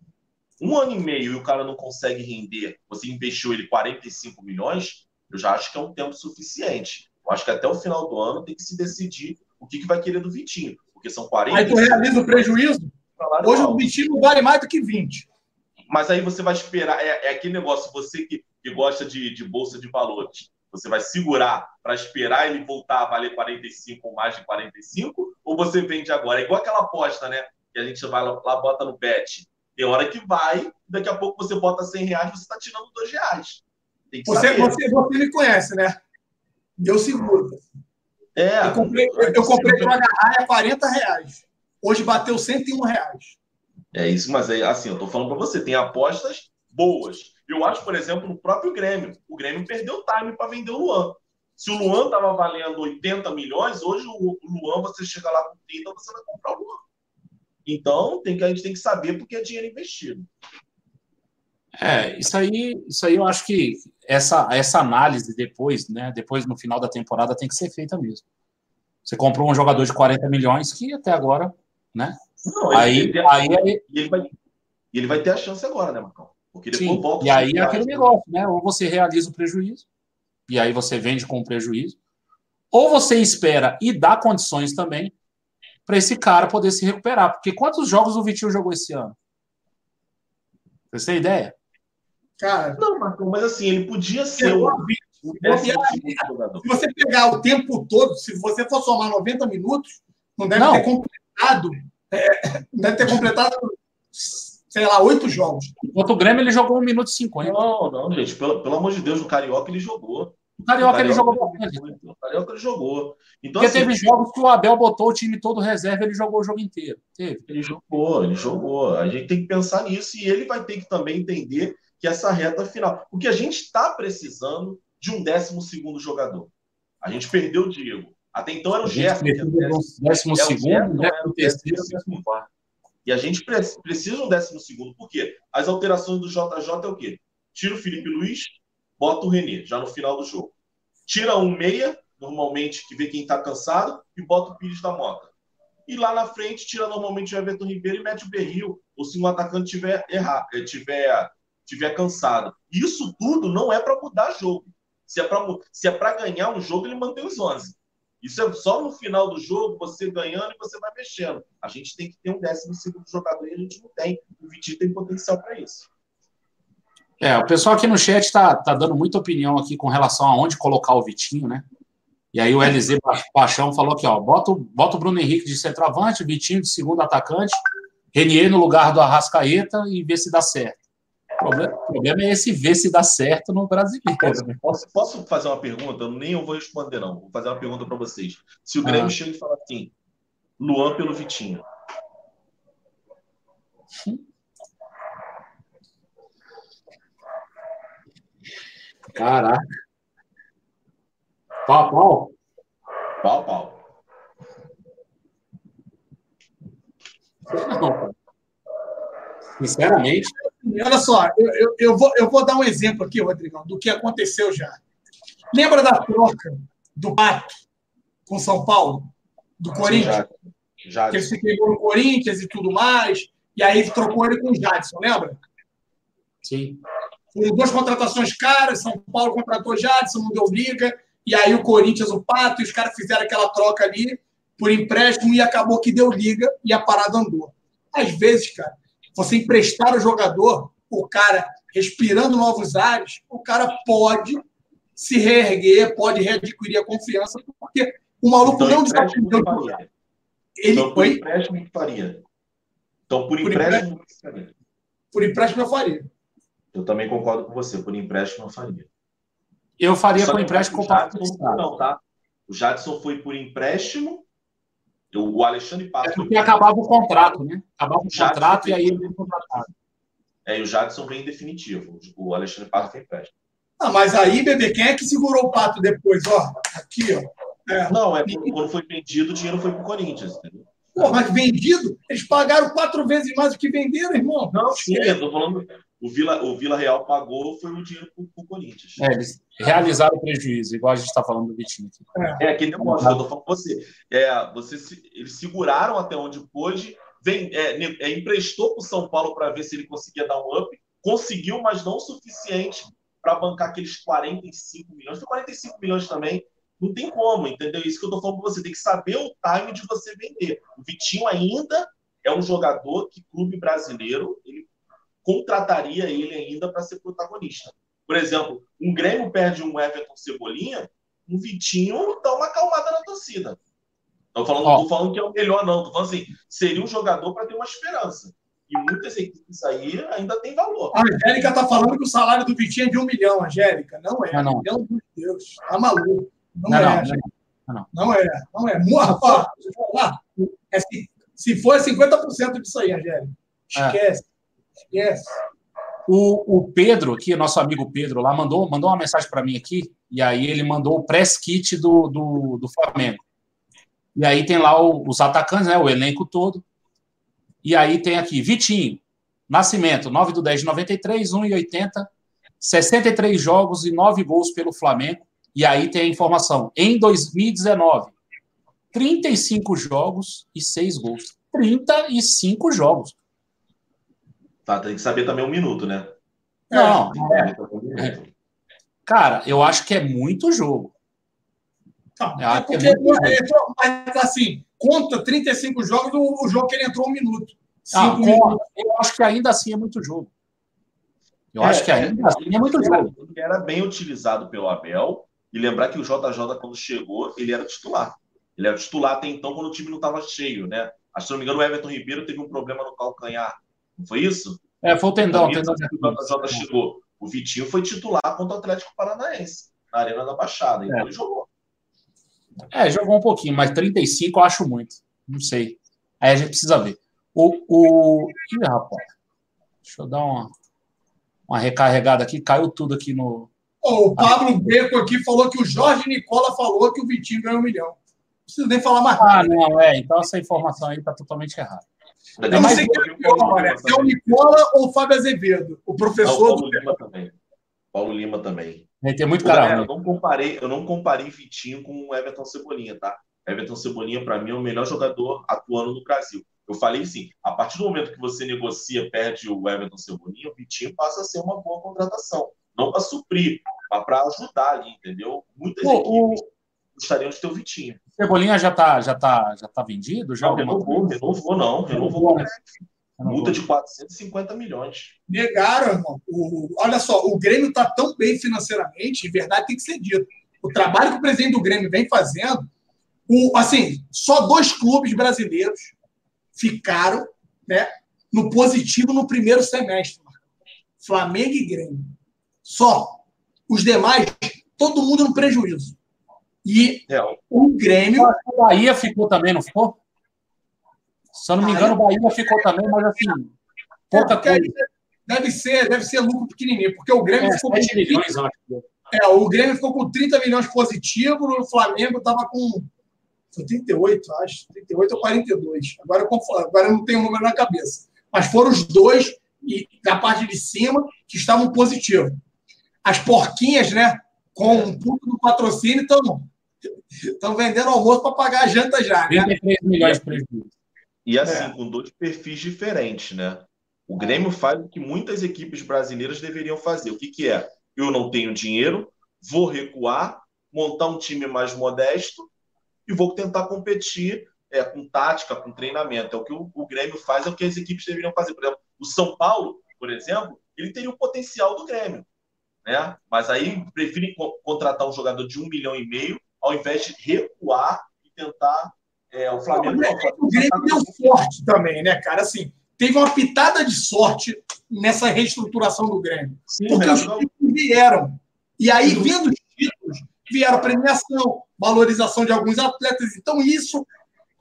Um ano e meio e o cara não consegue render, você investiu ele 45 milhões, eu já acho que é um tempo suficiente. Eu acho que até o final do ano tem que se decidir o que, que vai querer do Vitinho. Porque são 40. Aí tu realiza o prejuízo. Hoje o Vitinho vale mais do que 20. Mas aí você vai esperar. É, é aquele negócio, você que, que gosta de, de bolsa de valores. Você vai segurar para esperar ele voltar a valer 45 ou mais de 45? Ou você vende agora? É igual aquela aposta, né? Que a gente vai lá, lá bota no bet. Tem hora que vai, daqui a pouco você bota 100 reais, você está tirando 2 reais. Você, você, você me conhece, né? Eu seguro. É, Eu comprei, eu, eu comprei uma a 40 reais. Hoje bateu 101 reais. É isso, mas é assim, eu tô falando para você, tem apostas boas. Eu acho, por exemplo, no próprio Grêmio. O Grêmio perdeu time para vender o Luan. Se o Luan tava valendo 80 milhões, hoje o o Luan, você chega lá com 30, você vai comprar o Luan. Então, tem que, a gente tem que saber porque é dinheiro investido. É, isso aí, isso aí eu acho que essa, essa análise depois, né? Depois no final da temporada tem que ser feita mesmo. Você comprou um jogador de 40 milhões que até agora, né? Não, Aí, ele, aí, aí e ele, vai, ele vai ter a chance agora, né, Marcão? Porque depois sim, volta e aí é aquele caras. negócio, né? Ou você realiza o prejuízo, e aí você vende com prejuízo, ou você espera e dá condições também para esse cara poder se recuperar. Porque quantos jogos o Vitinho jogou esse ano? Vocês têm ideia? Cara, Não, Marcão, mas assim, ele podia ser o a 20. o décimo aí, segundo jogador. se você pegar o tempo todo, se você for somar 90 minutos, não deve Não. ter completado. é, não deve ter completado, sei lá, oito jogos. Contra o Grêmio ele jogou 1 minuto e 50. Não, não, gente, pelo, pelo amor de Deus, o Carioca ele jogou. O Carioca ele jogou bastante. muito. O Carioca ele jogou. Então, Porque assim, teve jogos que o Abel botou o time todo reserva ele jogou o jogo inteiro. Teve. Ele jogou, ele jogou. A gente tem que pensar nisso e ele vai ter que também entender que essa reta final. Porque a gente está precisando de um 12 jogador. A gente perdeu o Diego. Até então era o Gerson. que o décimo- décimo o segundo, décimo o terceiro, décimo décimo quarto. E a gente pre- precisa de um 12 Por quê? As alterações do JJ é o quê? Tira o Felipe Luiz, bota o René, já no final do jogo. Tira um meia, normalmente, que vê quem está cansado, e bota o Pires da Mota. E lá na frente, tira normalmente o Everton Ribeiro e mete o Berril, ou se um atacante tiver errar, eh, tiver, tiver cansado. Isso tudo não é para mudar jogo. Se é para é ganhar um jogo, ele mantém os 11. Isso é só no final do jogo, você ganhando e você vai mexendo. A gente tem que ter um décimo segundo jogador e a gente não tem. O Vitinho tem potencial para isso. É, o pessoal aqui no chat está tá dando muita opinião aqui com relação a onde colocar o Vitinho, né? E aí o LZ Paixão falou aqui, ó, bota, o- bota o Bruno Henrique de centroavante, Vitinho de segundo atacante, Renier no lugar do Arrascaeta e ver se dá certo. O problema, o problema é esse ver se dá certo no brasileiro. Posso, né? posso- posso fazer uma pergunta? Eu Nem eu vou responder, não. Vou fazer uma pergunta para vocês. Se o Grêmio Ah. chega e fala assim, Luan pelo Vitinho. Caraca. Pau, pau. Pau, pau. Não. Sinceramente, Olha só, eu, eu, eu vou, eu vou dar um exemplo aqui, Rodrigão, do que aconteceu já. Lembra da troca do Pato com São Paulo? Do Corinthians? Já. Que ele se queimou no Corinthians e tudo mais. E aí trocou ele com o Jadson, lembra? sim. Foram duas contratações caras, São Paulo contratou Jadson, não deu briga, e aí o Corinthians, o Pato, e os caras fizeram aquela troca ali por empréstimo e acabou que deu liga e a parada andou. Às vezes, cara, você emprestar o jogador, o cara respirando novos ares, o cara pode se reerguer, pode readquirir a confiança, porque o maluco Então, não empréstimo desaprendeu de de jogar. família. Ele então, por empréstimo que faria. Então, por, por empréstimo, empréstimo, por empréstimo eu faria. Eu também concordo com você. Por empréstimo eu faria. Eu faria Só com empréstimo com Não, tá? O Jadson foi por empréstimo. O Alexandre Pato. É porque acabava o contrato, né? Acabava o, o contrato e aí ele foi contratado. É, e o Jadson vem em definitivo. O Alexandre Pato foi empréstimo. Ah, mas aí, bebê, quem é que segurou o pato depois? Ó, aqui, ó. É. Não, é quando foi vendido, o dinheiro foi para o Corinthians, entendeu? Pô, mas vendido? Eles pagaram quatro vezes mais do que venderam, irmão. Não, sim, eu tô falando. O Vila, o Vila Real pagou foi o dinheiro para o Corinthians. É, eles realizaram o prejuízo, igual a gente está falando do Vitinho aqui. É, aquele negócio, eu tô falando com você. É, você eles seguraram até onde pôde, vem, é, é, emprestou para o São Paulo para ver se ele conseguia dar um up, conseguiu, mas não o suficiente para bancar aqueles 45 milhões. Foi 45 milhões também. Não tem como, entendeu? Isso que eu estou falando para você. Tem que saber o time de você vender. O Vitinho ainda é um jogador que clube brasileiro ele contrataria ele ainda para ser protagonista. Por exemplo, um Grêmio perde um Everton Cebolinha, um Vitinho dá uma acalmada na torcida. Estou falando, oh. falando que é o melhor, não. Estou falando assim, seria um jogador para ter uma esperança. E muitas equipes aí ainda tem valor. A Angélica está falando que o salário do Vitinho é de um milhão, Angélica. Não é. Não, não. Meu Deus, tá maluco. Não, não, é, não, não, não, é. Não é. Rapaz, é, se, se for 50% disso aí, Angélica. Esquece. É. O, o Pedro, aqui, nosso amigo Pedro, lá, mandou, mandou uma mensagem para mim aqui, e aí ele mandou o press kit do, do, do Flamengo. E aí tem lá o, os atacantes, né, o elenco todo. E aí tem aqui, Vitinho, Nascimento, 9 do 10 de 93, 1,80, 63 jogos e 9 gols pelo Flamengo. E aí tem a informação, em 2019, 35 jogos e 6 gols. 35 jogos. Tá, tem que saber também um minuto, né? Não, é. É. Cara, eu acho que é muito jogo. Não, é porque, é muito jogo. mas assim, conta 35 jogos o, o jogo que ele entrou um minuto. Ah, eu acho que ainda assim é muito jogo. Eu é, acho que ainda é, assim é muito jogo. Ele era bem utilizado pelo Abel. E lembrar que o JJ, quando chegou, ele era titular. Ele era titular até então, quando o time não estava cheio, né? Acho que, se não me engano, o Everton Ribeiro teve um problema no calcanhar. Não foi isso? É, foi o tendão. O tendão chegou. O Vitinho foi titular contra o Atlético Paranaense, na Arena da Baixada. Então é. ele jogou. É, jogou um pouquinho, mas 35 eu acho muito. Não sei. Aí a gente precisa ver. O. o... Ih, rapaz. Deixa eu dar uma, uma recarregada aqui. Caiu tudo aqui no. Oh, o Pablo Beco aqui falou que o Jorge Nicola falou que o Vitinho ganhou um milhão. Não preciso nem falar mais. Ah, não, é. Então essa informação aí está totalmente errada. Eu não sei quem é o Nicola, né? Se é o Nicola ou o Fábio Azevedo, o professor. Não, Paulo do... Lima também. Paulo Lima também. Tem muito cara. eu não comparei, eu não comparei Vitinho com o Everton Cebolinha, tá? Everton Cebolinha, para mim, é o melhor jogador atuando no Brasil. Eu falei sim, a partir do momento que você negocia, perde o Everton Cebolinha, o Vitinho passa a ser uma boa contratação. Não para suprir, mas para ajudar ali, entendeu? Muitas Pô, equipes o... gostariam de ter o Vitinho. Cebolinha já está já tá, já tá vendido? Já não, renovou, renovou não, renovou. Né? Multa de 450 milhões. Negaram, irmão. O, olha só, o Grêmio está tão bem financeiramente, em verdade tem que ser dito. O trabalho que o presidente do Grêmio vem fazendo, o, assim, só dois clubes brasileiros ficaram né, no positivo no primeiro semestre. Flamengo e Grêmio. Só. Os demais, todo mundo no prejuízo. E é. o Grêmio. O Bahia ficou também, não ficou? Se eu não me engano, o Bahia ficou também, mas assim, pouca coisa. Deve ser, deve ser lucro pequenininho, porque o Grêmio é, ficou com 30, milhões, É, o Grêmio ficou com 30 milhões positivo, o Flamengo estava com 38, acho, 38 ou 42. Agora eu, agora eu não tenho o número na cabeça. Mas foram os dois e da parte de cima que estavam positivos. As porquinhas, né, com um ponto do patrocínio, estão estão vendendo almoço para pagar a janta já. Né? 33 milhões de prejuízo. E assim, é. com dois perfis diferentes, né? O Grêmio faz o que muitas equipes brasileiras deveriam fazer. O que, que é? Eu não tenho dinheiro, vou recuar, montar um time mais modesto e vou tentar competir é, com tática, com treinamento. É o que o, o, Grêmio faz, é o que as equipes deveriam fazer. Por exemplo, o São Paulo, por exemplo, ele teria o potencial do Grêmio. Né? Mas aí prefere contratar um jogador de um milhão e meio ao invés de recuar e tentar É, o Flamengo. O Grêmio deu sorte também, né, cara? Assim, teve uma pitada de sorte nessa reestruturação do Grêmio. Sim, porque os títulos vieram. E aí, vendo os títulos, vieram premiação, valorização de alguns atletas. Então, isso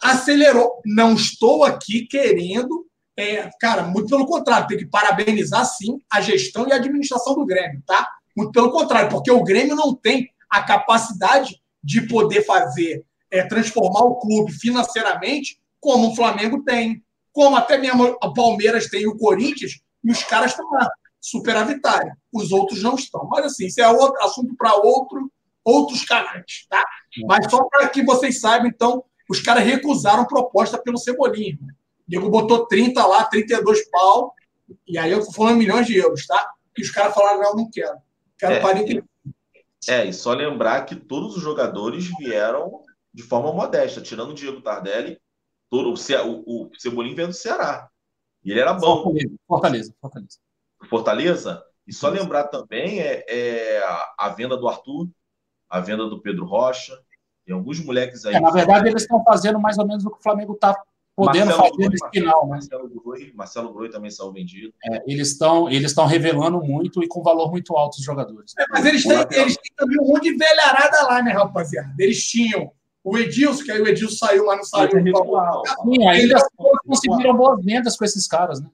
acelerou. Não estou aqui querendo. É, cara, muito pelo contrário, tem que parabenizar sim a gestão e a administração do Grêmio, tá? Muito pelo contrário, porque o Grêmio não tem a capacidade de poder fazer, é, transformar o clube financeiramente como o Flamengo tem, como até mesmo o Palmeiras tem o Corinthians, e os caras estão lá, superavitário. Os outros não estão. Mas assim, isso é outro assunto para outro, outros canais, tá? Mas só para que vocês saibam, então, os caras recusaram proposta pelo Cebolinha. O Diego botou 30 lá, 32 pau, e aí eu tô falando milhões de euros, tá? E os caras falaram, não, não quero. Quero é, 40 É, e só lembrar que todos os jogadores vieram de forma modesta, tirando o Diego Tardelli, todo, o, o, o Cebolinha veio do Ceará. E ele era bom. Fortaleza, Fortaleza. Fortaleza? E só lembrar também é, é a, a, venda do Arthur, a venda do Pedro Rocha. Tem alguns moleques aí. É, na verdade, eles estão fazendo mais ou menos o que o Flamengo está podendo Marcelo fazer nesse final. Né? Marcelo Groi, Marcelo Groi também saiu vendido. É, eles estão eles revelando muito e com valor muito alto os jogadores. É, mas eles têm, eles têm também um monte de velharada lá, né, rapaziada? Eles tinham o Edilson, que aí o Edilson saiu, mas não saiu. Sim, ainda conseguiram boas vendas com esses caras, né?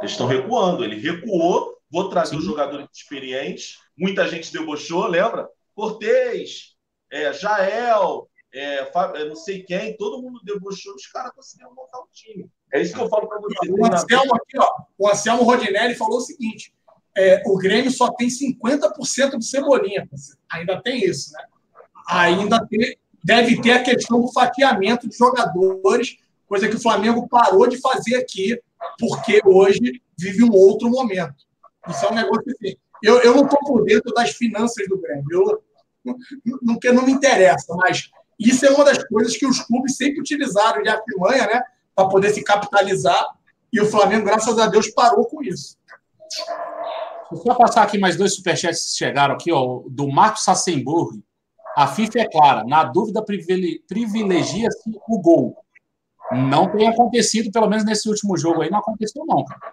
Eles estão recuando. Ele recuou, vou trazer os jogadores experientes. Muita gente debochou, lembra? Cortez, é, Jael, é, não sei quem, todo mundo debochou, os caras conseguiram montar um time. É isso que eu falo para você. O Anselmo aqui, ó, o Anselmo Rodinelli falou o seguinte: é, o Grêmio só tem 50% de cebolinha. Ainda tem isso, né? Ainda tem, deve ter a questão do fatiamento de jogadores, coisa que o Flamengo parou de fazer aqui, porque hoje vive um outro momento. Isso é um negócio assim. Eu, eu não estou por dentro das finanças do Grêmio, eu, não, não, não me interessa, mas isso é uma das coisas que os clubes sempre utilizaram de artimanha, né, para poder se capitalizar, e o Flamengo, graças a Deus, parou com isso. Vou só passar aqui mais dois superchats que chegaram aqui, ó, do Marcos Sassenburg. A FIFA é clara, na dúvida privilegia-se o gol. Não tem acontecido, pelo menos nesse último jogo aí, não aconteceu não, cara.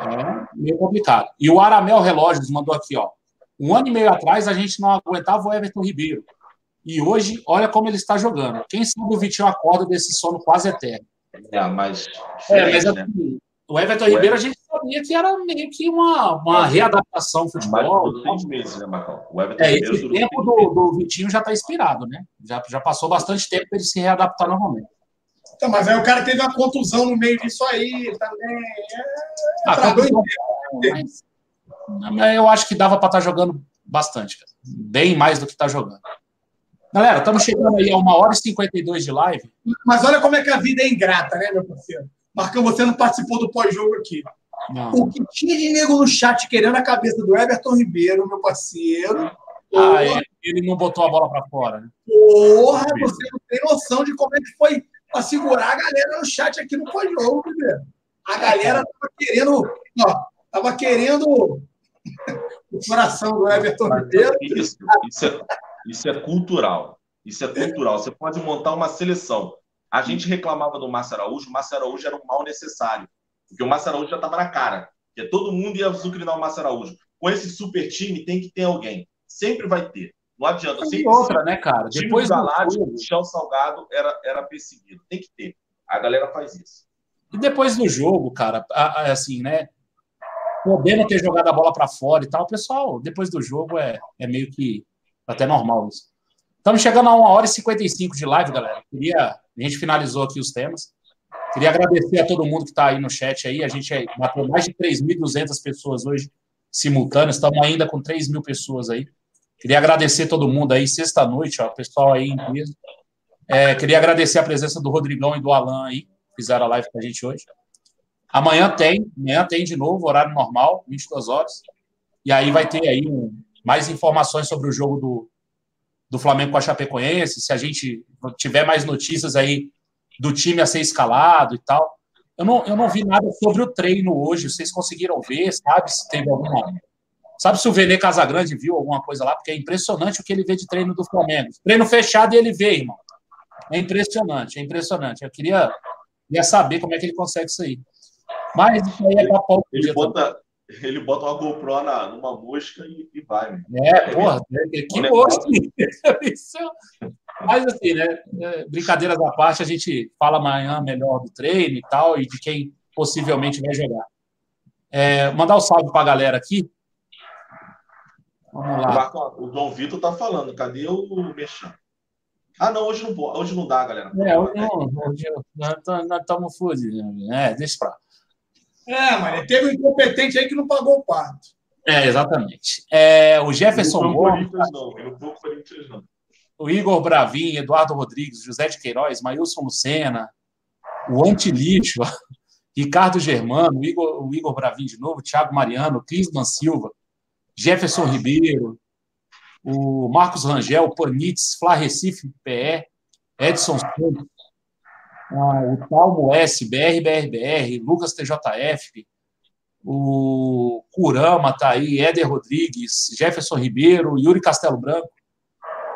É meio complicado. E o Aramel Relógios mandou aqui, ó. Um ano e meio atrás a gente não aguentava o Everton Ribeiro. E hoje, olha como ele está jogando. Quem sabe o Vitinho acorda desse sono quase eterno. É, mas. É, mas né? assim, o Everton o Ribeiro a gente sabia que era meio que uma, uma readaptação ao futebol. Mais seis meses, né, Marcão? O Everton é, esse tempo do, do Vitinho já está inspirado, né? Já, já passou bastante tempo para ele se readaptar novamente. Então, mas aí o cara teve uma contusão no meio disso aí também. É... Ah, contusão, mas eu acho que dava para estar tá jogando bastante, cara. bem mais do que está jogando. Galera, estamos chegando aí a uma hora e 52 de live. Mas olha como é que a vida é ingrata, né, meu parceiro? Marcão, você não participou do pós-jogo aqui. Não. O que tinha de nego no chat querendo a cabeça do Everton Ribeiro, meu parceiro. Ah, ele, ele não botou a bola para fora, né? Porra, você não tem noção de como é que foi para segurar a galera no chat aqui no pós-jogo, Ribeiro. A galera tava querendo, ó, tava querendo [LAUGHS] o coração do Everton Ribeiro. Isso, isso, é, isso é cultural. Isso é cultural. Você pode montar uma seleção. A gente reclamava do Márcio Araújo, o Márcio Araújo era um mal necessário. Porque o Márcio Araújo já estava na cara. Porque todo mundo ia azucrinar o Márcio Araújo. Com esse super time, tem que ter alguém. Sempre vai ter. Não adianta. Sempre, outra, né, cara? Depois do Galáctico, o Michel Salgado era, era perseguido. Tem que ter. A galera faz isso. E depois do jogo, cara, assim, né? Podendo ter jogado a bola para fora e tal, pessoal, depois do jogo é, é meio que até normal isso. Estamos chegando a 1 hora e 55 de live, galera. Queria, a gente finalizou aqui os temas. Queria agradecer a todo mundo que está aí no chat aí. A gente matou mais de 3.200 pessoas hoje simultâneas. Estamos ainda com 3 mil pessoas aí. Queria agradecer todo mundo aí, sexta-noite, ó, pessoal aí em peso. É, queria agradecer a presença do Rodrigão e do Alan aí, fizeram a live com a gente hoje. Amanhã tem, amanhã tem de novo, horário normal, 22 horas. E aí vai ter aí um, mais informações sobre o jogo do, do Flamengo com a Chapecoense, se a gente tiver mais notícias aí do time a ser escalado e tal. Eu não, eu não vi nada sobre o treino hoje. Vocês conseguiram ver? Sabe se teve alguma. Sabe se o Vene Casagrande viu alguma coisa lá? Porque é impressionante o que ele vê de treino do Flamengo. Treino fechado e ele vê, irmão. É impressionante, é impressionante. Eu queria, queria saber como é que ele consegue isso aí. Mas isso aí é Paulo. Ele bota, ele bota uma GoPro na, numa mosca e, e vai. Né? É, porra, que mosca. [LAUGHS] Mas assim, né? É, brincadeiras à parte, a gente fala amanhã melhor do treino e tal, e de quem possivelmente vai jogar. É, mandar um salve para a galera aqui. Vamos lá. O Dom Vitor tá falando, cadê o Mexão? Ah, não, hoje não, hoje não dá, galera. É, hoje não, hoje nós estamos fodidos. É, deixa pra É, mas teve um incompetente aí que não pagou o pato. É, exatamente. É, o Jefferson Moura. Não, não Corinthians, não. O Igor Bravin, Eduardo Rodrigues, José de Queiroz, Mailson Lucena, o Antilixo, [LAUGHS] Ricardo Germano, o Igor, o Igor Bravin de novo, Thiago Mariano, Clisman Silva, Jefferson Ribeiro, o Marcos Rangel, Panitz, Flá Recife, PE, Edson Santos, ah, o Talmo S, BR, BRBR, Lucas TJF, o Curama tá aí, Éder Rodrigues, Jefferson Ribeiro, Yuri Castelo Branco,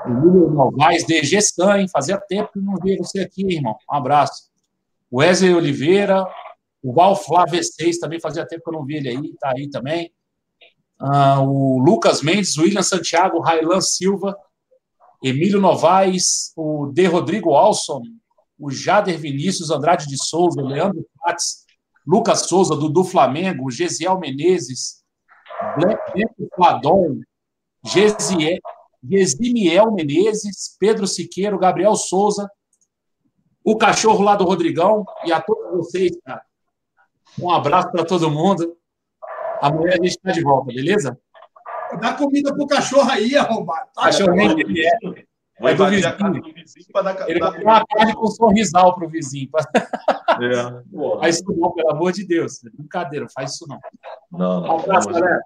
o Lúcio Novaes, DG Stan, fazia tempo que não via você aqui, irmão. Um abraço. Wesley Oliveira, o Val Flávio 6 também fazia tempo que eu não vi ele aí, tá aí também. Ah, o Lucas Mendes, William Santiago, Railan Silva, Emílio Novaes, o De Rodrigo Alson, o Jader Vinícius Andrade de Souza, Leandro Prates, Lucas Souza, Dudu Flamengo, Gesiel Menezes, Black Fladon, Gesimiel Menezes, Pedro Siqueiro, Gabriel Souza, o cachorro lá do Rodrigão e a todos vocês, cara. Um abraço para todo mundo. Amanhã a gente está de volta, beleza? Dá comida pro cachorro aí, arrombado. Tá Cachorrinho ele é. Vai do vizinho. Do vizinho dar, ele vai dar uma carne com um sorrisal pro vizinho. É. [LAUGHS] Faz isso não, pelo amor de Deus. Brincadeira, faz isso não. Não, não. Um abraço, galera.